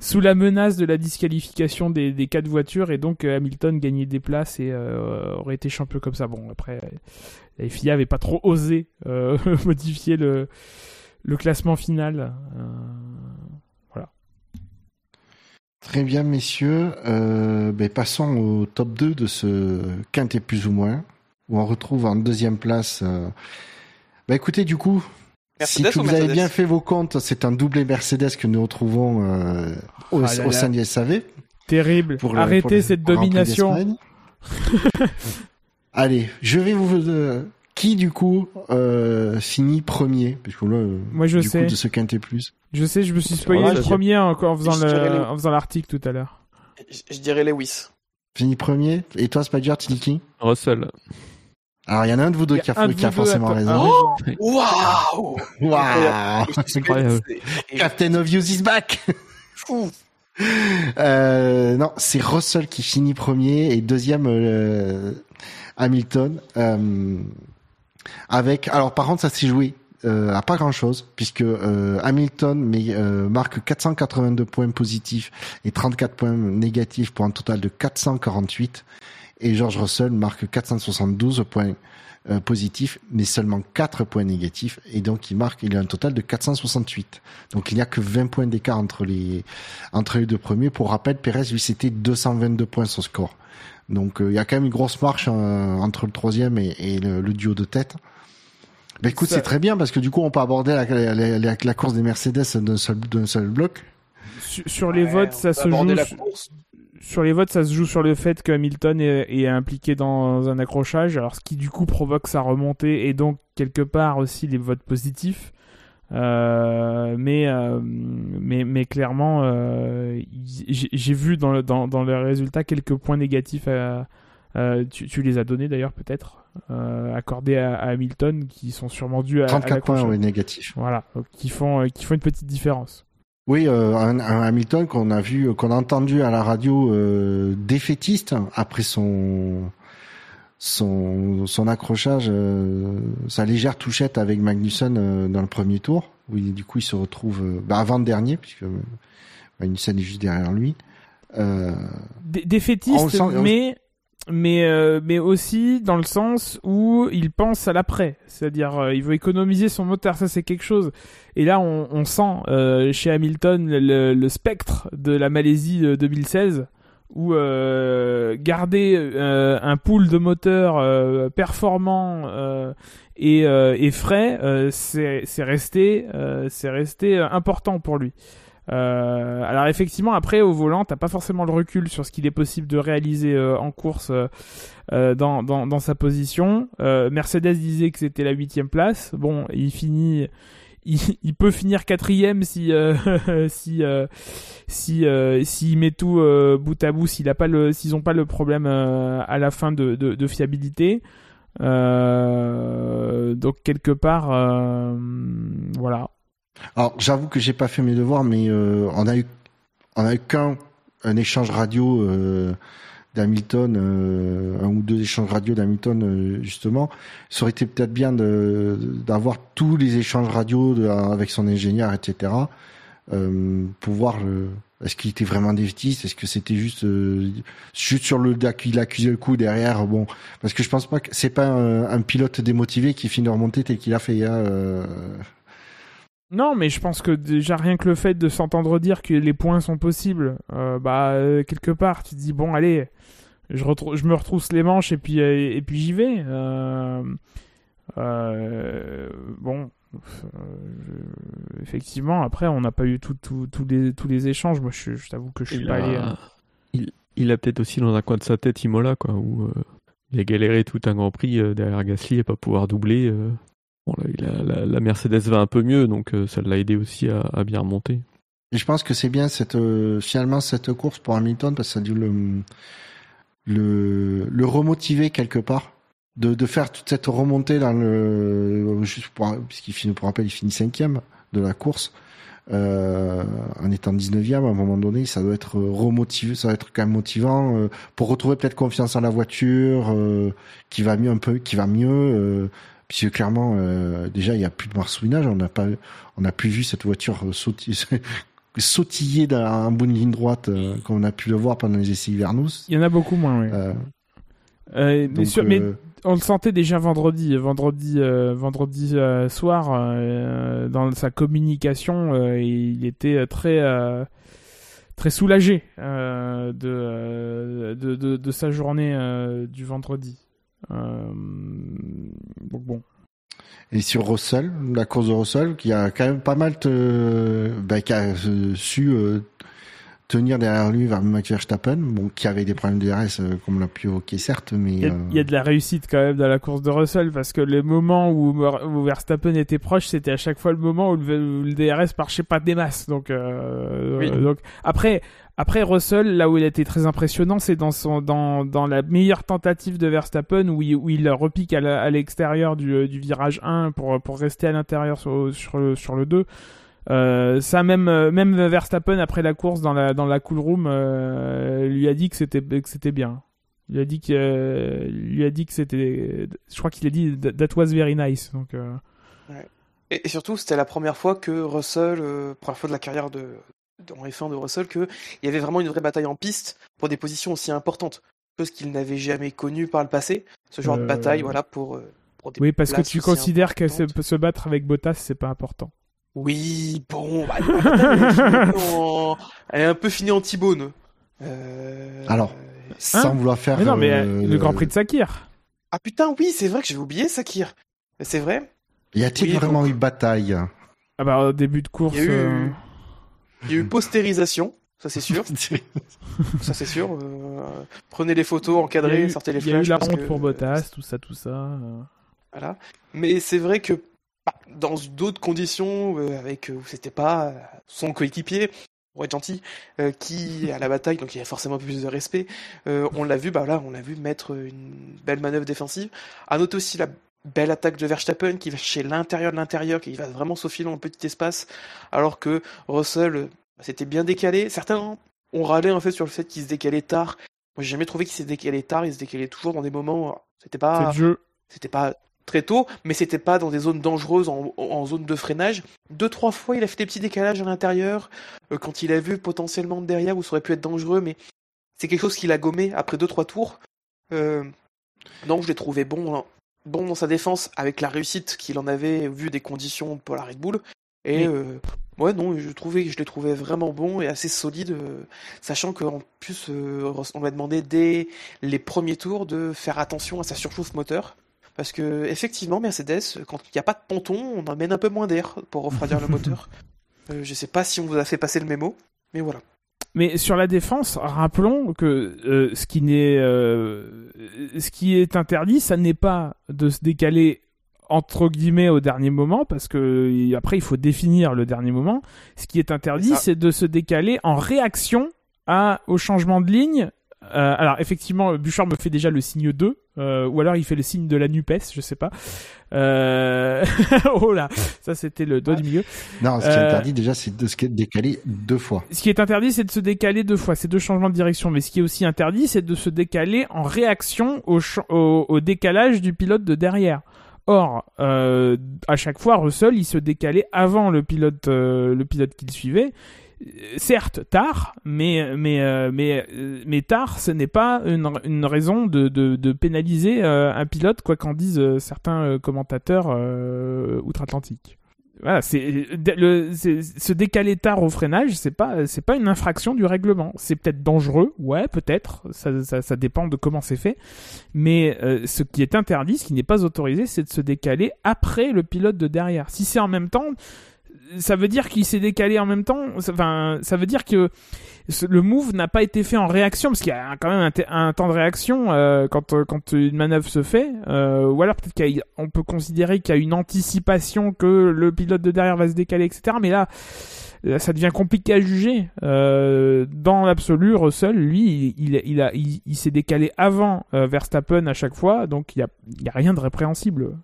S4: sous la menace de la disqualification des, des quatre voitures et donc euh, Hamilton gagnait des places et aurait été champion comme ça. Bon, après, la FIA avait pas trop osé modifier le, le classement final.
S1: Très bien, messieurs. Euh, ben, passons au top 2 de ce quintet plus ou moins, où on retrouve en deuxième place. Euh... Ben, écoutez, du coup, Si
S3: Mercedes
S1: vous avez
S3: Mercedes
S1: bien fait vos comptes, c'est un doublé Mercedes que nous retrouvons euh, au,
S4: Ah là
S1: au
S4: là.
S1: sein du SAV.
S4: Terrible.
S1: Pour le-
S4: Arrêtez
S1: pour
S4: cette domination.
S1: Allez, je vais vous... qui, du coup, euh, finit premier? Parce que là, euh,
S4: Moi, je
S1: du
S4: sais.
S1: coup, de ce quintet plus.
S4: Je sais, je me suis spoilé
S2: Voilà,
S4: le premier en, en faisant
S3: je
S4: le,
S3: les-
S4: en faisant l'article tout à l'heure.
S3: Je, je dirais Lewis.
S1: Finit premier. Et toi, Spider, tu dis qui?
S2: Russell.
S1: Alors, il y en a un de vous deux
S4: y a
S1: qui a, qui a forcément raison.
S3: Oh. Waouh
S1: Waouh
S2: Incroyable.
S3: Et-
S1: Captain Obvious is back
S3: Fou.
S1: Euh, non, c'est Russell qui finit premier et deuxième euh, Hamilton. Euh, avec, alors par contre, ça s'est joué euh, à pas grand chose puisque euh, Hamilton euh, marque 482 points positifs et 34 points négatifs pour un total de 448 et George Russell marque 472 points euh, positifs mais seulement 4 points négatifs. Et donc il marque il a un total de 468 donc il n'y a que 20 points d'écart entre les entre les deux premiers. Pour rappel Perez lui c'était 222 points son score donc euh, il y a quand même une grosse marche euh, entre le troisième et, et le, le duo de tête ben écoute c'est très bien parce que du coup on peut aborder la, la, la- la course des Mercedes d'un seul bloc
S4: Sur, sur les
S3: Ouais,
S4: votes,
S3: on
S4: ça
S3: peut
S4: se
S3: aborder
S4: joue.
S3: la
S4: sur-
S3: course.
S4: Sur les votes, ça se joue sur le fait que Hamilton est, est impliqué dans un accrochage, alors ce qui du coup provoque sa remontée et donc quelque part aussi les votes positifs. Euh, mais, euh, mais mais clairement, euh, j'ai vu dans, le- dans dans les résultats quelques points négatifs. à- tu, tu les as donnés d'ailleurs peut-être accordés à, à Hamilton qui sont sûrement dus à, à
S1: 34 points
S4: l'accrochage.
S1: ouais, négatifs
S4: Voilà, donc qui font qui font une petite différence.
S1: Oui, un, un Hamilton qu'on a vu, qu'on a entendu à la radio défaitiste après son son son accrochage, euh, sa légère touchette avec Magnussen euh, dans le premier tour, où il- du coup il se retrouve euh, bah, avant dernier puisque euh, Magnussen est juste derrière lui.
S4: Défaitiste,
S1: on-
S4: mais mais mais aussi dans le sens où il pense à l'après, c'est-à-dire il veut économiser son moteur, ça c'est quelque chose. Et là on, on sent chez Hamilton le, le spectre de la Malaisie de 2016 où euh, garder euh, un pool de moteurs euh, performant euh, et, euh, et frais, euh, c'est resté c'est resté important pour lui. Alors effectivement, après au volant, t'as pas forcément le recul sur ce qu'il est possible de réaliser en course dans, dans, dans sa position. Mercedes disait que c'était la huitième place. Bon, il finit, il, peut finir quatrième si euh, si euh, si euh, s'il met tout bout à bout, s'il a pas s'ils ont pas le problème à la fin de, de, fiabilité. Donc quelque part, voilà.
S1: Alors j'avoue que j'ai pas fait mes devoirs, mais on a eu on a eu qu'un un échange radio d'Hamilton, euh, un ou deux échanges radio d'Hamilton euh, justement. Ça aurait été peut-être bien d'avoir tous les échanges radio avec son ingénieur, etc. Euh, pour voir est-ce qu'il était vraiment défaitiste, est-ce que c'était juste juste sur le il accusait le coup derrière, bon parce que je pense pas que c'est pas un, pilote démotivé qui finit de remonter tel qu'il a fait. Hein,
S4: Non, mais je pense que déjà rien que le fait de s'entendre dire que les points sont possibles, euh, bah euh, quelque part tu te dis bon allez, je, je me retrousse les manches et puis euh, et puis j'y vais. Bon, je- effectivement après on n'a pas eu tout, tout- tous les tous les échanges. Moi je, je t'avoue que je suis
S2: Il
S4: pas allé.
S2: a, il, il a peut-être aussi dans un coin de sa tête Imola, quoi, où il a galéré tout un Grand Prix derrière Gasly et pas pouvoir doubler. La, Mercedes va un peu mieux, donc euh, ça l'a aidé aussi à, bien remonter.
S1: Je pense que c'est bien euh, finalement cette course pour Hamilton parce que ça a dû le remotiver quelque part de, faire toute cette remontée dans le puisqu'il finit pour rappel il finit cinquième de la course euh, en étant 19e à un moment donné ça doit être remotivé ça doit être quand même motivant pour retrouver peut-être confiance en la voiture qui va mieux un peu qui va mieux puisque clairement euh, déjà il y a plus de marsouinage on n'a pas on n'a plus vu cette voiture euh, sauter sautiller dans un bout de ligne droite euh, comme on a pu le voir pendant les essais hivernaux.
S4: Il y en a beaucoup moins. Oui.
S1: Euh,
S4: mais,
S1: donc,
S4: sur- mais on le sentait déjà vendredi, vendredi, vendredi soir dans sa communication, il était très très soulagé de, de, de de sa journée du vendredi. Euh, donc bon.
S1: et sur Russell, la course de Russell, qui a quand même pas mal te, bah, qui a euh, su euh, tenir derrière lui vers Max Verstappen, bon, qui avait des problèmes de DRS, euh, comme on l'a pu évoquer, certes, mais...
S4: Il y, a,
S1: euh,
S4: il y a de la réussite quand même dans la course de Russell parce que le moment où, où Verstappen était proche, c'était à chaque fois le moment où le, où le DRS marchait pas des masses. Donc, euh,
S3: Oui.
S4: euh, donc après, après Russell, là où il a été très impressionnant, c'est dans son dans dans la meilleure tentative de Verstappen où il, où il repique à l'extérieur du, du virage 1 pour pour rester à l'intérieur sur sur le, sur le 2. Euh, ça même euh, même Verstappen après la course dans la dans la cool room euh, lui a dit que c'était que c'était bien. Il a dit que euh, lui a dit que c'était je crois qu'il a dit that was very nice donc euh,
S3: Et, et surtout, c'était la première fois que Russell, euh, première fois de la carrière de dans F1 de Russell, que il y avait vraiment une vraie bataille en piste pour des positions aussi importantes, chose qu'il n'avait jamais connue par le passé. Ce genre de
S4: Euh,
S3: bataille, voilà, pour, euh, pour des
S4: oui parce que tu considères que se, se battre avec Bottas c'est pas important.
S3: Oui, bon, bah, elle, est un peu en- elle est un peu finie en T-bone. Euh...
S1: Alors. sans vouloir faire...
S4: Mais non mais
S1: euh,
S4: euh, le Grand Prix de Sakir.
S3: Ah putain, oui, c'est vrai que j'avais oublié Sakir. C'est vrai.
S1: Y a-t-il
S3: Oui,
S1: vraiment
S3: donc-
S1: eu bataille?
S4: Ah bah au début de course
S3: Il y a eu-
S4: euh,
S3: Il y a eu postérisation, ça c'est sûr. Ça c'est sûr. euh, Prenez les photos, encadrez,
S4: eu-
S3: sortez les
S4: il y a eu
S3: flashs.
S4: la honte
S3: que-
S4: pour Bottas, tout ça tout ça. euh.
S3: Voilà. Mais c'est vrai que bah, dans d'autres conditions, euh, avec euh, où c'était pas euh, son coéquipier, pour être gentil, euh, qui est à la bataille, donc il y a forcément plus de respect. on l'a vu, bah là, on l'a vu mettre une belle manœuvre défensive. À noter aussi la belle attaque de Verstappen qui va chez l'intérieur de l'intérieur, qui va vraiment s'aufiler dans le petit espace, alors que Russell s'était bien décalé. Certains ont râlé en fait sur le fait qu'il se décalait tard. Moi, j'ai jamais trouvé qu'il s'est décalé tard. Il se décalait toujours dans des moments. euh, C'était pas c'était pas très tôt, mais c'était pas dans des zones dangereuses en, en zone de freinage. Deux, trois fois, il a fait des petits décalages à l'intérieur, euh, quand il a vu potentiellement de derrière où ça aurait pu être dangereux, mais c'est quelque chose qu'il a gommé après deux, trois tours. Euh, donc je l'ai trouvé bon, bon dans sa défense avec la réussite qu'il en avait vu des conditions pour la Red Bull. Et
S4: Oui.
S3: euh, ouais, non, je trouvais, je l'ai trouvé vraiment bon et assez solide, euh, sachant qu'en plus, euh, on lui a demandé dès les premiers tours de faire attention à sa surchauffe moteur. Parce que effectivement, Mercedes, quand il n'y a pas de ponton, on emmène un peu moins d'air pour refroidir le moteur. Je sais pas si on vous a fait passer le mémo, mais voilà.
S4: Mais sur la défense, rappelons que euh, ce qui n'est, euh, ce qui est interdit, ça n'est pas de se décaler entre guillemets au dernier moment, parce que après il faut définir le dernier moment. Ce qui est interdit,
S3: c'est
S4: de se décaler en réaction à, au changement de ligne. Euh, alors effectivement, Bouchard me fait déjà le signe 2, euh, ou alors il fait le signe de la NUPES, je sais pas. Euh... oh là, ça c'était le doigt du milieu.
S1: Non, ce qui est interdit déjà, c'est de se décaler deux fois.
S4: Ce qui est interdit, c'est de se décaler deux fois. C'est deux changements de direction. Mais ce qui est aussi interdit, c'est de se décaler en réaction au, ch- au, au décalage du pilote de derrière. Or, à chaque fois, Russell, il se décalait avant le pilote, le pilote qu'il suivait. Certes, tard, mais mais euh, mais euh, mais tard, ce n'est pas une, une raison de, de, de pénaliser euh, un pilote, quoi qu'en disent certains commentateurs euh, outre-Atlantique. Voilà, c'est- se décaler tard au freinage, c'est pas c'est pas une infraction du règlement. C'est peut-être dangereux, ouais, peut-être. Ça, ça, ça dépend de comment c'est fait. Mais euh, ce qui est interdit, ce qui n'est pas autorisé, c'est de se décaler après le pilote de derrière. Si c'est en même temps, ça veut dire qu'il s'est décalé en même temps. Enfin, ça veut dire que le move n'a pas été fait en réaction parce qu'il y a quand même un, te- un temps de réaction euh, quand euh, quand une manœuvre se fait. Euh, ou alors peut-être qu'on peut considérer qu'il y a une anticipation que le pilote de derrière va se décaler, etc. Mais là. ça devient compliqué à juger. Euh, dans l'absolu, Russell, lui, il, il, il s'est décalé avant euh, Verstappen à chaque fois, donc il y a, y a rien de répréhensible.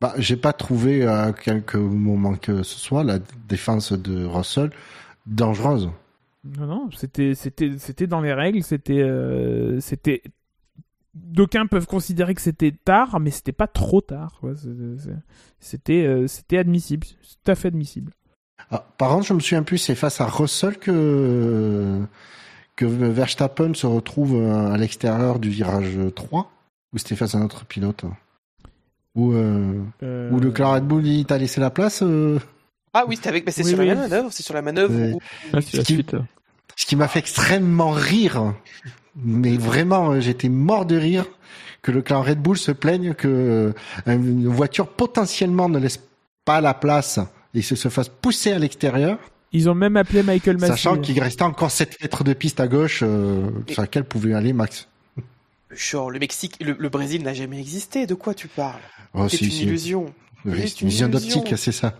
S1: Bah, j'ai pas trouvé à quelques moments que ce soit la défense de Russell dangereuse.
S4: Non, non, c'était, c'était, c'était dans les règles, c'était, euh, c'était. D'aucuns peuvent considérer que c'était tard, mais c'était pas trop tard. quoi. C'était, euh, c'était admissible, tout à fait admissible.
S1: Ah, par contre, je me souviens plus, c'est face à Russell que que Verstappen se retrouve euh, à l'extérieur du virage 3 ou c'était face à notre pilote? Ou euh,
S4: Euh,
S1: ou le Clan Red Bull il t'a laissé la place euh,
S3: Ah oui, c'était avec, bah, c'est
S4: Oui,
S3: sur
S4: oui.
S3: la manœuvre, c'est sur la manœuvre où
S2: Ah, c'est la
S1: Qui-
S2: suite.
S1: Ce qui m'a fait extrêmement rire, mais vraiment, j'étais mort de rire que le clan Red Bull se plaigne que une voiture potentiellement ne laisse pas la place et se, se fasse pousser à l'extérieur.
S4: Ils ont même appelé Michael Massey.
S1: Sachant qu'il restait encore 7 mètres de piste à gauche euh, sur laquelle pouvait aller Max.
S3: Genre, le Mexique, le, le Brésil n'a jamais existé. De quoi tu parles
S1: Oh,
S3: C'est
S1: si,
S3: une
S1: si.
S3: illusion.
S1: Oui,
S3: C'est
S1: c'est une vision
S3: illusion.
S1: d'optique, c'est ça.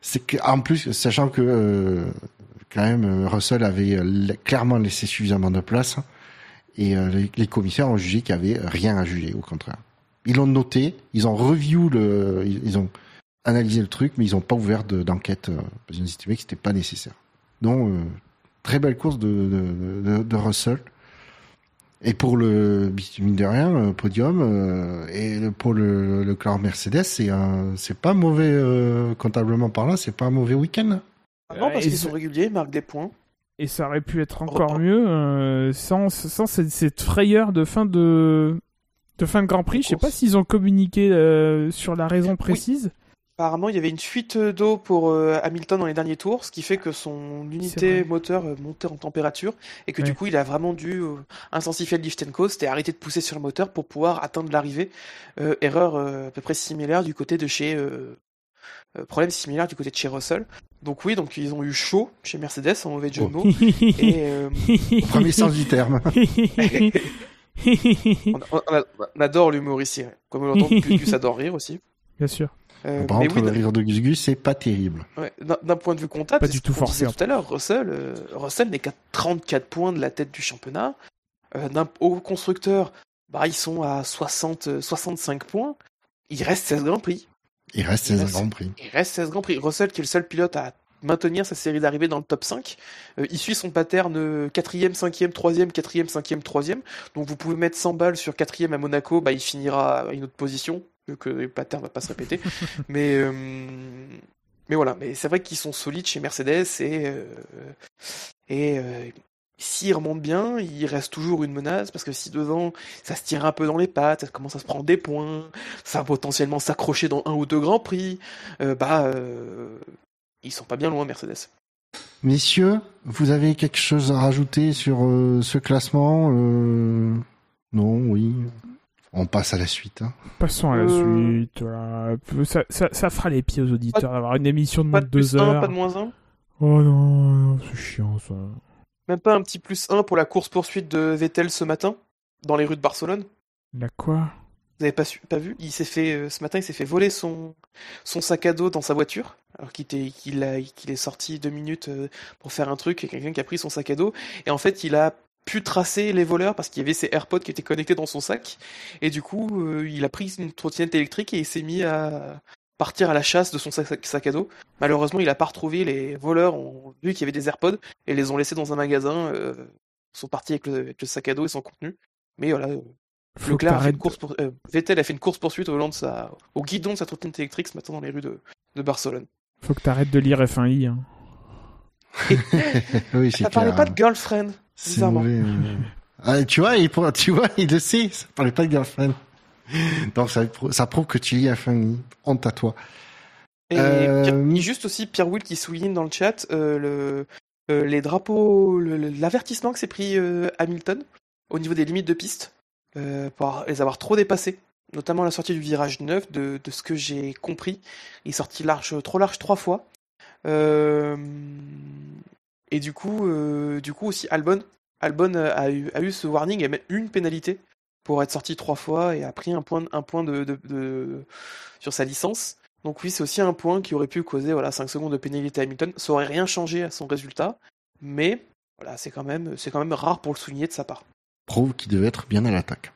S1: C'est? Que en plus, sachant que euh, quand même euh, Russell avait euh, la- clairement laissé suffisamment de place et euh, les, les commissaires ont jugé qu'il y avait rien à juger, au contraire. Ils l'ont noté, ils ont review le, ils, ils ont analysé le truc, mais ils n'ont pas ouvert de- d'enquête euh, parce qu'ils ont estimé que c'était pas nécessaire. Donc euh, très belle course de, de, de, de Russell. Et pour le mine de rien, le podium euh, et le- pour le, le Mercedes, c'est un, c'est pas mauvais euh, comptablement parlant, c'est pas un mauvais week-end.
S3: Ah non, parce qu'ils sont réguliers, ils marquent des points.
S4: Et ça aurait pu être encore mieux euh, sans, sans cette, cette frayeur de fin de, de fin de Grand Prix. Je sais pas s'ils ont communiqué euh, sur la raison précise.
S3: Apparemment, il y avait une fuite d'eau pour euh, Hamilton dans les derniers tours, ce qui fait que son unité moteur euh, montait en température et que
S4: Ouais.
S3: du coup, il a vraiment dû euh, intensifier le lift and coast et arrêter de pousser sur le moteur pour pouvoir atteindre l'arrivée. Euh, erreur euh, à peu près similaire du côté de chez euh, euh, problème similaire du côté de chez Russell. Donc oui, donc ils ont eu chaud chez Mercedes en mauvais jeu de mots. Et euh,
S1: Au premier sens du terme.
S3: on, on- on a- on adore l'humour ici, ouais. comme on l'entend, Gus adore rire aussi.
S4: Bien sûr.
S3: Euh,
S1: Par
S3: mais
S1: contre,
S3: oui,
S1: le rire de Gus Gus, c'est pas terrible.
S3: Ouais, d'un point de vue comptable,
S4: Pas
S3: c'est
S4: du
S3: ce
S4: tout forcé,
S3: à l'heure. Russell, euh, Russell n'est qu'à 34 points de la tête du championnat. Euh, au constructeur, bah, ils sont à 60, euh, 65 points. Il reste 16 Grands Prix.
S1: Il reste
S3: Il
S1: 16
S3: reste-
S1: Grand Prix.
S3: Il reste 16 Grands Prix. Russell, qui est le seul pilote à maintenir sa série d'arrivée dans le top 5, euh, il suit son pattern euh, 4ème, 5ème, 3ème, 4ème, 5ème, 3ème. Donc vous pouvez mettre 100 balles sur 4ème à Monaco, bah, il finira à une autre position, vu que le pattern va pas se répéter. mais, euh, mais voilà, mais c'est vrai qu'ils sont solides chez Mercedes et, euh, et euh, s'ils remontent bien, il reste toujours une menace parce que si devant ça se tire un peu dans les pattes, ça commence à se prendre des points, ça va potentiellement s'accrocher dans un ou deux grands prix, euh, bah euh, ils sont pas bien loin Mercedes.
S1: Messieurs, vous avez quelque chose à rajouter sur euh, ce classement euh, Non, oui. On passe à la suite. hein.
S4: Passons à la
S3: Euh.
S4: suite. voilà. Ça, ça, ça fera les pieds aux auditeurs d'avoir une émission de moins
S3: de
S4: de deux
S3: plus 1,
S4: heures.
S3: pas de moins 1,
S4: Oh non, non, c'est chiant ça.
S3: même pas un petit plus 1 pour la course poursuite de Vettel ce matin dans les rues de Barcelone?
S4: La quoi?
S3: Vous avez pas, su- pas vu? Il s'est fait euh, ce matin, il s'est fait voler son son sac à dos dans sa voiture, alors qu'il est sorti deux minutes euh, pour faire un truc et quelqu'un qui a pris son sac à dos et en fait il a pu tracer les voleurs parce qu'il y avait ses AirPods qui étaient connectés dans son sac et du coup euh, il a pris une trottinette électrique et il s'est mis à partir à la chasse de son sac, sac à dos. Malheureusement, il a pas retrouvé les voleurs ont vu qu'il y avait des AirPods et les ont laissés dans un magasin. euh, ils sont partis avec le, avec le sac à dos et son contenu. Mais voilà,
S4: Faut que
S3: Leclerc a fait une course pour, euh, Vettel a fait une course poursuite au, volant de sa, au guidon de sa trottinette électrique ce matin dans les rues de, de Barcelone.
S4: Faut que t'arrêtes de lire F1i. Hein.
S1: oui, c'est
S3: Ça parlait
S1: clair.
S3: pas de girlfriend,
S1: C'est mauvais. euh. Ah, tu vois, il, tu vois, il le sait. Ça parlait pas de girlfriend. Donc ça, prouve- ça prouve que tu lis à fin. Honte à toi.
S3: Et
S1: Euh,
S3: juste aussi Pierre Will qui souligne dans le chat euh, le, euh, les drapeaux, l'avertissement que s'est pris euh, Hamilton au niveau des limites de piste pour les avoir trop dépassées, notamment à la sortie du virage 9, de, de ce que j'ai compris. Il est sorti large, trop large trois fois. Euh, et du coup, euh, du coup aussi Albon, Albon a eu, a eu ce warning et même une pénalité pour être sorti trois fois et a pris un point, un point de, sur sa licence. Donc oui, c'est aussi un point qui aurait pu causer voilà 5 secondes de pénalité à Hamilton. Ça aurait rien changé à son résultat, mais voilà, c'est quand même quand même rare pour le souligner de sa part.
S1: Prouve qu'il devait être bien à l'attaque.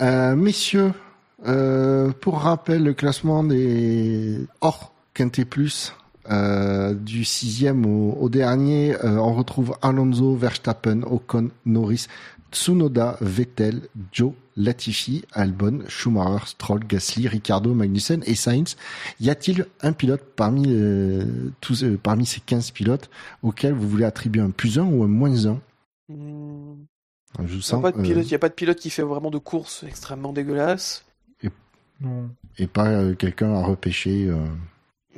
S1: Euh, messieurs, euh, pour rappel, le classement des hors Quintet Plus euh, du sixième au, au dernier, euh, on retrouve Alonso, Verstappen, Ocon, Norris, Tsunoda, Vettel, Joe, Latifi, Albon, Schumacher, Stroll, Gasly, Ricardo, Magnussen et Sainz. Y a-t-il un pilote parmi euh, tous euh, parmi ces 15 pilotes auquel vous voulez attribuer un plus un ou un moins un?
S3: Hmm,
S1: Je vous
S3: Il n'y a, pas de
S1: euh,
S3: pilote- y a pas de pilote qui fait vraiment de course extrêmement dégueulasse.
S4: Non.
S1: et pas euh, quelqu'un à repêcher.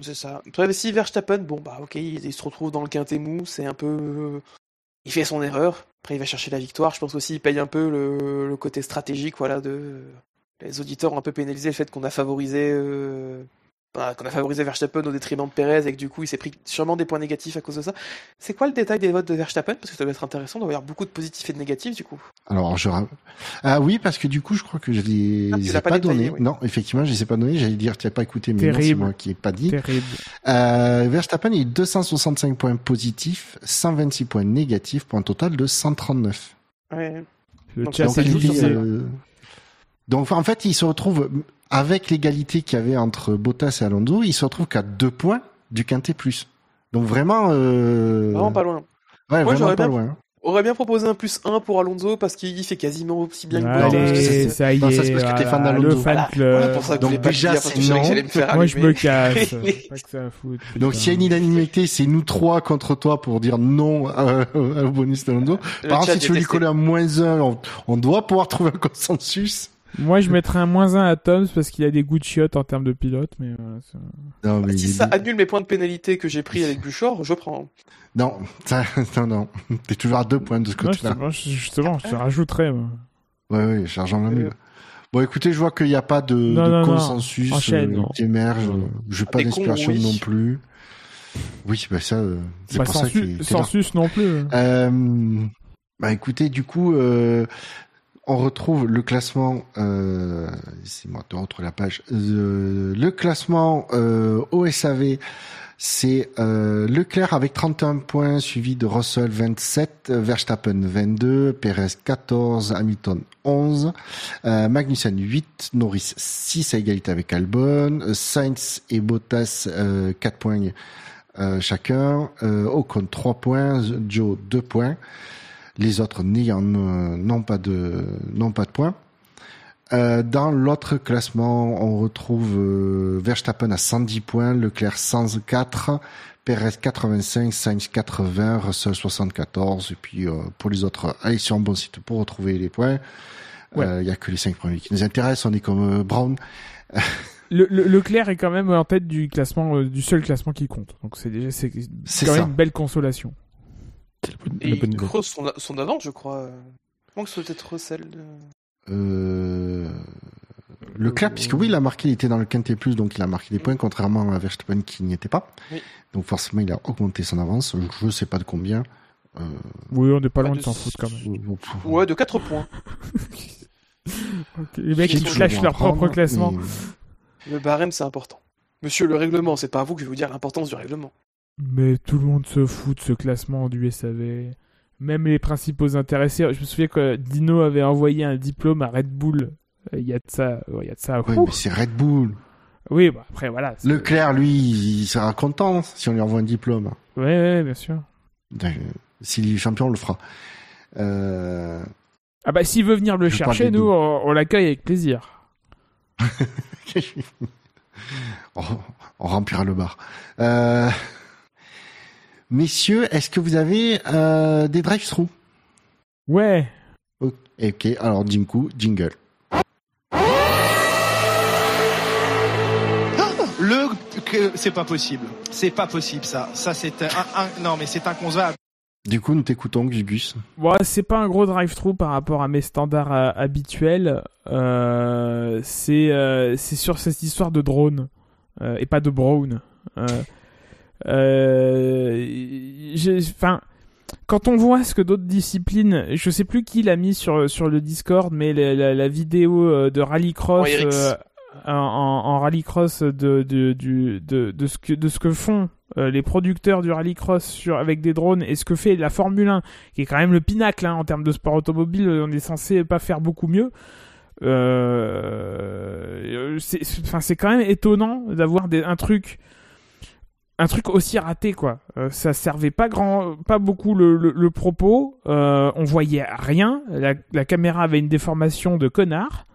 S3: C'est ça. Après, si Verstappen, bon, bah, ok, il, il se retrouve dans le quintet mou, c'est un peu. Il fait son erreur. Après, il va chercher la victoire. Je pense aussi qu'il paye un peu le, le côté stratégique, voilà, de. Les auditeurs ont un peu pénalisé le fait qu'on a favorisé. euh, bah, qu'on a favorisé Verstappen au détriment de Perez et que du coup il s'est pris sûrement des points négatifs à cause de ça. C'est quoi le détail des votes de Verstappen? Parce que ça doit être intéressant, il doit y avoir beaucoup de positifs et de négatifs du coup.
S1: Alors, je ah oui, parce que du coup, je crois que je les,
S3: Ah,
S1: les
S3: l'as
S1: ai
S3: pas
S1: pas,
S3: oui.
S1: Non, effectivement, je les ai pas donnés. J'allais dire, tu n'as pas écouté, mais non, c'est moi qui ai pas dit.
S4: Terrible.
S1: Euh, Verstappen, il a 265 points positifs, 126 points négatifs, pour un total de 139.
S3: Ouais.
S4: Le
S3: Donc,
S4: chat
S3: donc,
S1: en fait, il se retrouve avec l'égalité qu'il y avait entre Bottas et Alonso, il se retrouve qu'à deux points du quintet plus. Donc vraiment, euh...
S3: Vraiment pas loin.
S1: ouais,
S3: Moi,
S1: vraiment
S3: j'aurais
S1: pas
S3: bien-
S1: loin.
S3: Aurait bien proposé un plus 1 pour Alonso parce qu'il fait quasiment aussi bien que
S4: Allez,
S1: ça,
S4: ça y
S1: non, ça,
S4: est,
S1: c'est parce que t'es fan d'Alonso.
S4: le fan
S3: Voilà,
S4: club.
S3: voilà pour ça que
S1: Donc déjà,
S3: dire, parce que
S1: c'est non.
S3: j'allais me faire
S4: Moi, je me casse. Pas que ça à foutre,
S1: Donc s'il y a une unanimité, c'est nous trois contre toi pour dire non au bonus d'Alonso. Par contre, si tu veux lui coller un moins un, on, on doit pouvoir trouver un consensus.
S4: Moi, je mettrais un moins 1 à Toms parce qu'il a des goûts de chiottes en termes de pilote, mais voilà, ça-
S1: Non, mais
S3: Si ça annule mes points de pénalité que j'ai pris avec Buchor, je prends.
S1: non, ça, non, non. T'es toujours à deux points de ce côté-là.
S4: justement, je- justement, je te rajouterais. moi.
S1: Ouais, ouais, chargeant la
S3: Euh,
S1: mule. Bon, écoutez, je vois qu'il n'y a pas de,
S4: Non,
S1: de
S4: non, non.
S1: consensus
S4: Enchaîne,
S1: euh,
S2: non.
S1: qui émerge. Je
S3: Ah,
S1: pas d'inspiration
S3: oui.
S1: non plus. Oui, bah ça, euh, c'est
S4: Bah,
S1: pour
S4: sans,
S1: ça
S4: su-
S1: qu'il est
S4: sans
S1: là.
S4: sus non plus.
S1: Euh, bah écoutez, du coup, euh, on retrouve le classement. Euh, c'est moi la page. Euh, le classement euh, au SAV, c'est euh, Leclerc avec 31 points, suivi de Russell 27, euh, Verstappen 22, Perez 14, Hamilton 11, euh, Magnussen 8, Norris 6 à égalité avec Albon, Sainz et Bottas euh, 4 points chacun, Ocon 3 points, Joe 2 points, les autres n'ayant euh, n'ont pas de n'ont pas de points. Euh, dans l'autre classement, on retrouve euh, Verstappen à 110 points, Leclerc 104, Perez 85, Sainz 80, Russell 74. Et puis euh, pour les autres, allez sur un bon site pour retrouver les points. Il
S4: Ouais.
S1: y a que les cinq premiers qui nous intéressent. On est comme euh, Brown.
S4: Le, le- Leclerc est quand même en tête du classement, euh, du seul classement qui compte. Donc c'est déjà c'est
S1: C'est
S4: quand
S1: ça.
S4: même une belle consolation.
S2: C'est la bonne-
S3: Et
S2: la bonne
S3: creuse son, son avant, je crois. Manque peut-être celle de.
S1: Euh... Leclerc, puisque oui, il a marqué, il était dans le quintet plus, donc il a marqué des points, contrairement à Verstappen qui n'y était pas.
S3: Oui.
S1: Donc forcément, il a augmenté son avance. Je ne sais pas de combien. Euh...
S4: Oui, on n'est pas
S3: Pas
S4: loin
S3: de
S4: s'en foutre quand même.
S3: Ouais, de 4 points.
S4: Ok, Les mecs ils
S1: à
S4: leur propre classement.
S1: mais-
S3: Le barème, c'est important. Monsieur, le règlement, c'est pas à vous que je vais vous dire l'importance du règlement.
S4: Mais tout le monde se fout de ce classement du SAV. Même les principaux intéressés. Je me souviens que Dino avait envoyé un diplôme à Red Bull. Euh, Il y a de ça. Il y a de ça.
S1: Oui,
S4: Ouh.
S1: mais c'est Red Bull.
S4: Oui, bah, après voilà.
S1: Leclerc, lui, il sera content si on lui envoie un diplôme.
S4: Ouais, bien sûr.
S1: S'il est champion, on le fera. Euh...
S4: Ah bah s'il veut venir le
S1: Je
S4: chercher, nous on l'accueille avec plaisir.
S1: on, on remplira le bar. Euh... Messieurs, est-ce que vous avez euh, des drive-thru
S4: Ouais.
S1: Ok, alors Jinku, jingle.
S6: Le que c'est pas possible. C'est pas possible ça. Ça c'est un, un- non mais c'est inconcevable.
S1: Du coup, nous t'écoutons, Gugus.
S4: Bon, c'est pas un gros drive-thru par rapport à mes standards euh, habituels. Euh, c'est euh, c'est sur cette histoire de drone euh, et pas de brown. Euh, Enfin, quand on voit ce que d'autres disciplines, je sais plus qui l'a mis sur sur le Discord, mais la, la- la vidéo euh, de rallycross
S3: Oh,
S4: euh, en, rallycross de de, du, de de ce que de ce que font euh, les producteurs du rallycross sur avec des drones et ce que fait la Formule 1 qui est quand même le pinacle hein, en termes de sport automobile on est censé pas faire beaucoup mieux. Euh, c'est c'est- enfin c'est quand même étonnant d'avoir des un truc un truc aussi raté quoi. Euh, ça servait pas grand pas beaucoup le, propos. Euh, on voyait rien. La, caméra avait une déformation de connard.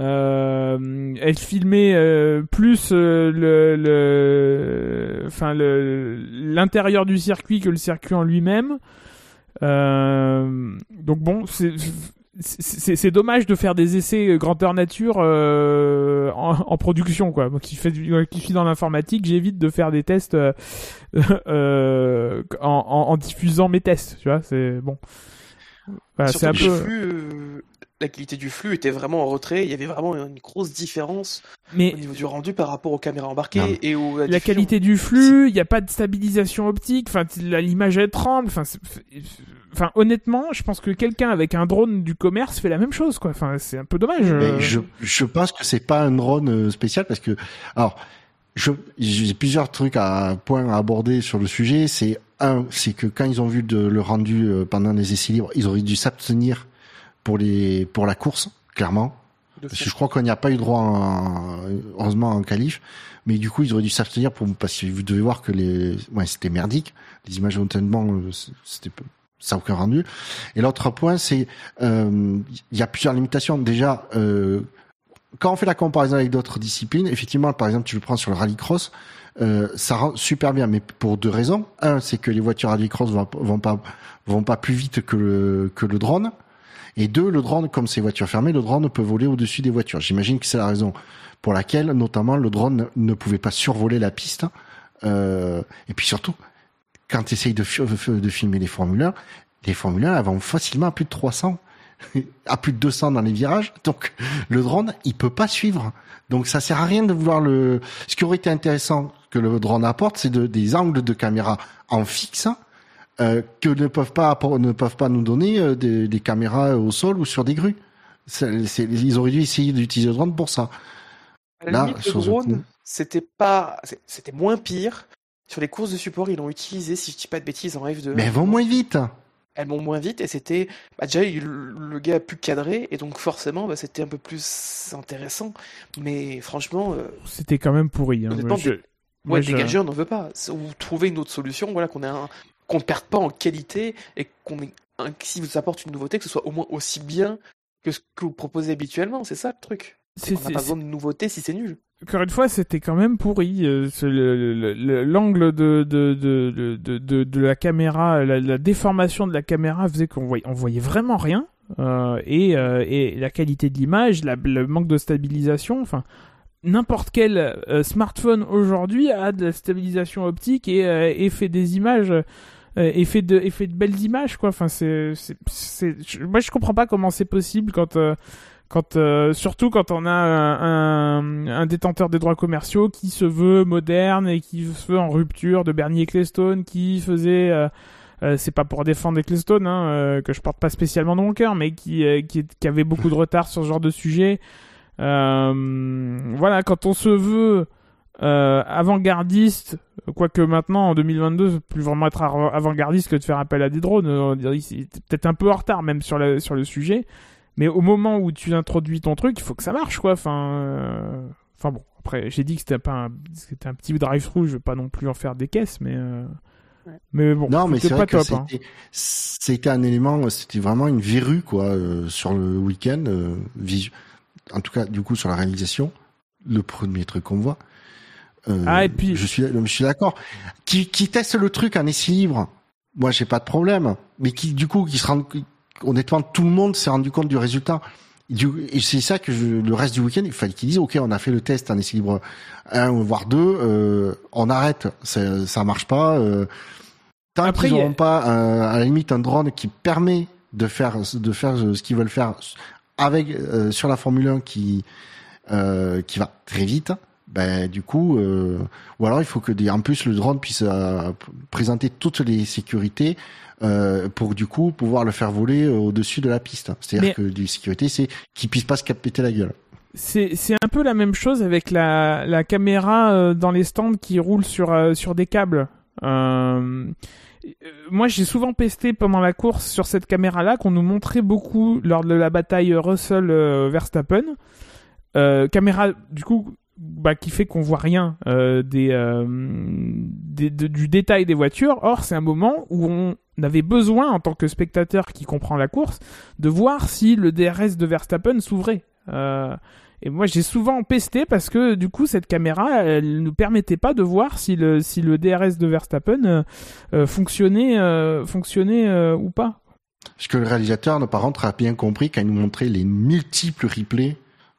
S4: Euh, elle filmait plus le, le, l'intérieur du circuit que le circuit en lui-même. Donc bon, c'est c'est c'est dommage de faire des essais euh, grandeur nature euh, en, en production quoi. Moi qui fait du- qui suis dans l'informatique, j'évite de faire des tests euh, euh, en, en, en diffusant mes tests, tu vois, c'est bon. Voilà, c'est
S3: Surtout
S4: un peu
S3: euh, la qualité du flux était vraiment en retrait. Il y avait vraiment une grosse différence
S4: mais
S3: au niveau du rendu par rapport aux caméras
S1: Non.
S3: embarquées et aux
S4: la qualité du flux, il n'y a pas de stabilisation optique, enfin l'image elle tremble, enfin enfin honnêtement, je pense que quelqu'un avec un drone du commerce fait la même chose quoi. Enfin, c'est un peu dommage.
S1: Mais
S4: euh.
S1: je, je pense que c'est pas un drone euh, spécial parce que, alors, je, j'ai plusieurs trucs à points à aborder sur le sujet. C'est un, c'est que quand ils ont vu de, le rendu euh, pendant les essais libres, ils auraient dû s'abstenir pour les pour la course, clairement.
S3: de
S1: Parce que je crois qu'on n'y a pas eu droit, en, heureusement, en qualif. Mais du coup, ils auraient dû s'abstenir pour parce que vous devez voir que les, ouais, c'était merdique. Les images honnêtement, euh, c'était ça a aucun rendu. Et l'autre point, c'est euh, il y a plusieurs limitations. Déjà, euh, quand on fait la comparaison avec d'autres disciplines, effectivement, par exemple, tu le prends sur le rallycross, euh, ça rend super bien, mais pour deux raisons. Un, c'est que les voitures rallycross vont, vont pas vont pas plus vite que le que le drone. Et deux, le drone, comme c'est voiture fermée, le drone peut voler au-dessus des voitures. J'imagine que c'est la raison pour laquelle, notamment, le drone ne pouvait pas survoler la piste. Euh, et puis surtout, quand tu essayes de, fi- de filmer les Formule 1, les Formule 1 elles vont facilement à plus de 300, à plus de 200 dans les virages. Donc, le drone, il peut pas suivre. Donc, ça sert à rien de vouloir le... Ce qui aurait été intéressant que le drone apporte, c'est de, des angles de caméra en fixe, euh, que ne peuvent pas ne peuvent pas nous donner euh, des, des caméras au sol ou sur des grues. Ils auraient dû essayer d'utiliser le drone pour ça.
S3: À la
S1: Là,
S3: limite, le
S1: sur ce
S3: drone, c'était pas, c'était moins pire. Sur les courses de support, ils l'ont utilisé, si je dis pas de bêtises, en F2.
S1: Mais elles vont moins vite.
S3: Elles vont moins vite et c'était, bah déjà, il- le gars a pu cadrer et donc forcément, bah, c'était un peu plus intéressant. Mais franchement, euh,
S4: C'était quand même pourri. Hein.
S3: Ouais,
S4: moi, je-
S3: dégager, on n'en veut pas. Ou trouver une autre solution, voilà, qu'on ait un, qu'on ne perde pas en qualité et qu'on si vous apporte une nouveauté, que ce soit au moins aussi bien que ce que vous proposez habituellement. C'est ça le truc.
S4: c'est-
S3: On n'a pas besoin de nouveauté si c'est nul.
S4: encore une fois, c'était quand même pourri. euh, L'angle de, de, de, de, de, la caméra, la, la déformation de la caméra faisait qu'on voyait, on voyait vraiment rien. euh, et, euh, et la qualité de l'image, le manque de stabilisation, enfin, n'importe quel euh, smartphone aujourd'hui a de la stabilisation optique et, euh, et fait des images. Euh, et fait de et de belles images quoi. Enfin c'est c'est moi je comprends pas comment c'est possible quand euh, quand euh, surtout quand on a un, un, détenteur des droits commerciaux qui se veut moderne et qui se veut en rupture de Bernie Ecclestone qui faisait euh, euh, c'est pas pour défendre Ecclestone hein, que je porte pas spécialement dans mon cœur mais qui, qui qui avait beaucoup de retard sur ce genre de sujet. Voilà quand on se veut euh, avant-gardiste, quoique maintenant en 2022, c'est plus vraiment être av- avant-gardiste que de faire appel à des drones. euh, On dirait c'est peut-être un peu en retard même sur, la, sur le sujet. Mais au moment où tu introduis ton truc, il faut que ça marche, quoi. Enfin, euh, enfin bon. Après, j'ai dit que c'était pas un, c'était un petit drive-through. Je vais pas non plus en faire des caisses, mais euh,
S3: Ouais.
S4: mais bon.
S1: non, mais c'est
S4: pas
S1: que
S4: top. hein.
S1: c'était, un élément, c'était vraiment une verrue quoi euh, sur le week-end. euh, visu- en tout cas, du coup, sur la réalisation, le premier truc qu'on voit. Euh,
S4: Ah, et puis-
S1: je suis, je suis d'accord. Qui, qui teste le truc en essai libre, moi j'ai pas de problème. Mais qui, du coup, qui se rend, honnêtement, tout le monde s'est rendu compte du résultat. Du- Et c'est ça que je, le reste du week-end, il fallait qu'ils disent, ok, on a fait le test en essai libre 1 voire 2, euh, on arrête, ça, ça marche pas. Euh, tant qu'ils
S4: a-
S1: n'auront pas, euh, à la limite, un drone qui permet de faire, de faire ce qu'ils veulent faire avec euh, sur la Formule 1 qui euh, qui va très vite, ben du coup, euh, ou alors il faut que des, en plus le drone puisse euh, présenter toutes les sécurités euh, pour du coup pouvoir le faire voler euh, au-dessus de la piste. C'est-à-dire que du sécurité, c'est qu'il puisse pas se péter la gueule.
S4: C'est un peu la même chose avec la, la caméra euh, dans les stands qui roule sur, sur des câbles. Euh, moi, j'ai souvent pesté pendant la course sur cette caméra-là qu'on nous montrait beaucoup lors de la bataille Russell-Verstappen. Euh, caméra, du coup, bah, qui fait qu'on voit rien euh, des, euh, du détail des voitures. Or, c'est un moment où on avait besoin, en tant que spectateur qui comprend la course, de voir si le DRS de Verstappen s'ouvrait. Euh, et moi, j'ai souvent pesté parce que du coup, cette caméra, elle nous permettait pas de voir si le si le DRS de Verstappen fonctionnait fonctionnait ou pas.
S1: Parce que le réalisateur, par contre, a bien compris quand il nous montrait les multiples replays,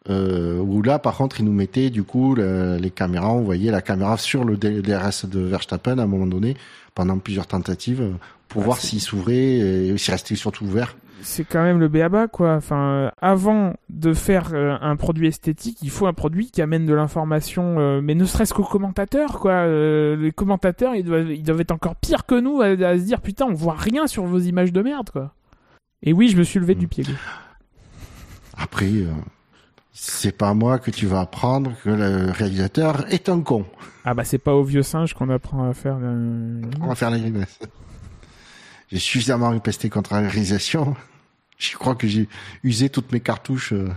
S1: euh, où là, par contre, il nous mettait du coup le- les caméras, on voyait la caméra sur le DRS de Verstappen à un moment donné, pendant plusieurs tentatives, euh, pour
S4: Ouais,
S1: voir s'il s'ouvrait et s'il restait surtout ouvert.
S4: C'est quand même le béaba, quoi. Enfin, euh, avant de faire euh, un produit esthétique, il faut un produit qui amène de l'information, euh, mais ne serait-ce qu'aux commentateurs, quoi. Les commentateurs, ils doivent, ils doivent être encore pires que nous à, à se dire, putain, on voit rien sur vos images de merde, quoi. Et oui, je me suis levé
S1: Mm.
S4: du pied gauche.
S1: Après, euh, c'est pas à moi que tu vas apprendre que le réalisateur est un con.
S4: Ah bah c'est pas au vieux singe qu'on apprend à faire.
S1: On va faire la grimace. J'ai suffisamment ripesté contre la réalisation. Je crois que j'ai usé toutes mes cartouches. euh.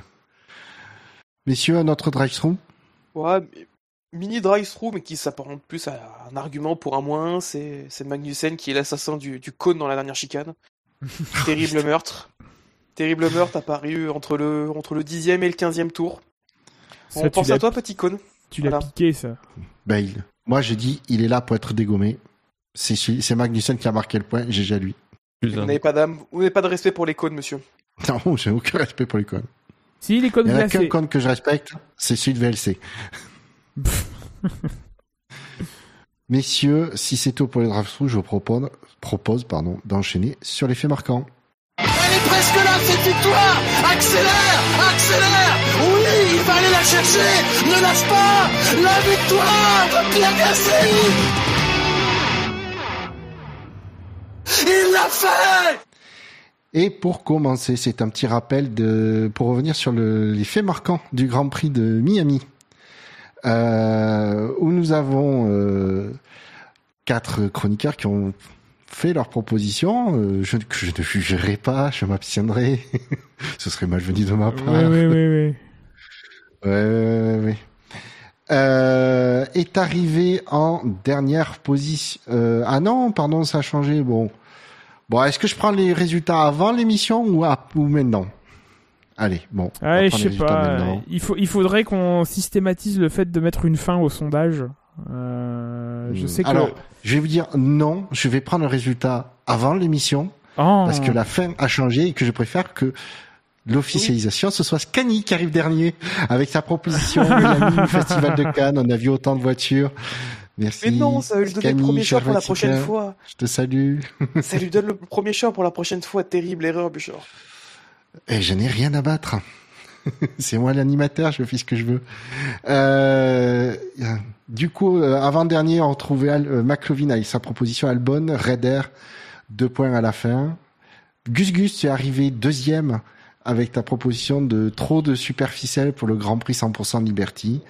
S1: Messieurs, un autre drive-thru
S3: Ouais, mini drive-thru, mais qui s'apparente plus à un argument pour un moins, c'est c'est Magnussen qui est l'assassin du, du cône dans la dernière chicane. Terrible meurtre. Terrible meurtre apparu entre le, entre le 10e et le 15e tour.
S4: Ça,
S3: On pense à toi, petit cône.
S4: Tu l'as
S3: Voilà.
S4: piqué, ça.
S1: Bale. Moi, je dis, il est là pour être dégommé. C'est Magnussen qui a marqué le point. GG à lui.
S3: Vous n'avez pas d'âme, vous n'avez pas de respect pour les cônes, monsieur.
S1: Non, j'ai aucun respect pour les connes.
S4: Si, les codes
S1: Il y en a qu'un conne que je respecte, c'est celui de VLC. Messieurs, si c'est tout pour les drive-thru, je vous propose, propose pardon, d'enchaîner sur les faits marquants.
S5: Elle est presque là, cette victoire. Accélère Accélère. Oui, il va aller la chercher. Ne lâche pas. La victoire de Pierre Gasly. Il l'a fait.
S1: Et pour commencer, c'est un petit rappel de, pour revenir sur le, les faits marquants du Grand Prix de Miami, euh, où nous avons euh, quatre chroniqueurs qui ont fait leurs propositions. Euh, je, que je ne jugerai pas, je m'abstiendrai. Ce serait malvenu de ma part.
S4: Oui, oui, oui, oui.
S1: Ouais, ouais. Euh, est arrivé en dernière position. Euh, ah non, pardon, ça a changé. Bon, bon, est-ce que je prends les résultats avant l'émission ou, à- ou maintenant? Allez, bon. on va
S4: Ouais, je sais pas.
S1: maintenant.
S4: Il, faut, il faudrait qu'on systématise le fait de mettre une fin au sondage. Euh, je sais que.
S1: Alors, je vais vous dire non. Je vais prendre le résultat avant l'émission
S4: Oh.
S1: parce que la fin a changé et que je préfère que l'officialisation, ce soit Scani qui arrive dernier avec sa proposition Miami, Festival de Cannes. On a vu autant de voitures. Merci.
S3: Mais non, ça va lui donner le premier choix pour la prochaine fois.
S1: Je te salue.
S3: Ça lui donne le premier choix pour la prochaine fois. Terrible erreur, Bouchard.
S1: Et je n'ai rien à battre. C'est moi l'animateur, je fais ce que je veux. Euh, du coup, euh, avant-dernier, on retrouvait Al, euh, McLovin avec sa proposition Albon, Raider, deux points à la fin. Gus Gus, tu es arrivé deuxième avec ta proposition de trop de superficiel pour le Grand Prix 100% Liberty.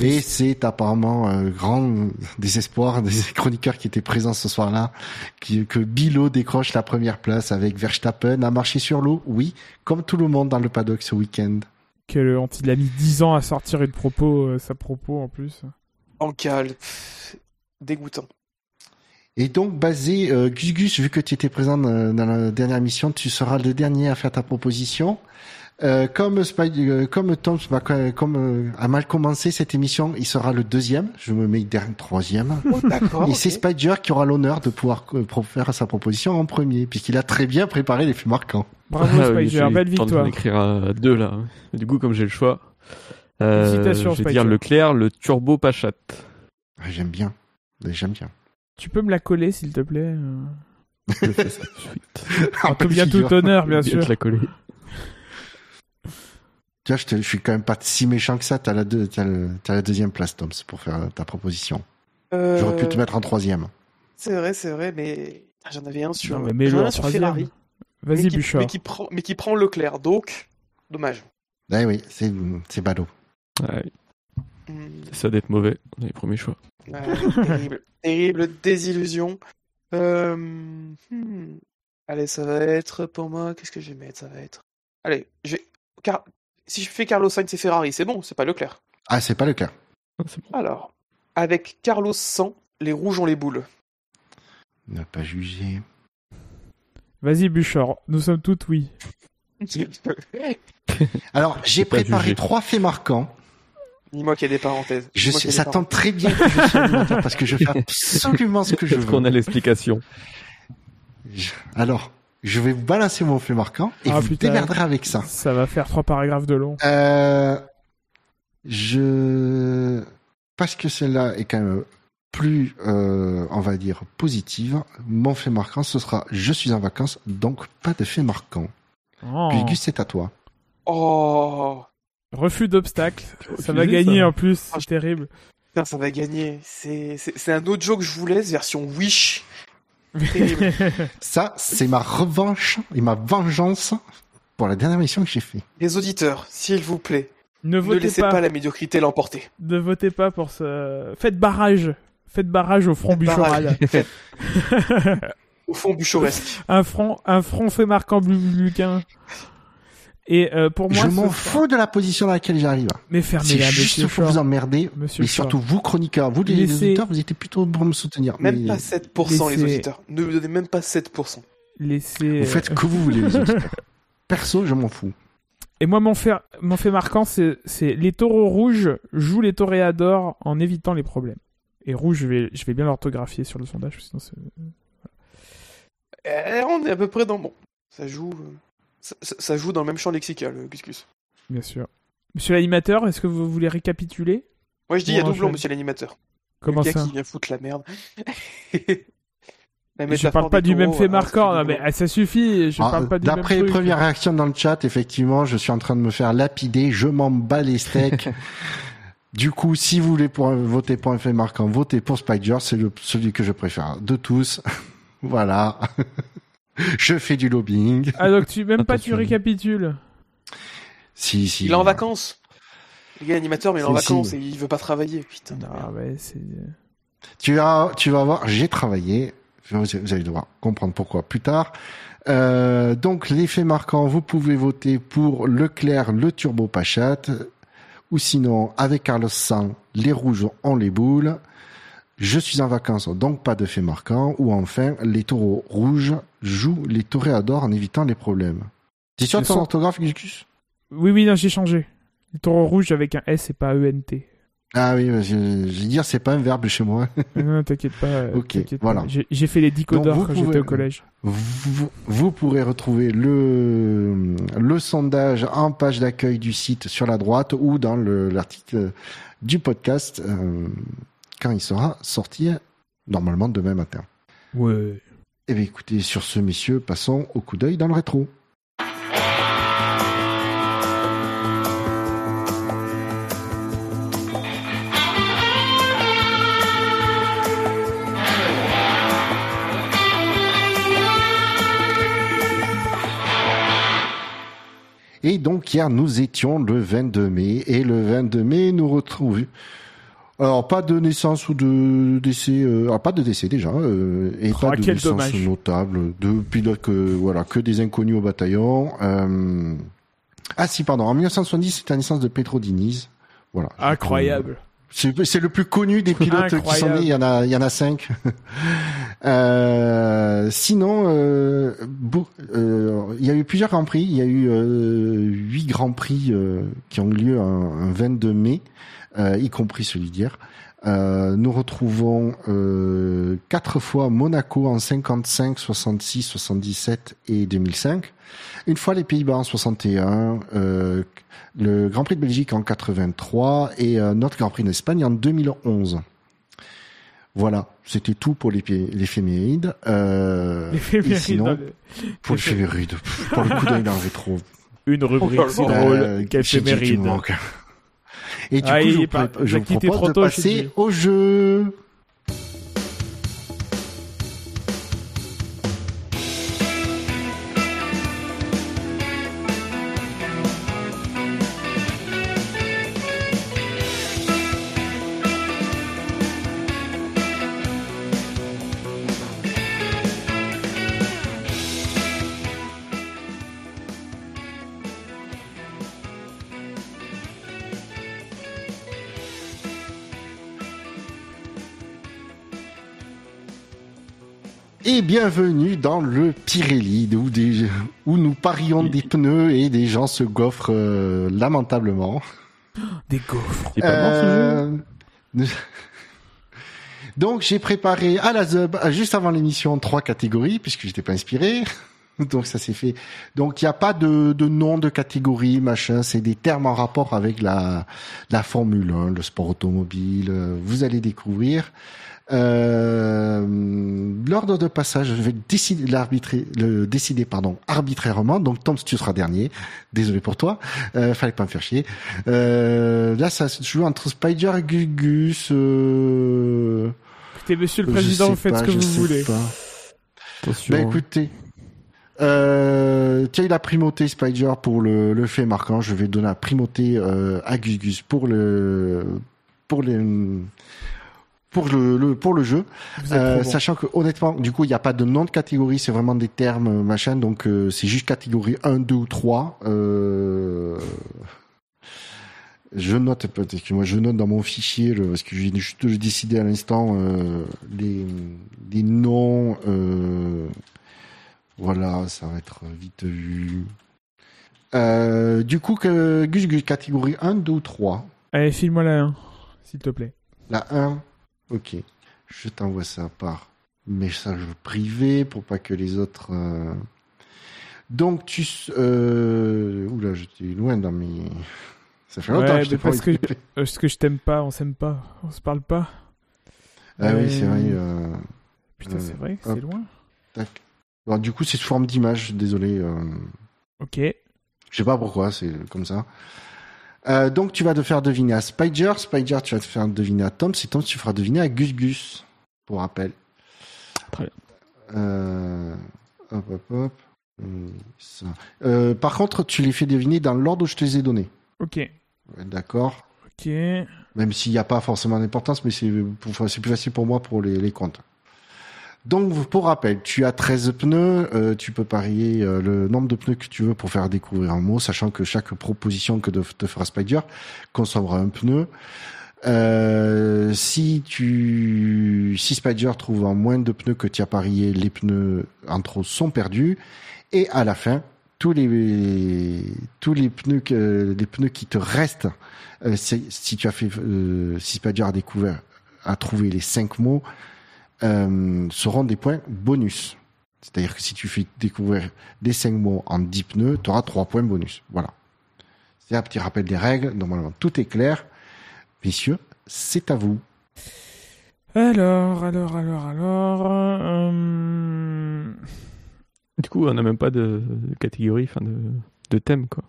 S1: Et c'est apparemment un grand désespoir des chroniqueurs qui étaient présents ce soir-là, que Bilo décroche la première place avec Verstappen. A marché sur l'eau, oui, comme tout le monde dans le paddock ce week-end.
S4: Quel. Il a mis 10 ans à sortir une propos, euh, sa propos en plus.
S3: En cale. Pff, Dégoûtant.
S1: Et donc, basé, euh, Gus Gus, vu que tu étais présent dans, dans la dernière mission, tu seras le dernier à faire ta proposition. Euh, comme Spy- euh, comme Tom comme euh, a mal commencé cette émission, il sera le deuxième. Je me mets dernier, troisième.
S3: Oh, d'accord.
S1: Et c'est Spider qui aura l'honneur de pouvoir euh, faire sa proposition en premier, puisqu'il a très bien préparé les faits marquants.
S4: Bravo
S2: Ah
S4: Spider, belle victoire.
S2: m'en écrire à deux là. Du coup, comme j'ai le choix, euh,
S4: Félicitations,
S2: je vais dire Leclerc, le Turbo Pachat.
S1: Ah, J'aime bien. J'aime bien.
S4: Tu peux me la coller s'il te plaît euh
S2: Je fais ça tout de suite.
S4: En tout bien tout honneur, bien sûr.
S2: te la coller.
S1: Tu vois, je, te- je suis quand même pas si méchant que ça. T'as la, deux, t'as le- t'as la deuxième place, Toms, pour faire euh, ta proposition.
S3: Euh,
S1: J'aurais pu te mettre en troisième.
S3: C'est vrai, c'est vrai, mais ah, j'en avais un sur,
S4: Non, mais
S3: j'en
S4: mets-le
S3: avais un sur. Ferrari.
S4: Vas-y
S3: mais qui,
S4: Bouchard.
S3: mais qui prend, mais qui prend Leclerc, donc dommage.
S1: Eh oui, c'est, c'est ballot.
S2: Ouais,
S3: Hmm,
S2: c'est ça d'être mauvais dans les premiers choix.
S3: ouais, terrible, terrible désillusion. Euh, hmm, Allez, ça va être pour moi. Qu'est-ce que je vais mettre Ça va être? Allez, je vais. Car... Si je fais Carlos Sainz et Ferrari, c'est bon, c'est pas Leclerc?
S1: Ah, c'est pas le cas.
S2: Ah, bon.
S3: Alors, avec Carlos 100, les rouges ont les boules.
S1: Ne pas juger.
S4: Vas-y Bouchard, nous sommes toutes oui.
S1: Alors, j'ai préparé trois faits marquants.
S3: Dis-moi qu'il y a des parenthèses.
S1: Je sais, ça
S3: des
S1: tombe très bien que je sois parce que je fais absolument ce que je
S2: Est-ce qu'on
S1: veux.
S2: a l'explication
S1: Alors, Je vais vous balancer mon fait marquant et
S4: Ah,
S1: vous
S4: putain.
S1: démerderez avec ça.
S4: Ça va faire trois paragraphes de long.
S1: Euh, je parce que celle-là est quand même plus, euh, on va dire, positive. Mon fait marquant, ce sera je suis en vacances, donc pas de fait marquant.
S4: Oh.
S1: Puis Gus, c'est à toi.
S3: Oh,
S4: Refus d'obstacle. Ça va gagner
S2: ça.
S4: en plus.
S3: Ah,
S4: C'est terrible.
S3: putain, ça va gagner. C'est un autre jeu que je vous laisse, version Wish. Terrible.
S1: Ça, c'est ma revanche et ma vengeance pour la dernière mission que j'ai fait.
S3: Les auditeurs, s'il vous plaît,
S4: ne
S3: ne
S4: votez
S3: laissez
S4: pas.
S3: pas la médiocrité l'emporter.
S4: Ne votez pas pour ce. Faites barrage. Faites barrage au front buchoral.
S3: Au fond, buchoresque.
S4: un front, un front fait marquant blu- luquin. Et euh, pour moi,
S1: je m'en
S4: sera-
S1: fous de la position dans laquelle j'arrive.
S4: Mais
S1: C'est
S4: fermez-la,
S1: juste
S4: monsieur
S1: pour vous emmerder.
S4: Monsieur
S1: Mais
S4: Shore.
S1: surtout vous, chroniqueurs, vous les
S4: Laissez-
S1: auditeurs, vous étiez plutôt pour me soutenir.
S3: Même
S1: Mais
S3: pas 7% les auditeurs. Ne me donnez même pas 7%.
S4: Laissez.
S1: Vous faites ce que vous voulez, les auditeurs. Perso, je m'en fous.
S4: Et moi, mon fait, mon fait marquant, c'est, les taureaux rouges jouent les toréadors en évitant les problèmes. Et rouge, je vais, je vais bien l'orthographier sur le sondage, sinon c'est...
S3: Eh, on est à peu près dans bon. Ça joue, euh, ça, joue dans le même champ lexical, euh, Gus Gus.
S4: Bien sûr. Monsieur l'animateur, est-ce que vous voulez récapituler?
S3: Moi je dis il y a doublon, monsieur l'animateur.
S4: Comment
S3: le gars
S4: ça?
S3: qui vient foutre la merde. La
S4: Je parle pas du même fait
S3: ah,
S4: marquant, non,
S3: du
S4: mais ah, ça suffit, je
S1: Ah,
S4: parle pas du même
S1: D'après les premières réactions dans le chat, effectivement, je suis en train de me faire lapider. Je m'en bats les steaks. du coup, si vous voulez pour, voter pour un fait marquant, votez pour Spider. C'est le, celui que je préfère de tous. voilà. je fais du lobbying.
S4: Ah donc tu même pas tu récapitules.
S1: Si, si.
S3: Il est en vacances. Le gars animateur, mais il est en vacances et il veut pas travailler. Putain merde.
S4: ouais, c'est...
S1: Tu vas, tu vas voir, j'ai travaillé. Vous vous allez devoir comprendre pourquoi plus tard. Euh, donc, l'effet marquant, vous pouvez voter pour Leclerc, le turbo Pachat, ou sinon, avec Carlos Sainz, les rouges ont les boules. Je suis en vacances, donc pas de fait marquant. Ou enfin, les taureaux rouges jouent les toréadors en évitant les problèmes. T'es sûr de ton orthographe, Gus
S4: Oui, oui, j'ai changé. Le taureau rouge avec un S et pas E-N-T.
S1: Ah oui, je, vais dire, c'est pas un verbe chez moi.
S4: non, t'inquiète pas. euh,
S1: Ok, voilà.
S4: J'ai fait les
S1: vous
S4: quand j'étais au collège.
S1: Vous, vous pourrez retrouver le, le sondage en page d'accueil du site sur la droite ou dans le- l'article du podcast euh, quand il sera sorti normalement demain matin.
S4: Ouais.
S1: Eh bien écoutez, sur ce messieurs, passons au coup d'œil dans le rétro. Et donc hier nous étions le 22 mai et le 22 mai nous retrouvons. Alors pas de naissance ou de décès, euh, alors pas de décès déjà, euh, et
S4: Oh,
S1: pas de naissance
S4: dommage.
S1: notable, de pilotes que voilà que des inconnus au bataillon. Euh... Ah si pardon, en 1970 c'était la naissance de Pedro Diniz. Voilà.
S4: Incroyable.
S1: C'est c'est le plus connu des pilotes qui sont
S4: Incroyable.
S1: nés. Il y en a, il y en a cinq. Euh, sinon, euh, beau- euh, il y a eu plusieurs grands prix. Il y a eu euh, huit grands prix euh, qui ont eu lieu un, un 22 mai, euh, y compris celui d'hier. Euh, nous retrouvons euh, quatre fois Monaco en 55, 66, 77 et 2005. Une fois les Pays-Bas en 61, euh, le Grand Prix de Belgique en 83 et euh, notre Grand Prix d'Espagne en 2011. Voilà, c'était tout pour les l'éphéméride. Euh,
S4: L'éphéméride
S1: et sinon,
S4: dans le-
S1: pour l'éphéméride, pff, pour le coup d'œil dans le rétro.
S4: Une rubrique si drôle
S1: Euh, dit
S4: qu'éphéméride.
S1: Et du
S4: Ah,
S1: coup, je vous, je vous propose de passer au jeu. Bienvenue dans le Pirelli, où, des, où nous parions des pneus et des gens se gaufrent euh, lamentablement.
S4: Des gaufres.
S2: C'est pas bon ce jeu
S1: Euh, Donc j'ai préparé à la Zub, juste avant l'émission, trois catégories, puisque j'étais pas inspiré. Donc ça s'est fait. Donc il n'y a pas de, de nom de catégorie, machin. C'est des termes en rapport avec la, la Formule 1, le sport automobile. euh, Vous allez découvrir. Euh, L'ordre de passage, je vais décider l'arbitrer, le décider pardon arbitrairement. Donc Tom, tu seras dernier. Désolé pour toi. Euh, fallait pas me faire chier. Euh, là, ça se joue entre Spider et Gugus. Euh,
S4: Écoutez, monsieur le président, vous faites
S1: pas,
S4: ce que
S1: je
S4: vous
S1: sais
S4: voulez.
S1: pas.
S2: Attention.
S1: Bah écoutez, euh, tiens, il a primauté Spider pour le, le fait marquant? Je vais donner la primauté euh, à Gus Gus pour le pour les pour le, le- pour le jeu, Euh,
S4: bon.
S1: sachant que honnêtement, du coup, il n'y a pas de nom de catégorie, c'est vraiment des termes euh, machin, donc euh, c'est juste catégorie 1, 2 ou 3. Euh... Je note, moi je note dans mon fichier, le, parce que j'ai juste décidé à l'instant euh, les, les noms. Euh, voilà, ça va être vite vu. Euh, du coup, que, Gus Gus, catégorie 1, 2 ou 3
S4: Allez, file-moi la 1, s'il te plaît.
S1: La 1, ok. Je t'envoie ça par message privé pour pas que les autres. euh, Donc tu. Euh... Oula, j'étais loin dans mes. Ça fait longtemps
S4: Ouais,
S1: que je t'ai pas
S4: parce que,
S1: envoyé.
S4: euh, parce que je t'aime pas, on s'aime pas, on se parle pas.
S1: Ah oui, c'est vrai. euh,
S4: Putain,
S1: Euh,
S4: c'est vrai, c'est loin.
S1: tac. Alors, du coup, c'est sous forme d'image, désolé.
S4: Ok.
S1: Je sais pas pourquoi, c'est comme ça. Euh, donc tu vas te faire deviner à Spider, Spider tu vas te faire deviner à Tom, c'est Tom tu feras deviner à Gus Gus, pour rappel.
S2: Très bien.
S1: Euh, hop hop hop. Ça. Euh, par contre, tu les fais deviner dans l'ordre où je te les ai donnés.
S4: Ok.
S1: D'accord.
S4: Ok.
S1: Même s'il n'y a pas forcément d'importance, mais c'est plus facile pour moi pour les, les comptes. Donc, pour rappel, tu as 13 pneus, euh, tu peux parier euh, le nombre de pneus que tu veux pour faire découvrir un mot, sachant que chaque proposition que te fera Spider consommera un pneu. Euh, si tu, si Spider trouve en moins de pneus que tu as parié, les pneus en trop sont perdus. Et à la fin, tous les, tous les pneus les pneus qui te restent, si tu as fait, si Spider a découvert, a trouvé les cinq mots, euh, seront des points bonus. C'est-à-dire que si tu fais découvrir des cinq mots en 10 pneus, tu auras 3 points bonus. Voilà. C'est un petit rappel des règles. Normalement, tout est clair. Messieurs, c'est à vous.
S4: Alors, alors, alors, alors. euh,
S2: Du coup, on n'a même pas de, de catégorie, enfin de, de thème, quoi.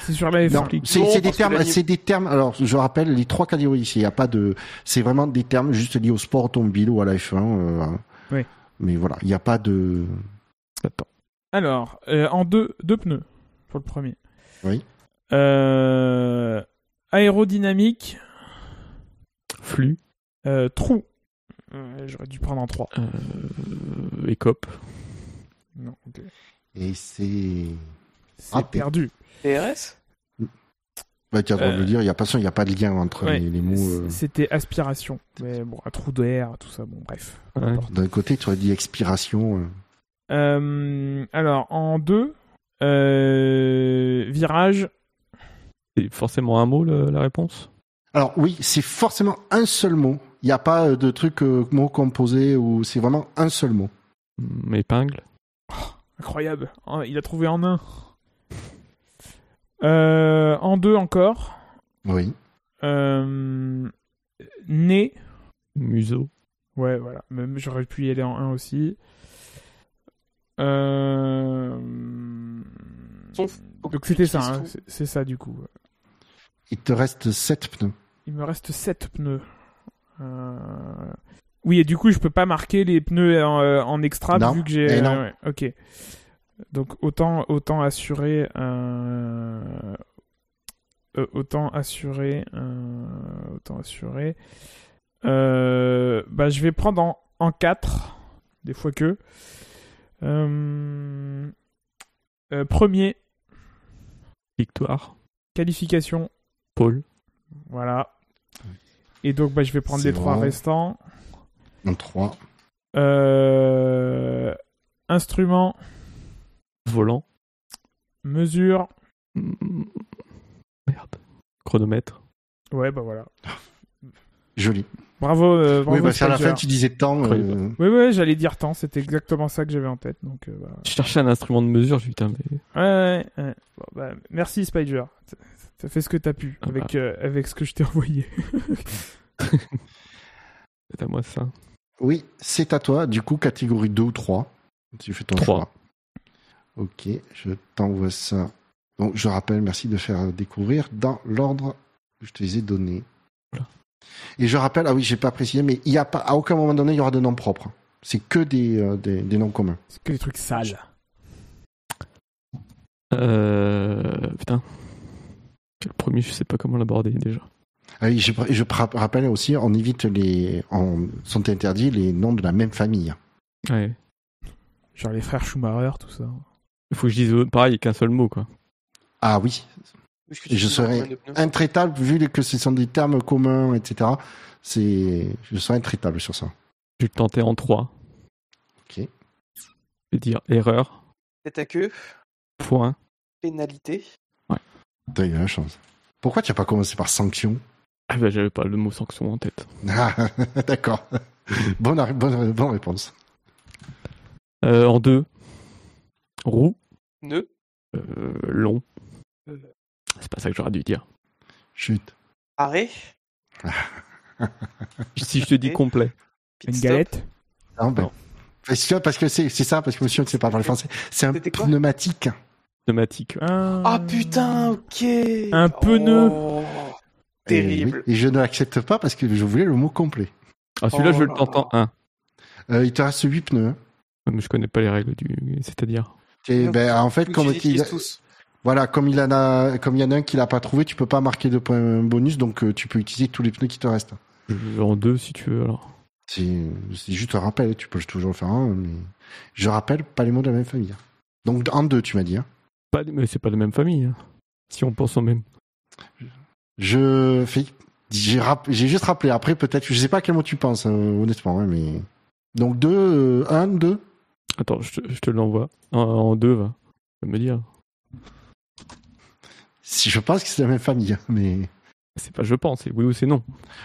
S4: C'est sur la F1.
S1: Non, c'est des termes,
S3: la-
S1: c'est des termes. Alors, je rappelle les trois catégories ici. Il y a pas de, c'est vraiment des termes juste liés au sport automobile ou à la F1. euh,
S4: Oui.
S1: Mais voilà, il n'y a pas de.
S2: Attends.
S4: Alors, euh, en deux, deux pneus pour le premier.
S1: Oui.
S4: Euh, aérodynamique,
S2: Flux,
S4: euh, trou. Euh, J'aurais dû prendre en trois.
S2: euh, écope,
S4: Non, ok.
S1: Et c'est.
S4: C'est perdu.
S3: PRS
S1: Bah, tu as le droit de
S4: Euh,
S1: le dire. Il y a pas, il y a pas de lien entre
S4: Ouais,
S1: les, les mots. euh.
S4: C'était aspiration. Mais bon, un trou d'air, tout ça, bon, bref.
S2: Ouais.
S1: D'un côté, tu aurais dit expiration. euh.
S4: Euh, alors, en deux, euh, virage,
S2: c'est forcément un mot la, la réponse?
S1: Alors oui, c'est forcément un seul mot. Il n'y a pas euh, de truc euh, mot composé ou c'est vraiment un seul mot.
S2: Épingle,
S4: incroyable. Oh, Il a trouvé en un. Euh, en deux encore,
S1: Oui.
S4: euh, nez.
S2: museau,
S4: Ouais, voilà. Même j'aurais pu y aller en 1 aussi. Euh... Donc c'était ça, hein, c'est- ça du coup.
S1: Il te reste sept pneus.
S4: Il me reste 7 pneus. Euh, Oui, et du coup, je peux pas marquer les pneus en, en extra
S1: Non,
S4: vu que j'ai.
S1: non.
S4: ouais, ok. Donc autant autant assurer. euh, euh, autant assurer. euh, Autant assurer. Euh, Bah, je vais prendre en, en 4. Des fois que. Euh, euh, premier,
S2: victoire,
S4: qualification.
S2: pôle,
S4: Voilà. Et donc, bah, je vais prendre les trois restants.
S1: En trois.
S4: Euh, instrument,
S2: volant,
S4: mesure.
S2: merde, chronomètre,
S4: Ouais, bah voilà.
S1: Joli.
S4: Bravo, euh, bravo
S1: Oui, parce qu'à la fin, tu disais temps.
S2: Oui,
S1: euh,
S4: Oui, oui, j'allais dire tant, c'était exactement ça que j'avais en tête. Donc, euh, voilà.
S2: Je cherchais un instrument de mesure, je me suis dit, putain, mais.
S4: Ouais, ouais, ouais. Bon, bah, merci Spider. T'as- fait ce que t'as pu
S2: Ah
S4: avec, euh, avec ce que je t'ai envoyé.
S2: C'est à moi ça.
S1: Oui, c'est à toi. Du coup, catégorie 2 ou 3. Tu fais ton
S2: Trois.
S1: choix. Ok, je t'envoie ça. Donc, je rappelle, merci de faire découvrir dans l'ordre que je te les ai donnés.
S2: Voilà.
S1: Et je rappelle, ah oui, j'ai pas précisé, mais il y a pas, à aucun moment donné, il y aura de noms propres. C'est que des, euh, des, des noms communs.
S4: C'est que des trucs sales.
S2: Euh. Putain. Le premier, je sais pas comment l'aborder déjà.
S1: Ah oui, je, je rappelle aussi, on évite les, on, sont interdits les noms de la même famille.
S2: Ouais.
S4: Genre les frères Schumacher, tout ça.
S2: Il faut que je dise pareil, qu'un seul mot, quoi.
S1: Ah oui, je serais intraitable vu que ce sont des termes communs, etc. C'est, je serais intraitable sur ça.
S2: Je vais le tenter en 3.
S1: Ok.
S2: Je vais dire erreur,
S3: Tête à queue,
S2: point.
S3: pénalité.
S1: T'as eu la chance. Pourquoi tu n'as pas commencé par sanction?
S2: Ah bah, j'avais pas le mot sanction en tête.
S1: Ah, d'accord. bonne, bonne, bonne réponse.
S2: Euh, en 2. Roux,
S3: Nœud.
S2: euh, long.
S3: Euh.
S2: C'est pas ça que j'aurais dû dire.
S1: Chute.
S3: Arrêt.
S2: Si je te dis
S3: Et
S2: complet.
S3: pit
S4: Une
S3: stop.
S4: galette?
S1: Ah, ben,
S2: Non.
S1: Parce que parce que c'est c'est ça parce que monsieur ne sait pas parler français. C'est un pneumatique.
S2: Pneumatique.
S4: Un-
S3: Ah putain, ok.
S4: Un pneu.
S3: Oh,
S1: Et,
S3: Terrible.
S1: oui, et je ne l'accepte pas parce que je voulais le mot complet.
S2: Ah, celui-là,
S3: Oh
S2: je le
S3: là
S2: tente en
S3: là.
S2: 1.
S1: Euh, il te reste 8 pneus. hein.
S2: Je connais pas les règles du. C'est-à-dire.
S1: Ben, en fait, comme, il,
S3: tous.
S1: voilà, comme il en a, comme il y en a un qui l'a pas trouvé, tu peux pas marquer de points bonus, donc euh, tu peux utiliser tous les pneus qui te restent.
S2: En 2 si tu veux, alors.
S1: C'est c'est juste un rappel, tu peux toujours le faire un, mais je rappelle pas les mots de la même famille. Donc en deux, tu m'as dit. hein.
S2: Pas, mais c'est pas de la même famille. hein. Si on pense au même.
S1: Je fais, j'ai rapp- j'ai juste rappelé. Après, peut-être, je sais pas à quel mot tu penses, euh, honnêtement, hein, mais donc deux, euh, un, deux.
S2: Attends, je te, je te l'envoie. En, en 2, va. Tu vas me dire.
S1: Si je pense que c'est la même famille, hein, mais
S2: C'est pas je pense, c'est oui ou c'est non.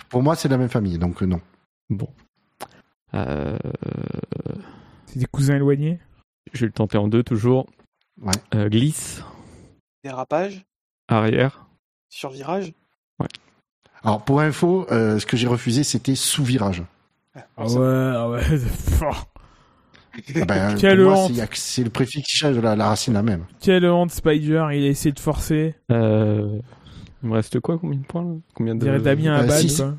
S1: pour moi, c'est la même famille, donc euh, non.
S2: Bon. Euh,
S4: C'est des cousins éloignés?
S2: je vais le tenter en 2 toujours.
S1: Ouais.
S2: Euh, glisse,
S3: Dérapage.
S2: arrière.
S3: Survirage.
S1: Alors pour info, euh, ce que j'ai refusé, c'était sous virage.
S4: Ah ouais, ah ouais.
S1: Ah ben, c'est- le préfixe qui change, la, la racine la même.
S4: Quelle honte, Spider, il a essayé de forcer.
S2: Euh, il me reste quoi Combien de points là? Combien de
S4: dirait Damien
S1: euh,
S4: Abad,
S1: six.
S4: quoi.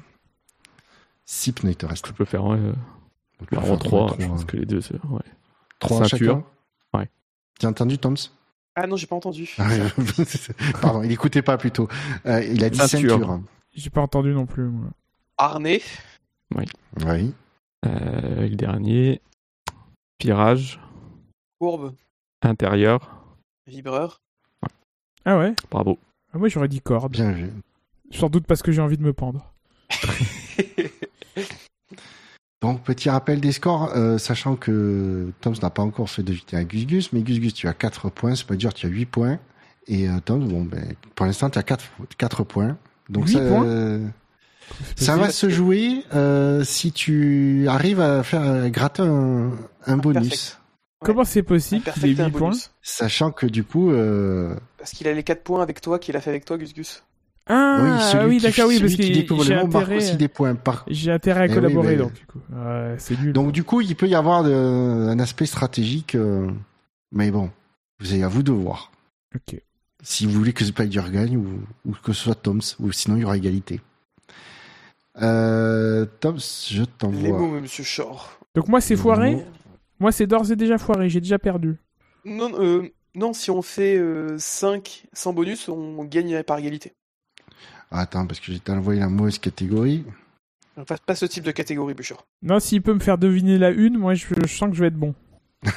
S1: Six pneus, il te reste.
S2: Je peux faire ouais, euh,
S1: enfin,
S2: en 3. Je pense que les deux, c'est. Ouais.
S1: trois
S2: Ceinture.
S1: chacun.
S2: Ouais.
S1: T'as entendu, Toms
S3: Ah non, j'ai pas entendu.
S1: Ah, Pardon, il écoutait pas plutôt. Euh, il a dit
S2: Ceinture.
S1: ceinture.
S4: J'ai pas entendu non plus, moi.
S3: Harnais.
S1: Oui.
S2: Euh, et le dernier. Virage.
S3: Courbe.
S2: Intérieur.
S3: Vibreur.
S4: Ah ouais?
S2: Bravo.
S4: ah, Moi, j'aurais dit corde.
S1: Bien vu.
S4: Sans doute parce que j'ai envie de me pendre.
S1: Donc, petit rappel des scores, euh, sachant que Toms n'a pas encore fait de vitesse à Gus Gus, mais Gus Gus, tu as 4 points, c'est pas dire tu as 8 points. Et euh, Toms, bon, ben, pour l'instant, tu as 4, 4 points. Donc, ça,
S4: points?
S1: euh, ça va se jouer euh, si tu arrives à faire euh, gratter un, un bonus.
S3: Perfect.
S4: Comment c'est possible qu'il ait
S3: Perfect et un
S4: 8 points
S3: bonus.
S1: Sachant que du coup, euh,
S3: Parce qu'il a les 4 points avec toi qu'il a fait avec toi, Gus Gus.
S4: Ah
S1: oui, celui
S4: oui,
S1: qui,
S4: d'accord, oui, parce
S1: qui
S4: que
S1: découvre
S4: j'ai
S1: le mot marque
S4: intérêt,
S1: aussi des points. Par...
S4: j'ai intérêt à
S1: Eh oui,
S4: collaborer,
S1: mais-
S4: donc, du coup. Ouais, c'est nul.
S1: Donc du coup, il peut y avoir de- un aspect stratégique, euh, mais bon, vous avez à vous de voir.
S4: Ok.
S1: Si vous voulez que Spider gagne ou, ou que ce soit Toms, ou sinon il y aura égalité. Euh, Toms, je
S3: Les
S1: t'envoie.
S3: mots, monsieur Shore.
S4: Donc moi, c'est foiré. Moi, c'est d'ores et déjà foiré, j'ai déjà perdu.
S3: Non, euh, non, si on fait 5 sans bonus, on gagne par égalité.
S1: Ah, Attends, parce que j'ai envoyé la mauvaise catégorie.
S3: Pas, pas ce type de catégorie, Bûcher.
S4: Non, s'il peut me faire deviner la une, moi, je, je sens que je vais être bon.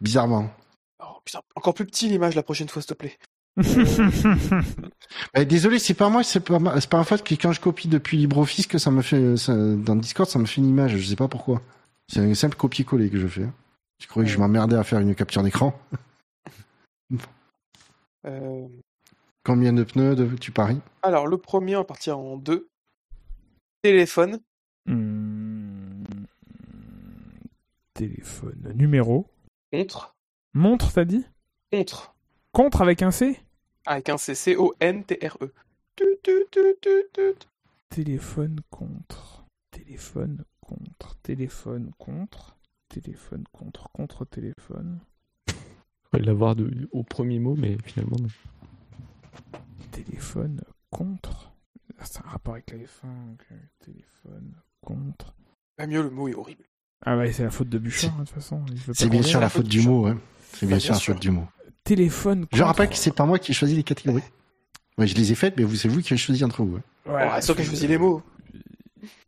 S1: Bizarrement.
S3: Oh putain, encore plus petit l'image la prochaine fois, s'il te plaît.
S1: Eh, désolé, c'est pas moi, c'est pas ma, c'est pas ma faute que quand je copie depuis LibreOffice que ça me fait ça- dans Discord, ça me fait une image. Je sais pas pourquoi. C'est un simple copier-coller que je fais. Je croyais que je m'emmerdais à faire une capture d'écran?
S3: Euh,
S1: Combien de pneus de- tu paries?
S3: Alors, le premier, on va partir en 2. Téléphone.
S4: Hmm. Téléphone. Numéro.
S3: Contre.
S4: Montre, t'as dit?
S3: Contre.
S4: Contre avec un C
S3: Avec un C. C-O-N-T-R-E.
S4: Téléphone contre. Téléphone contre. Téléphone contre. Téléphone contre. Contre téléphone.
S2: On va l'avoir au premier mot, mais finalement, non.
S4: Téléphone contre. Ah, C'est un rapport avec la F1. ok. Téléphone contre.
S3: Pas mieux, le mot est horrible.
S4: Ah ouais, c'est la faute de Bouchard, hein, de toute façon. il veut pas
S1: C'est bien sûr la faute du mot, ouais. C'est bien
S3: Bah,
S1: sûr la faute du mot.
S4: Téléphone contre.
S1: Je rappelle que c'est pas moi qui ai choisi les catégories. Ouais, je les ai faites, mais vous, c'est vous qui avez choisi entre vous. hein.
S4: Ouais,
S3: Ouais, sauf que je choisis les mots.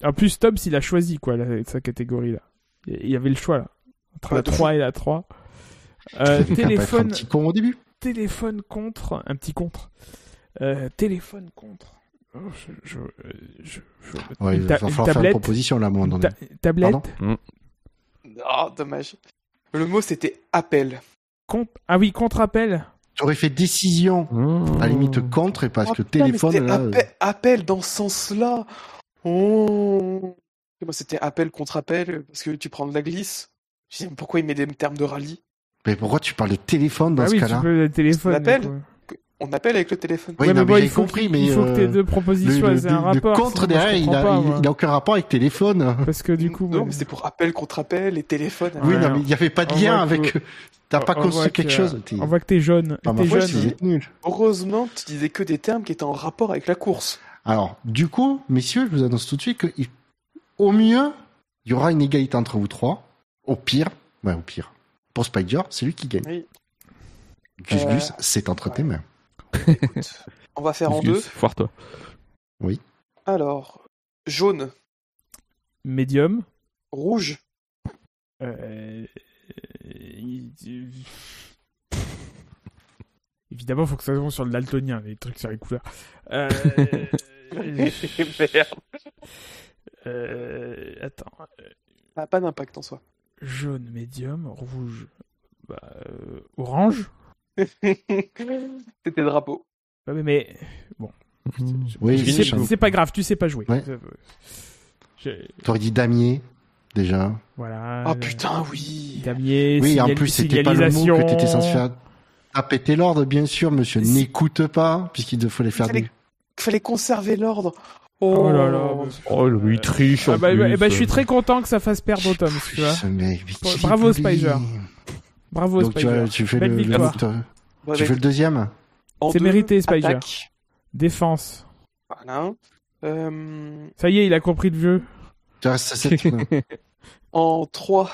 S4: En plus, Tobbs, il a choisi, quoi, la- sa catégorie, là. Il y avait le choix, là. Entre
S3: Ouais,
S4: la
S3: de
S4: 3 et la 3. Euh,
S1: un
S4: téléphone,
S1: petit con au début.
S4: téléphone contre. Un petit contre. Euh, téléphone contre. Oh, je, je, je- je-
S1: Ouais,
S4: une,
S1: il
S4: ta-
S1: va
S4: une
S1: falloir faire une
S4: tablette.
S1: proposition là,
S4: ta-.
S1: Pardon?
S3: Ah, dommage. Le mot, c'était appel.
S4: Ah oui, contre-appel.
S1: J'aurais fait décision, à la limite contre, et parce
S3: Oh,
S1: que
S3: putain, mais
S1: téléphone,
S3: c'était
S1: là.
S3: appel, appel dans ce sens-là. Oh. Moi, c'était appel contre appel parce que tu prends de la glisse. Je pas pourquoi il met des termes de rallye.
S1: Mais pourquoi tu parles de téléphone dans
S4: ah
S1: ce
S4: oui,
S1: cas-là?
S4: tu peux le téléphone.
S3: On appelle avec le téléphone.
S1: Oui,
S4: Ouais,
S1: non,
S4: mais
S1: mais
S4: bon,
S1: j'ai compris, mais
S4: il faut que
S1: euh,
S4: tes deux
S1: le,
S4: propositions
S1: le-
S4: aient un
S1: le
S4: rapport.
S1: contre
S4: sinon, moi, je
S1: derrière, il
S4: comprends
S1: a,
S4: pas,
S1: il, a aucun rapport avec téléphone.
S4: Parce que du coup,
S3: non,
S4: moi-
S3: mais c'était pour appel contre appel et téléphone.
S1: Oui, non,
S4: on-
S1: mais il n'y avait pas de
S4: on
S1: lien avec. T'as pas
S4: on
S1: construit quelque
S4: que-
S1: chose.
S4: On voit que t'es jeune.
S1: Ma
S4: T'es jeune.
S1: c'est nul.
S3: Heureusement, tu disais que des termes qui étaient en rapport avec la course.
S1: Alors, du coup, messieurs, je vous annonce tout de suite que, au mieux, il y aura une égalité entre vous trois. Au pire, ouais, au pire, pour Spider, c'est lui qui gagne.
S3: Oui.
S1: Gus
S3: Euh,
S1: Gus, c'est entre tes mains.
S3: Écoute, on va faire en deux.
S2: Foire-toi.
S3: Alors, jaune,
S4: Médium.
S3: rouge,
S4: Euh, il- il- Évidemment, faut que ça soit sur le daltonien, les trucs sur les couleurs. Euh,
S3: Merde.
S4: euh, attends.
S3: Ça n'a pas d'impact en soi.
S4: Jaune, médium, rouge, bah, euh, orange.
S3: C'était drapeau.
S4: Ouais, mais, mais bon,
S2: Mmh.
S1: Oui,
S4: c'est pas grave, tu sais pas jouer.
S1: Ouais. T'aurais dit damier, déjà.
S4: Voilà.
S3: Ah putain, oui.
S4: Damier,
S1: Oui, en plus, c'était pas le mot que t'étais censé faire. Ah, péter l'ordre, bien sûr, monsieur.
S4: Si-
S1: N'écoute pas, puisqu'il fallait faire
S3: Fallait-
S1: des...
S3: Il fallait conserver l'ordre.
S4: Oh là là.
S2: Oh, lui, il triche
S4: Ah
S2: en
S4: bah,
S2: plus.
S4: bah, bah, je suis très content que ça fasse perdre au Tom, tu vois.
S1: Ce mec, mais qui
S4: Bravo. Spider. Bravo,
S1: Donc, tu,
S4: Spider.
S1: vois, tu fais
S4: Belle
S1: le, le
S4: victoire.
S1: moteur.
S3: Bon,
S1: Tu fais le deuxième
S4: C'est mérité, Spider.
S3: attaque.
S4: Défense.
S3: Voilà. Euh,
S4: Ça y est, il a compris le jeu.
S1: Tu restes à sept, non.
S3: en 3,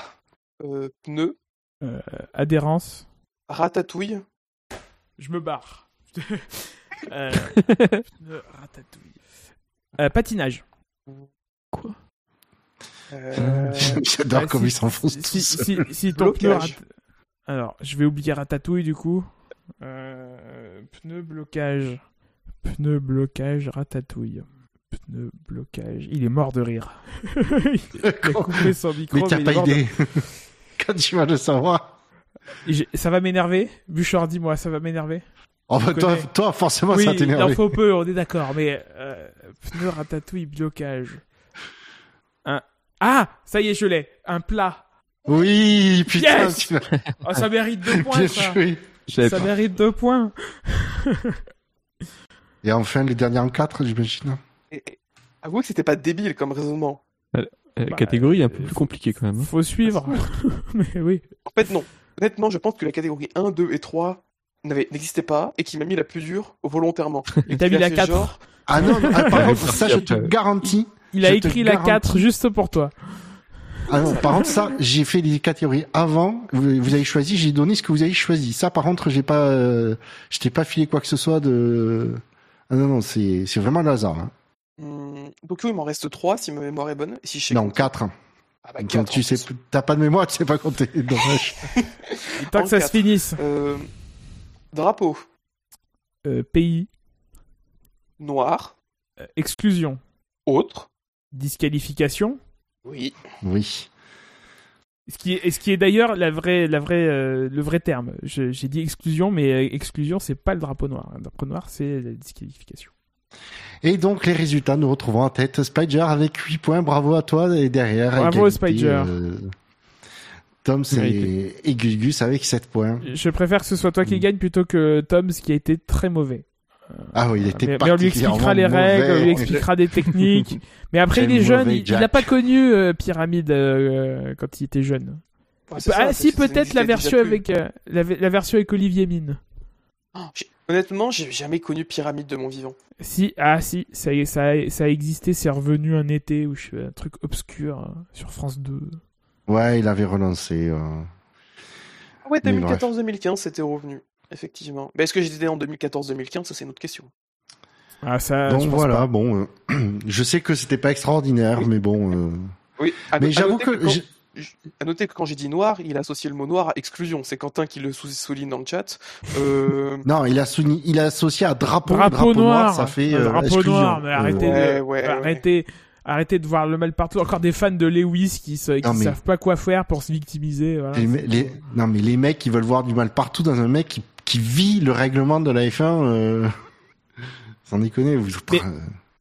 S3: pneus,
S4: Euh, adhérence.
S3: ratatouille,
S4: Je me barre. euh, pneu, ratatouille. Euh, patinage.
S3: euh,
S1: J'adore
S4: Ouais,
S1: comme
S4: si-
S1: il s'enfonce tout
S4: si,
S1: seul.
S4: si, si ton pneu Alors, je vais oublier ratatouille du coup. Euh, pneu blocage. Pneu blocage, ratatouille. Pneu blocage. Il est mort de rire. il a coupé son micro.
S1: Mais t'as pas
S4: mort de-
S1: idée. Quand tu vas le savoir.
S4: Ça va m'énerver Bouchard, dis-moi, ça va m'énerver
S1: Oh, bah, toi, forcément,
S4: Oui,
S1: ça
S4: il en
S1: t'énerve.
S4: faut peu, on est d'accord, mais euh, pneu ratatouille, blocage. Un... Ah Ça y est, je l'ai. Un plat.
S1: Oui, putain,
S4: Yes
S1: tu l'as
S4: Oh, ça mérite deux points,
S1: bien
S4: ça.
S1: joué.
S2: J'avais
S4: Ça
S2: pas.
S4: mérite deux points.
S1: Et enfin, les derniers en quatre, j'imagine.
S3: et- et- Avoue que c'était pas débile comme raisonnement.
S2: Euh,
S4: Bah,
S2: catégorie un peu
S4: euh,
S2: plus compliquée quand même. hein.
S4: Faut suivre. mais oui.
S3: En fait, non. Honnêtement, je pense que la catégorie 1, 2 et 3 n'avait- n'existait pas et qui m'a mis la plus dure volontairement.
S4: Il t'a mis
S3: a
S4: la
S3: fait
S4: 4.
S3: genre,
S1: Ah non, non, ah, par contre, ça, je te garantis.
S4: Il a écrit la
S1: garantis.
S4: 4 juste pour toi.
S1: Ah non, par contre, ça, j'ai fait les catégories avant. Vous, vous avez choisi, j'ai donné ce que vous avez choisi. Ça, par contre, j'ai pas, euh, je t'ai pas filé quoi que ce soit de. Ah non, non, c'est, c'est vraiment le hasard. Hein.
S3: hum, donc il m'en reste 3 si ma mémoire est bonne. Si je sais
S1: Non,
S3: compter.
S1: quatre.
S3: Ah bah,
S1: tu sais, t'as pas de mémoire, tu sais pas compter. Dommage.
S4: Tant que ça se finisse.
S3: Euh, drapeau,
S4: Euh, pays.
S3: noir,
S4: euh, exclusion.
S3: autre.
S4: Disqualification.
S3: Oui.
S1: Oui.
S4: Ce qui est, ce qui est d'ailleurs la vraie, la vraie, euh, le vrai terme. Je- J'ai dit exclusion, mais euh, exclusion, c'est pas le drapeau noir. Le drapeau noir, c'est la disqualification.
S1: Et donc les résultats, nous retrouvons en tête Spider avec 8 points. Bravo à toi et derrière.
S4: Bravo,
S1: égalité,
S4: Spider.
S1: euh, Tom et, et Gugus avec 7 points.
S4: Je préfère que ce soit toi qui
S1: Mm.
S4: gagne plutôt que Tom, ce qui a été très mauvais.
S1: Ah oui, il était
S4: mais, mais on lui expliquera les règles, on lui expliquera des techniques. mais après, il est jeune, il, n'a pas connu euh, Pyramide euh, quand il était jeune.
S3: Ouais,
S4: ah
S3: ça,
S4: si, peut-être la version avec euh, la, la version avec Olivier Mine.
S3: Oh, Honnêtement, j'ai jamais connu Pyramide de mon vivant.
S4: Si, ah si, ça, ça, a, ça a existé, c'est revenu un été où je fais un truc obscur euh, sur France 2.
S1: Ouais, il avait relancé. euh.
S3: Ouais,
S1: Mais
S3: 2014-2015, c'était revenu. Effectivement. Mais est-ce que j'étais en 2014-2015 Ça, c'est une autre question.
S4: Ah ça,
S1: Donc voilà,
S4: pas.
S1: bon, euh, je sais que c'était pas extraordinaire,
S3: Oui.
S1: mais bon. euh,
S3: Oui, à,
S1: Mais j'avoue que,
S3: quand-
S1: je-
S3: à noter que quand j'ai dit noir, il a associé le mot noir à exclusion. C'est Quentin qui le souligne dans le chat. Euh,
S1: non, il a souligné- il a associé à drapeau,
S4: Drapeau, noir,
S1: ça fait euh,
S4: drapeau
S1: exclusion.
S4: noir, mais arrêtez,
S3: Ouais,
S4: de,
S3: ouais, ouais.
S4: arrêtez, arrêtez de voir le mal partout. Encore des fans de Lewis qui, se, qui
S1: Non, mais-
S4: savent pas quoi faire pour se victimiser. Voilà.
S1: les, me- les- non mais les mecs qui veulent voir du mal partout dans un mec qui, qui vit le règlement de la F1, euh... sans déconner, vous.
S4: Mais-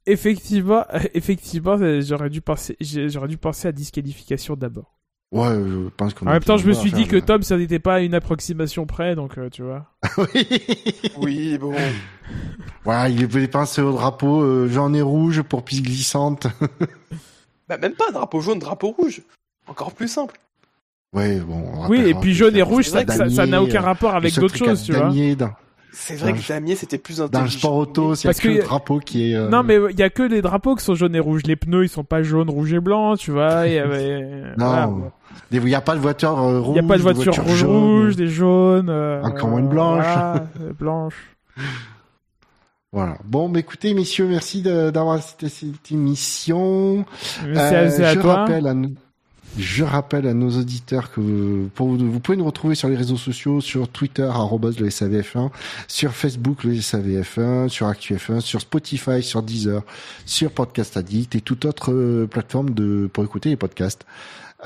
S4: Effectivement, effectivement, euh, j'aurais dû penser, j'aurais dû penser à disqualification d'abord.
S1: Ouais, je pense qu'on.
S4: En
S1: a
S4: même temps, je me suis dit que Tom, ça n'était pas à une approximation près, donc euh, tu vois.
S1: oui.
S3: oui, bon.
S1: Voilà, il voulait penser au drapeau euh, jaune et rouge pour piste glissante.
S3: Bah, même pas drapeau jaune, drapeau rouge. Encore plus simple.
S1: Ouais, bon. on
S4: Oui, et puis jaune et rouge,
S3: c'est
S4: ça
S3: vrai
S4: ça
S1: que
S4: ça n'a
S1: Damier,
S4: aucun rapport avec d'autres choses, tu vois.
S1: Damier
S3: C'est vrai que Damier, c'était plus
S1: Dans le
S3: intelligent.
S1: sport auto, c'est
S4: Parce
S1: que
S4: que-
S1: le drapeau qui est. euh,
S4: Non, mais il y a que les drapeaux qui sont jaunes et rouges. Les pneus, ils sont pas jaunes, rouges et blancs, tu vois. Il y avait... voilà.
S1: Non, il n'y a pas de voiture euh, rouge.
S4: Il n'y a pas de voiture rouge,
S1: jaune.
S4: rouge, des jaunes. euh,
S1: Encore moins de blanches.
S4: voilà, euh, blanches.
S1: Voilà. Bon, bah, écoutez, messieurs, merci d'avoir assisté à cette émission.
S4: Merci
S1: Euh,
S4: à,
S1: je
S4: toi.
S1: rappelle à nous- je rappelle à nos auditeurs que vous, pouvez nous retrouver sur les réseaux sociaux, sur Twitter, le SAVF1, sur Facebook, le SAVF1, sur ActuF1, sur Spotify, sur Deezer, sur Podcast Addict et toute autre euh, plateforme de, pour écouter les podcasts.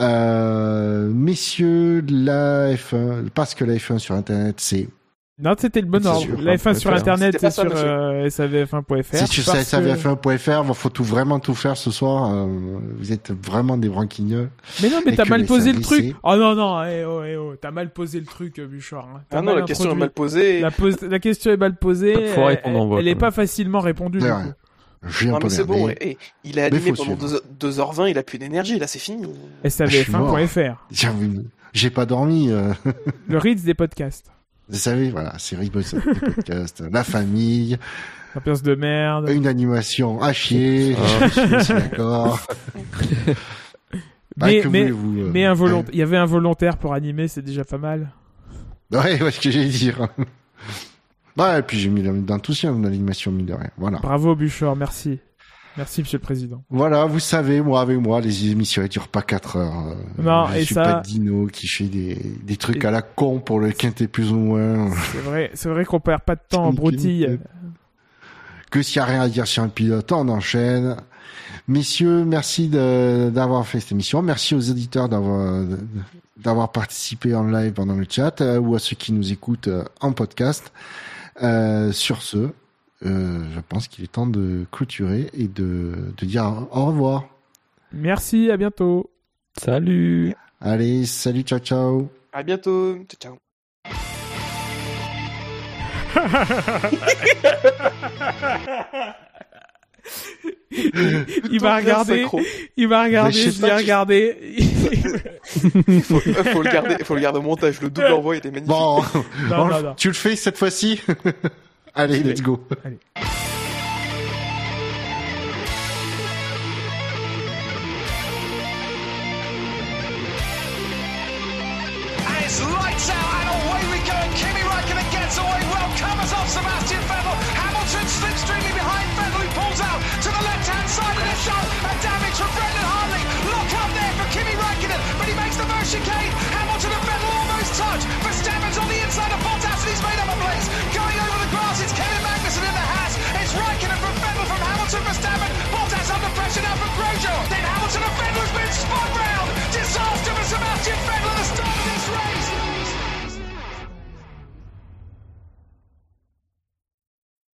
S1: Euh, messieurs, la F1, parce que la F1 sur Internet, c'est
S4: Non, c'était le bon ordre. La F1 sur
S1: hein,
S4: Internet,
S3: C'était pas
S4: c'est sur
S3: monsieur.
S4: euh, savf1.fr.
S1: C'est sur
S4: parce que-
S1: savf1.fr, il faut tout, vraiment tout faire ce soir. euh, vous êtes vraiment des branquignols.
S4: Mais non, mais t'as mal posé le truc. Oh non, non, eh oh, eh oh, t'as mal posé le truc, euh, Bouchard. hein.
S3: Ah non, la question est mal posée.
S4: La, pose- la question est mal posée.
S2: Faut
S4: elle-
S2: répondre en voix,
S4: Elle est
S2: quand
S4: pas facilement répondue.
S3: Non, mais c'est bon. et- et il a animé pendant
S1: suivre.
S3: 2h20, il a plus d'énergie. Là, c'est fini.
S4: savf1.fr.
S1: J'ai pas dormi. euh.
S4: Le Ritz des podcasts.
S1: Vous savez, voilà, des podcasts, la famille,
S4: Ambiance de merde.
S1: une animation à chier. Je suis aussi d'accord. Bah,
S4: Mais, mais,
S1: euh,
S4: mais un volont- il y avait un volontaire pour animer, c'est déjà pas mal.
S1: Ouais, ouais, ce que j'allais dire. Ouais, et puis j'ai mis d'enthousiasme dans l'animation, mine de rien. Voilà.
S4: Bravo, Bouchard, merci. Merci, monsieur le président.
S1: Voilà, vous savez, moi, avec moi, les émissions, elles durent pas 4 heures. euh,
S4: Non,
S1: je
S4: et
S1: suis
S4: ça-
S1: pas Dino qui fait des, des trucs
S4: Et-
S1: à la con pour le quintet plus ou moins.
S4: C'est vrai, c'est vrai qu'on perd pas de temps en broutille.
S1: Que s'il y a rien à dire sur un pilote, on enchaîne. Messieurs, merci d'avoir fait cette émission. Merci aux éditeurs d'avoir d'avoir participé en live pendant le chat euh, ou à ceux qui nous écoutent euh, en podcast. Euh, sur ce, euh, je pense qu'il est temps de clôturer et de, de dire au revoir.
S4: Merci, à bientôt.
S2: Salut
S1: Allez, salut, ciao, ciao.
S3: À bientôt. Ciao, ciao.
S4: Il m'a regardé, il m'a regardé,
S1: je
S4: l'ai regardé.
S3: faut, faut le garder, faut le garder au montage. Le double envoi était magnifique.
S1: Bon,
S4: Non,
S1: bon,
S4: non, non.
S1: tu le fais cette fois-ci Allez, let's go.
S5: Allez. lights out and away we go. And Kimi Räikkönen gets away well, covers off Sebastian Vettel. Hamilton slips streaming behind Vettel, who pulls out to the left-hand side of the shot. And damage from Brendan Hartley. Lock up there for Kimi Räikkönen, but he makes the motion chicane. Hamilton Verstappen. Bottas under pressure now for Grosjean. Then Hamilton and Vettel has been spun round. Disaster for Sebastian Vettel